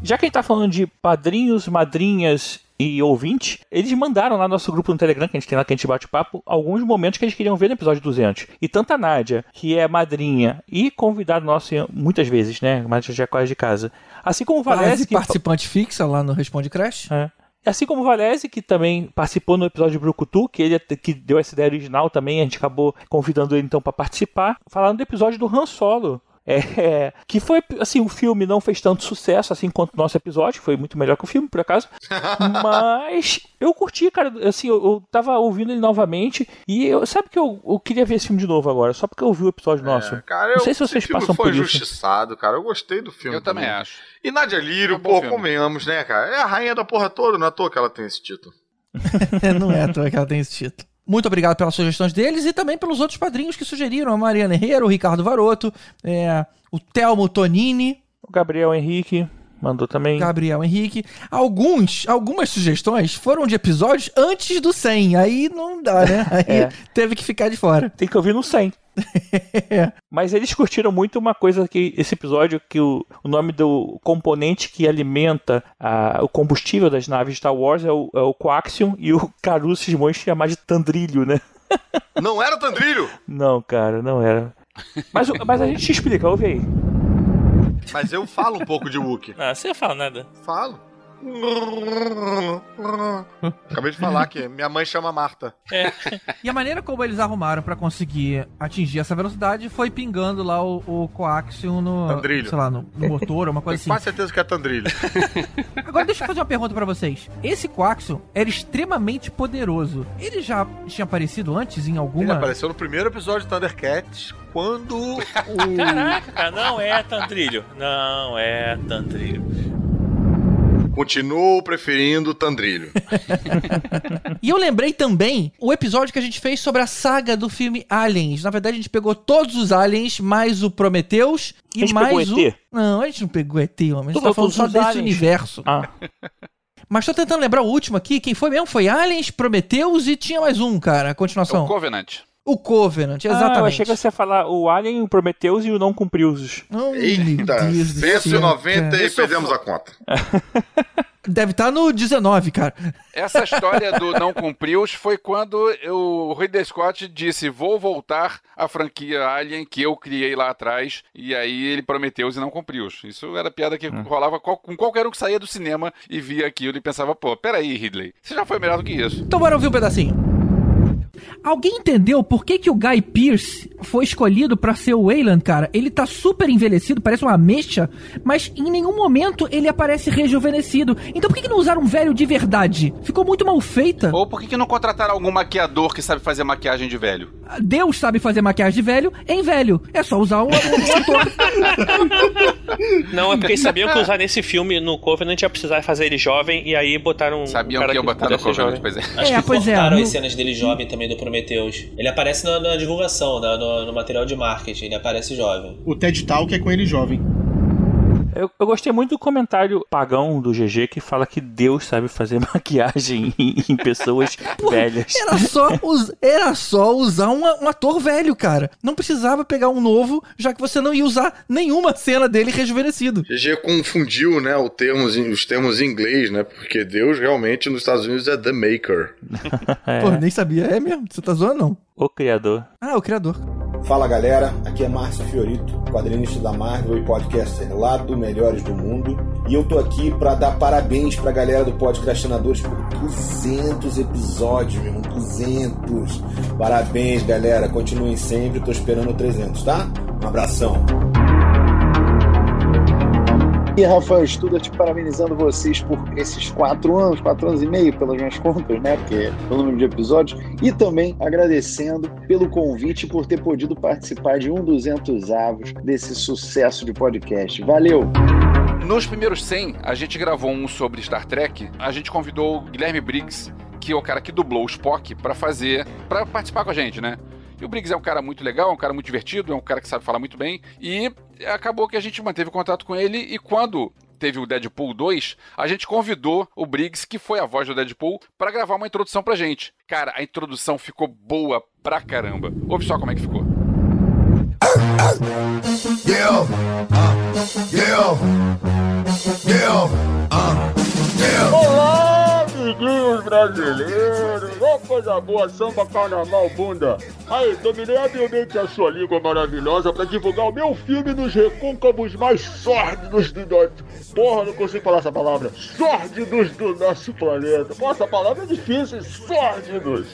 Já que a gente tá falando de padrinhos, madrinhas e ouvintes, eles mandaram lá no nosso grupo no Telegram, que a gente tem lá, que a gente bate papo, alguns momentos que eles queriam ver no episódio 200. E tanto a Nádia, que é madrinha e convidado nosso muitas vezes, né? Mas já é quase de casa. Assim como o Valese, Quase que... participante fixa lá no Responde Crash. É. Assim como o Valese, que também participou no episódio de Brucutu, que ele que deu essa ideia original também, a gente acabou convidando ele então para participar, falando do episódio do Han Solo. É, que foi, assim, o filme não fez tanto sucesso assim quanto o nosso episódio, foi muito melhor que o filme, por acaso. Mas eu curti, cara, assim, eu, eu tava ouvindo ele novamente e eu, sabe que eu, eu queria ver esse filme de novo agora, só porque eu ouvi o episódio nosso. É, Cara, não eu, sei se esse vocês filme passam foi por isso. injustiçado, cara. Eu gostei do filme. Eu também acho. E Nadia Lírio, É um pô, filme. convenhamos, né, cara? É a rainha da porra toda, não é à toa que ela tem esse título. não é à toa que ela tem esse título. Muito obrigado pelas sugestões deles e também pelos outros padrinhos que sugeriram. A Mariana Herrera, o Ricardo Varoto, é, o Telmo Tonini. O Gabriel Henrique mandou também. Gabriel Henrique. Alguns, algumas sugestões foram de episódios antes do 100. Aí não dá, né? Aí É. teve que ficar de fora. Tem que ouvir no 100. Mas eles curtiram muito uma coisa que esse episódio que o, o nome do componente que alimenta a- o combustível das naves Star Wars é o, é o coaxium e o Caruso cismou em chamar de tandrilho, né? Não era Tandrilho? Não, cara, não era. Mas, mas a gente te explica, ouve aí. Mas eu falo um pouco de Wookie. Não, você fala nada. Falo. Acabei de falar que minha mãe chama Marta. E a maneira como eles arrumaram pra conseguir atingir essa velocidade foi pingando lá o, o coaxium no, Tandrilho. sei lá, no, no motor, uma coisa Tenho assim. quase certeza que é Tandrilho. Agora deixa eu fazer uma pergunta pra vocês. Esse coaxium era extremamente poderoso. Ele já tinha aparecido antes em Ele alguma... apareceu no primeiro episódio de Thundercats, quando o... Caraca, cara, não é Tandrilho. Não é Tandrilho. Continuo preferindo Tandrilho. E eu lembrei também o episódio que a gente fez sobre a saga do filme Aliens. Na verdade, a gente pegou todos os aliens, mais o Prometheus e mais pegou o. ET? Não, a gente não pegou ET, homem. A gente tá falou falando só desse aliens. universo. Ah. Mas tô tentando lembrar o último aqui. Quem foi mesmo? Foi Aliens, Prometheus e tinha mais um, cara. A É o continuação. Covenant. O Covenant, Ah, eu exatamente. achei que você ia falar o Alien, o Prometheus e o Não Cumpriu-os. Oh, Eita, Deus do penso em céu, 90 cara. e perdemos a conta. Deve estar no 19, cara. Essa história do não cumpriu foi quando o Ridley Scott disse: Vou voltar à franquia Alien que eu criei lá atrás. E aí ele prometeu e não cumpriu. Isso era piada que rolava qual- com qualquer um que saía do cinema e via aquilo e pensava: Pô, peraí, Ridley, você já foi melhor do que isso. Então bora ouvir um pedacinho. Alguém entendeu por que, que o Guy Pearce foi escolhido pra ser o Wayland, cara? Ele tá super envelhecido, parece uma ameixa, mas em nenhum momento ele aparece rejuvenescido. Então por que, que não usaram um velho de verdade? Ficou muito mal feita. Ou por que, que não contrataram algum maquiador que sabe fazer maquiagem de velho? Deus sabe fazer maquiagem de velho em velho. É só usar um, um ator. Não, é porque eles sabiam que usar nesse filme, no Covenant, ia precisar fazer ele jovem, e aí botaram um Sabiam cara que ia botar no Covenant, pois é. Acho É, que pois é, cortaram no- as cenas dele jovem também do Prometheus. Ele aparece na, na divulgação, na- no, no material de marketing, ele aparece jovem. O TED Talk é com ele jovem. Eu, eu gostei muito do comentário pagão do GG que fala que Deus sabe fazer maquiagem em, em pessoas velhas. Era só, us- era só usar um, um ator velho, cara. Não precisava pegar um novo, já que você não ia usar nenhuma cena dele rejuvenescido. GG confundiu, né, o termos, os termos em inglês, né? Porque Deus realmente nos Estados Unidos é The Maker. Pô, nem sabia. É mesmo? Você tá zoando, não? O criador. Ah, o criador. Fala galera, aqui é Márcio Fiorito, quadrinista da Marvel e podcaster lá do Melhores do Mundo. E eu tô aqui pra dar parabéns pra galera do Podcastinadores por 200 episódios, meu irmão, 200. Parabéns, galera, continuem sempre, tô esperando 300, tá? Um abração. E Rafael Studart parabenizando vocês por esses quatro anos, quatro anos e meio, pelas minhas contas, né? Porque pelo número de episódios. E também agradecendo pelo convite por ter podido participar de um 200 avos desse sucesso de podcast. Valeu! Nos primeiros 100, a gente gravou um sobre Star Trek. A gente convidou o Guilherme Briggs, que é o cara que dublou o Spock, pra fazer, pra participar com a gente, né? E o Briggs é um cara muito legal, um cara muito divertido, é um cara que sabe falar muito bem. E acabou que a gente manteve contato com ele. E quando teve o Deadpool 2, a gente convidou o Briggs, que foi a voz do Deadpool, pra gravar uma introdução pra gente. Cara, a introdução ficou boa pra caramba. Ouve só como é que ficou. Yeah, uh, yeah, yeah, uh, yeah. Olá, amiguinhos brasileiros! Ó, coisa boa, samba, carnaval, bunda! Aí, dominei habilmente a sua língua maravilhosa pra divulgar o meu filme nos recôncavos mais sórdidos do nosso... Porra, não consigo falar essa palavra. Sórdidos do nosso planeta. Pô, essa palavra é difícil, sórdidos.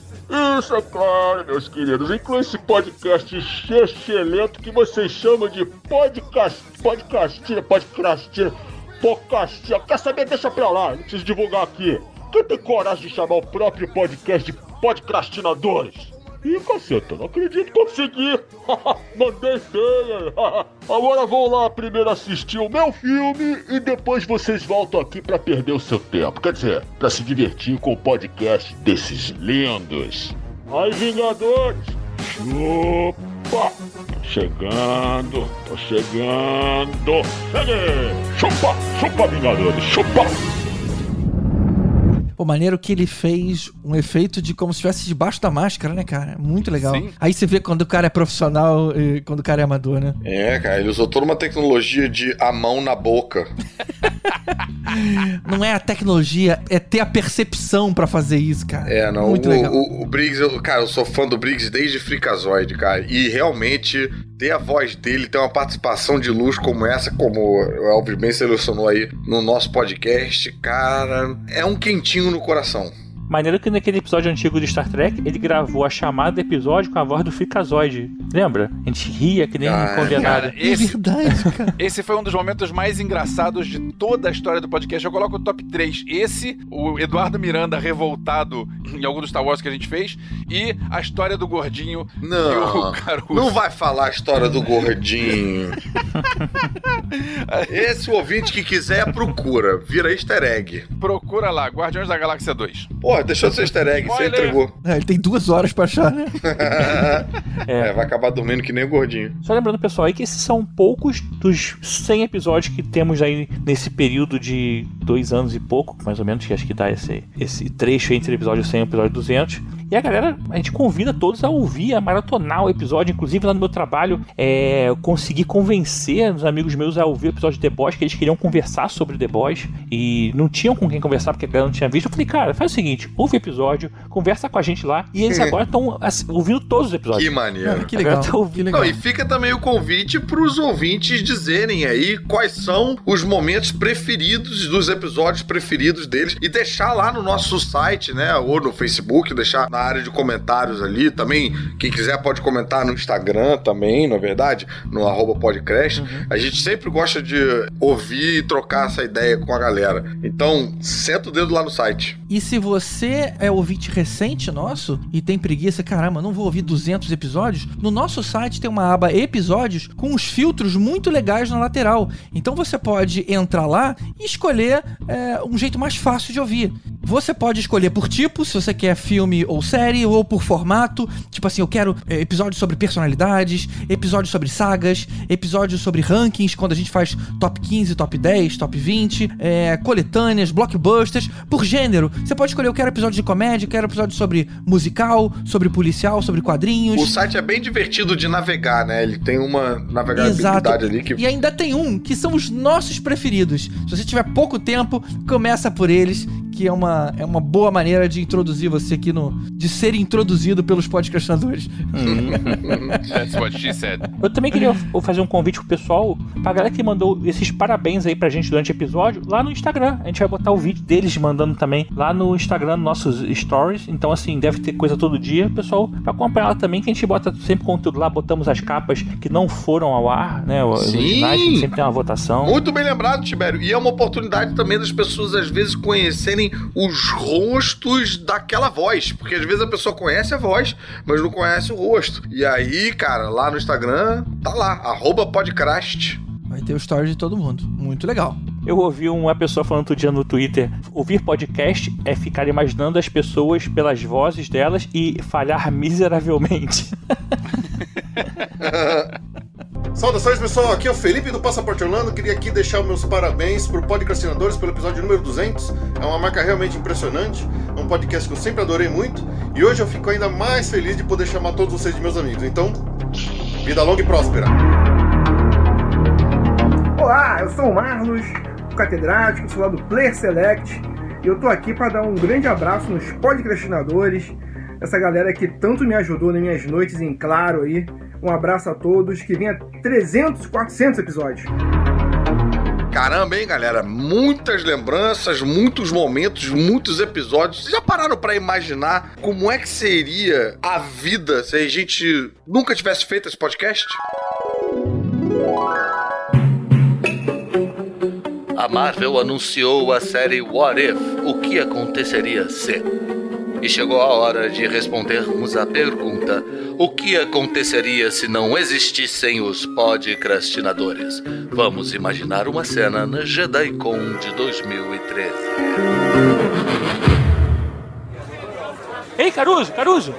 Isso, é claro, meus queridos. Inclui esse podcast excelente que vocês chamam de podcast... Podcastina, podcastina... Podcastina. Quer saber? Deixa pra lá, não preciso divulgar aqui. Quem tem coragem de chamar o próprio podcast de podcastinadores? Ih, caceta, não acredito que consegui! Mandei bem! Agora vão lá primeiro assistir o meu filme e depois vocês voltam aqui pra perder o seu tempo. Quer dizer, pra se divertir com o podcast desses lindos. Ai, Vingadores! Chupa! Tô chegando, tô chegando! Cheguei! Chupa, chupa, Vingadores, chupa! Pô, maneiro que ele fez um efeito de como se estivesse debaixo da máscara, né, cara? Muito legal. Sim. Aí você vê quando o cara é profissional e quando o cara é amador, né? É, cara, ele usou toda uma tecnologia de a mão na boca. Não é a tecnologia, é ter a percepção pra fazer isso, cara. É, não. Muito o, legal. O, o Briggs, eu, cara, eu sou fã do Briggs desde Freakazoid, cara. E realmente ter a voz dele, ter uma participação de luz como essa, como o Elvis bem selecionou aí no nosso podcast, cara, é um quentinho no coração. Maneiro que naquele episódio antigo de Star Trek, ele gravou a chamada do episódio com a voz do Freakazoid. Lembra? A gente ria que nem Ah, condenado. cara, esse- verdade, cara. Esse foi um dos momentos mais engraçados de toda a história do podcast. Eu coloco o top 3. Esse, o Eduardo Miranda revoltado em algum dos Star Wars que a gente fez, e a história do gordinho e Não, o Caruso. não vai falar a história do gordinho. Esse ouvinte que quiser, procura. Vira easter egg. Procura lá, Guardiões da Galáxia 2. Pô, deixou de ser easter egg, você entregou. É, ele tem duas horas pra achar, né? É, vai acabar dormindo que nem o gordinho. Só lembrando, pessoal, aí que esses são poucos dos 100 episódios que temos aí nesse período de dois anos e pouco, mais ou menos, que acho que dá esse, esse trecho entre episódio 100 e episódio 200. E a galera, a gente convida todos a ouvir, a maratonar o episódio. Inclusive, lá no meu trabalho, é, eu consegui convencer os amigos meus a ouvir o episódio de The Boys, que eles queriam conversar sobre The Boys e não tinham com quem conversar porque a galera não tinha visto. Eu falei, cara, faz o seguinte: ouve o episódio, conversa com a gente lá. E eles agora estão ouvindo todos os episódios. Que maneiro. Que legal. Tá ouvindo. Não, e fica também o convite para os ouvintes dizerem aí quais são os momentos preferidos dos episódios preferidos deles e deixar lá no nosso site, né, ou no Facebook, deixar na área de comentários ali também. Quem quiser pode comentar no Instagram também, não é verdade? No arroba podcast. A gente sempre gosta de ouvir e trocar essa ideia com a galera. Então, senta o dedo lá no site. E se você é ouvinte recente nosso e tem preguiça, caramba, não vou ouvir 200 episódios, no nosso site tem uma aba episódios com uns filtros muito legais na lateral. Então você pode entrar lá e escolher é, um jeito mais fácil de ouvir. Você pode escolher por tipo, se você quer filme ou série, ou por formato. Tipo assim, eu quero é, episódios sobre personalidades, episódios sobre sagas, episódios sobre rankings, quando a gente faz top 15, top 10, top 20, é, coletâneas, blockbusters, por gênero. Você pode escolher, eu quero episódio de comédia, eu quero episódio sobre musical, sobre policial, sobre quadrinhos. O site é bem divertido de navegar, né? Ele tem uma navegabilidade ali que E ainda tem um que são os nossos preferidos. Se você tiver pouco tempo, começa por eles, que é uma, é uma boa maneira de introduzir você aqui no. De ser introduzido pelos podcastinadores. That's what she said. Eu também queria fazer um convite pro pessoal, pra galera que mandou esses parabéns aí pra gente durante o episódio, lá no Instagram. A gente vai botar o vídeo deles mandando também lá no Instagram, nossos stories. Então, assim, deve ter coisa todo dia. Pessoal, pra acompanhar lá também, que a gente bota sempre conteúdo lá, botamos as capas que não foram ao ar, né? Os Sim. originais, sempre tem uma votação. Muito bem lembrado, Tibério. E é uma oportunidade também das pessoas, às vezes, conhecerem os rostos daquela voz. Porque às vezes a pessoa conhece a voz, mas não conhece o rosto. E aí, cara, lá no Instagram, tá lá, arroba podcast. Vai ter o story de todo mundo. Muito legal. Eu ouvi uma pessoa falando outro dia no Twitter: ouvir podcast é ficar imaginando as pessoas pelas vozes delas e falhar miseravelmente. Saudações pessoal, aqui é o Felipe do Passaporte Orlando. Queria aqui deixar meus parabéns pro Podcastinadores pelo episódio número 200. É uma marca realmente impressionante. É um podcast que eu sempre adorei muito. E hoje eu fico ainda mais feliz de poder chamar todos vocês de meus amigos. Então, vida longa e próspera. Olá, eu sou o Marlos, o catedrático, sou lá do Player Select, e eu tô aqui para dar um grande abraço nos podcastinadores, essa galera que tanto me ajudou nas minhas noites em claro aí. Um abraço a todos, que venha 300, 400 episódios. Caramba, hein, galera? Muitas lembranças, muitos momentos, muitos episódios. Vocês já pararam pra imaginar como é que seria a vida se a gente nunca tivesse feito esse podcast? A Marvel anunciou a série What If? O que aconteceria se? E chegou a hora de respondermos a pergunta: o que aconteceria se não existissem os podcastinadores? Vamos imaginar uma cena na JediCon de 2013. Ei, Caruso, Caruso!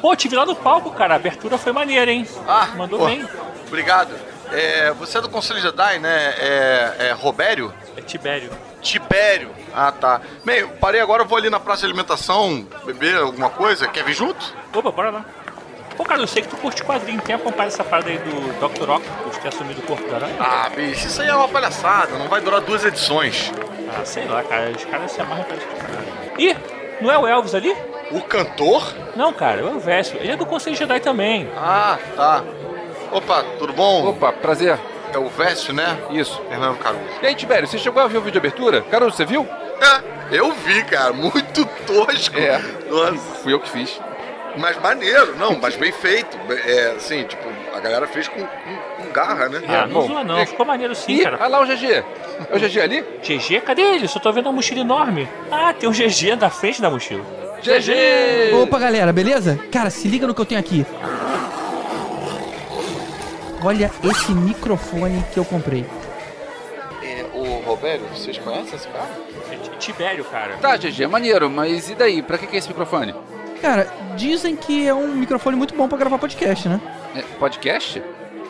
Pô, te vi lá no palco, cara. A abertura foi maneira, hein? Ah, mandou pô, bem. Obrigado. É, você é do Conselho Jedi, né? É, é Robério? É Tibério. Tibério. Ah, tá. Bem, eu parei agora, vou ali na praça de alimentação beber alguma coisa. Quer vir junto? Opa, bora lá. Pô, cara, eu sei que tu curte quadrinho. Tem acompanhado essa parada aí do Dr. Octopus que assumiu o corpo da aranha? Ah, bicho, isso aí é uma palhaçada. Não vai durar duas edições. Ah, sei lá, cara. Os caras se amarram pra isso. Ih, não é o Elvis ali? O cantor? Não, cara, é o Elvis. Ele é do Conselho Jedi também. Ah, tá. Opa, tudo bom? Opa, prazer. É o Vécio, né? Isso. Fernando Caruso. E aí, Tibério, você chegou a ver o vídeo de abertura? Caruso, você viu? É, eu vi, cara. Muito tosco. É. Nossa. Fui eu que fiz. Mas maneiro, não, mas bem feito. É, assim, tipo, a galera fez com, com, com garra, né? Ah, não zoa não. Ficou maneiro sim, Ih, cara. olha lá o GG. É o GG ali? GG? Cadê ele? Só tô vendo uma mochila enorme. Ah, tem um GG na frente da mochila. GG! Opa, galera, beleza? Cara, se liga no que eu tenho aqui. Olha esse microfone que eu comprei. É, o Robério, vocês conhecem esse cara? É Tibério, cara. Tá, GG, é maneiro, mas e daí? Pra que que é esse microfone? Cara, dizem que é um microfone muito bom pra gravar podcast, né? É, podcast?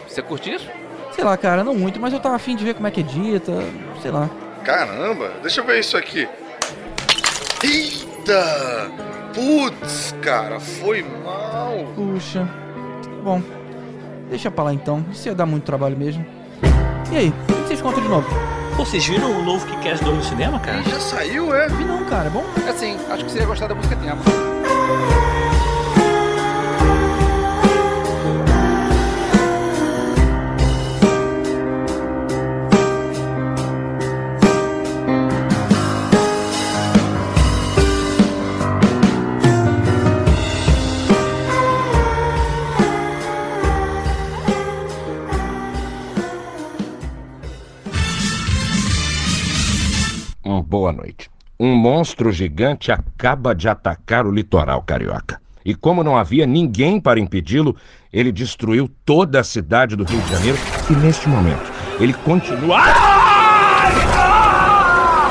Você curte isso? Sei lá, cara, não muito, mas eu tava afim de ver como é que edita, sei lá. Caramba, deixa eu ver isso aqui. Eita! Putz, cara, foi mal. Puxa. Bom, deixa pra lá então. Isso ia dar muito trabalho mesmo. E aí, o que vocês contam de novo? Pô, vocês viram o novo Kick-Ass 2 no cinema, cara? Já saiu, é? Vi não, cara. É bom? Assim, acho que você ia gostar da música tema. boa noite. Um monstro gigante acaba de atacar o litoral carioca. E como não havia ninguém para impedi-lo, ele destruiu toda a cidade do Rio de Janeiro e neste momento ele continua. Ai! Ah!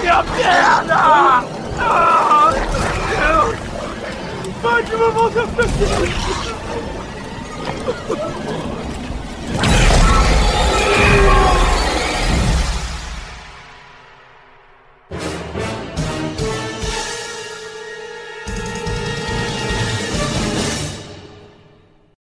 Minha perna! Ah, meu Deus! Fátima, volta pra aqui!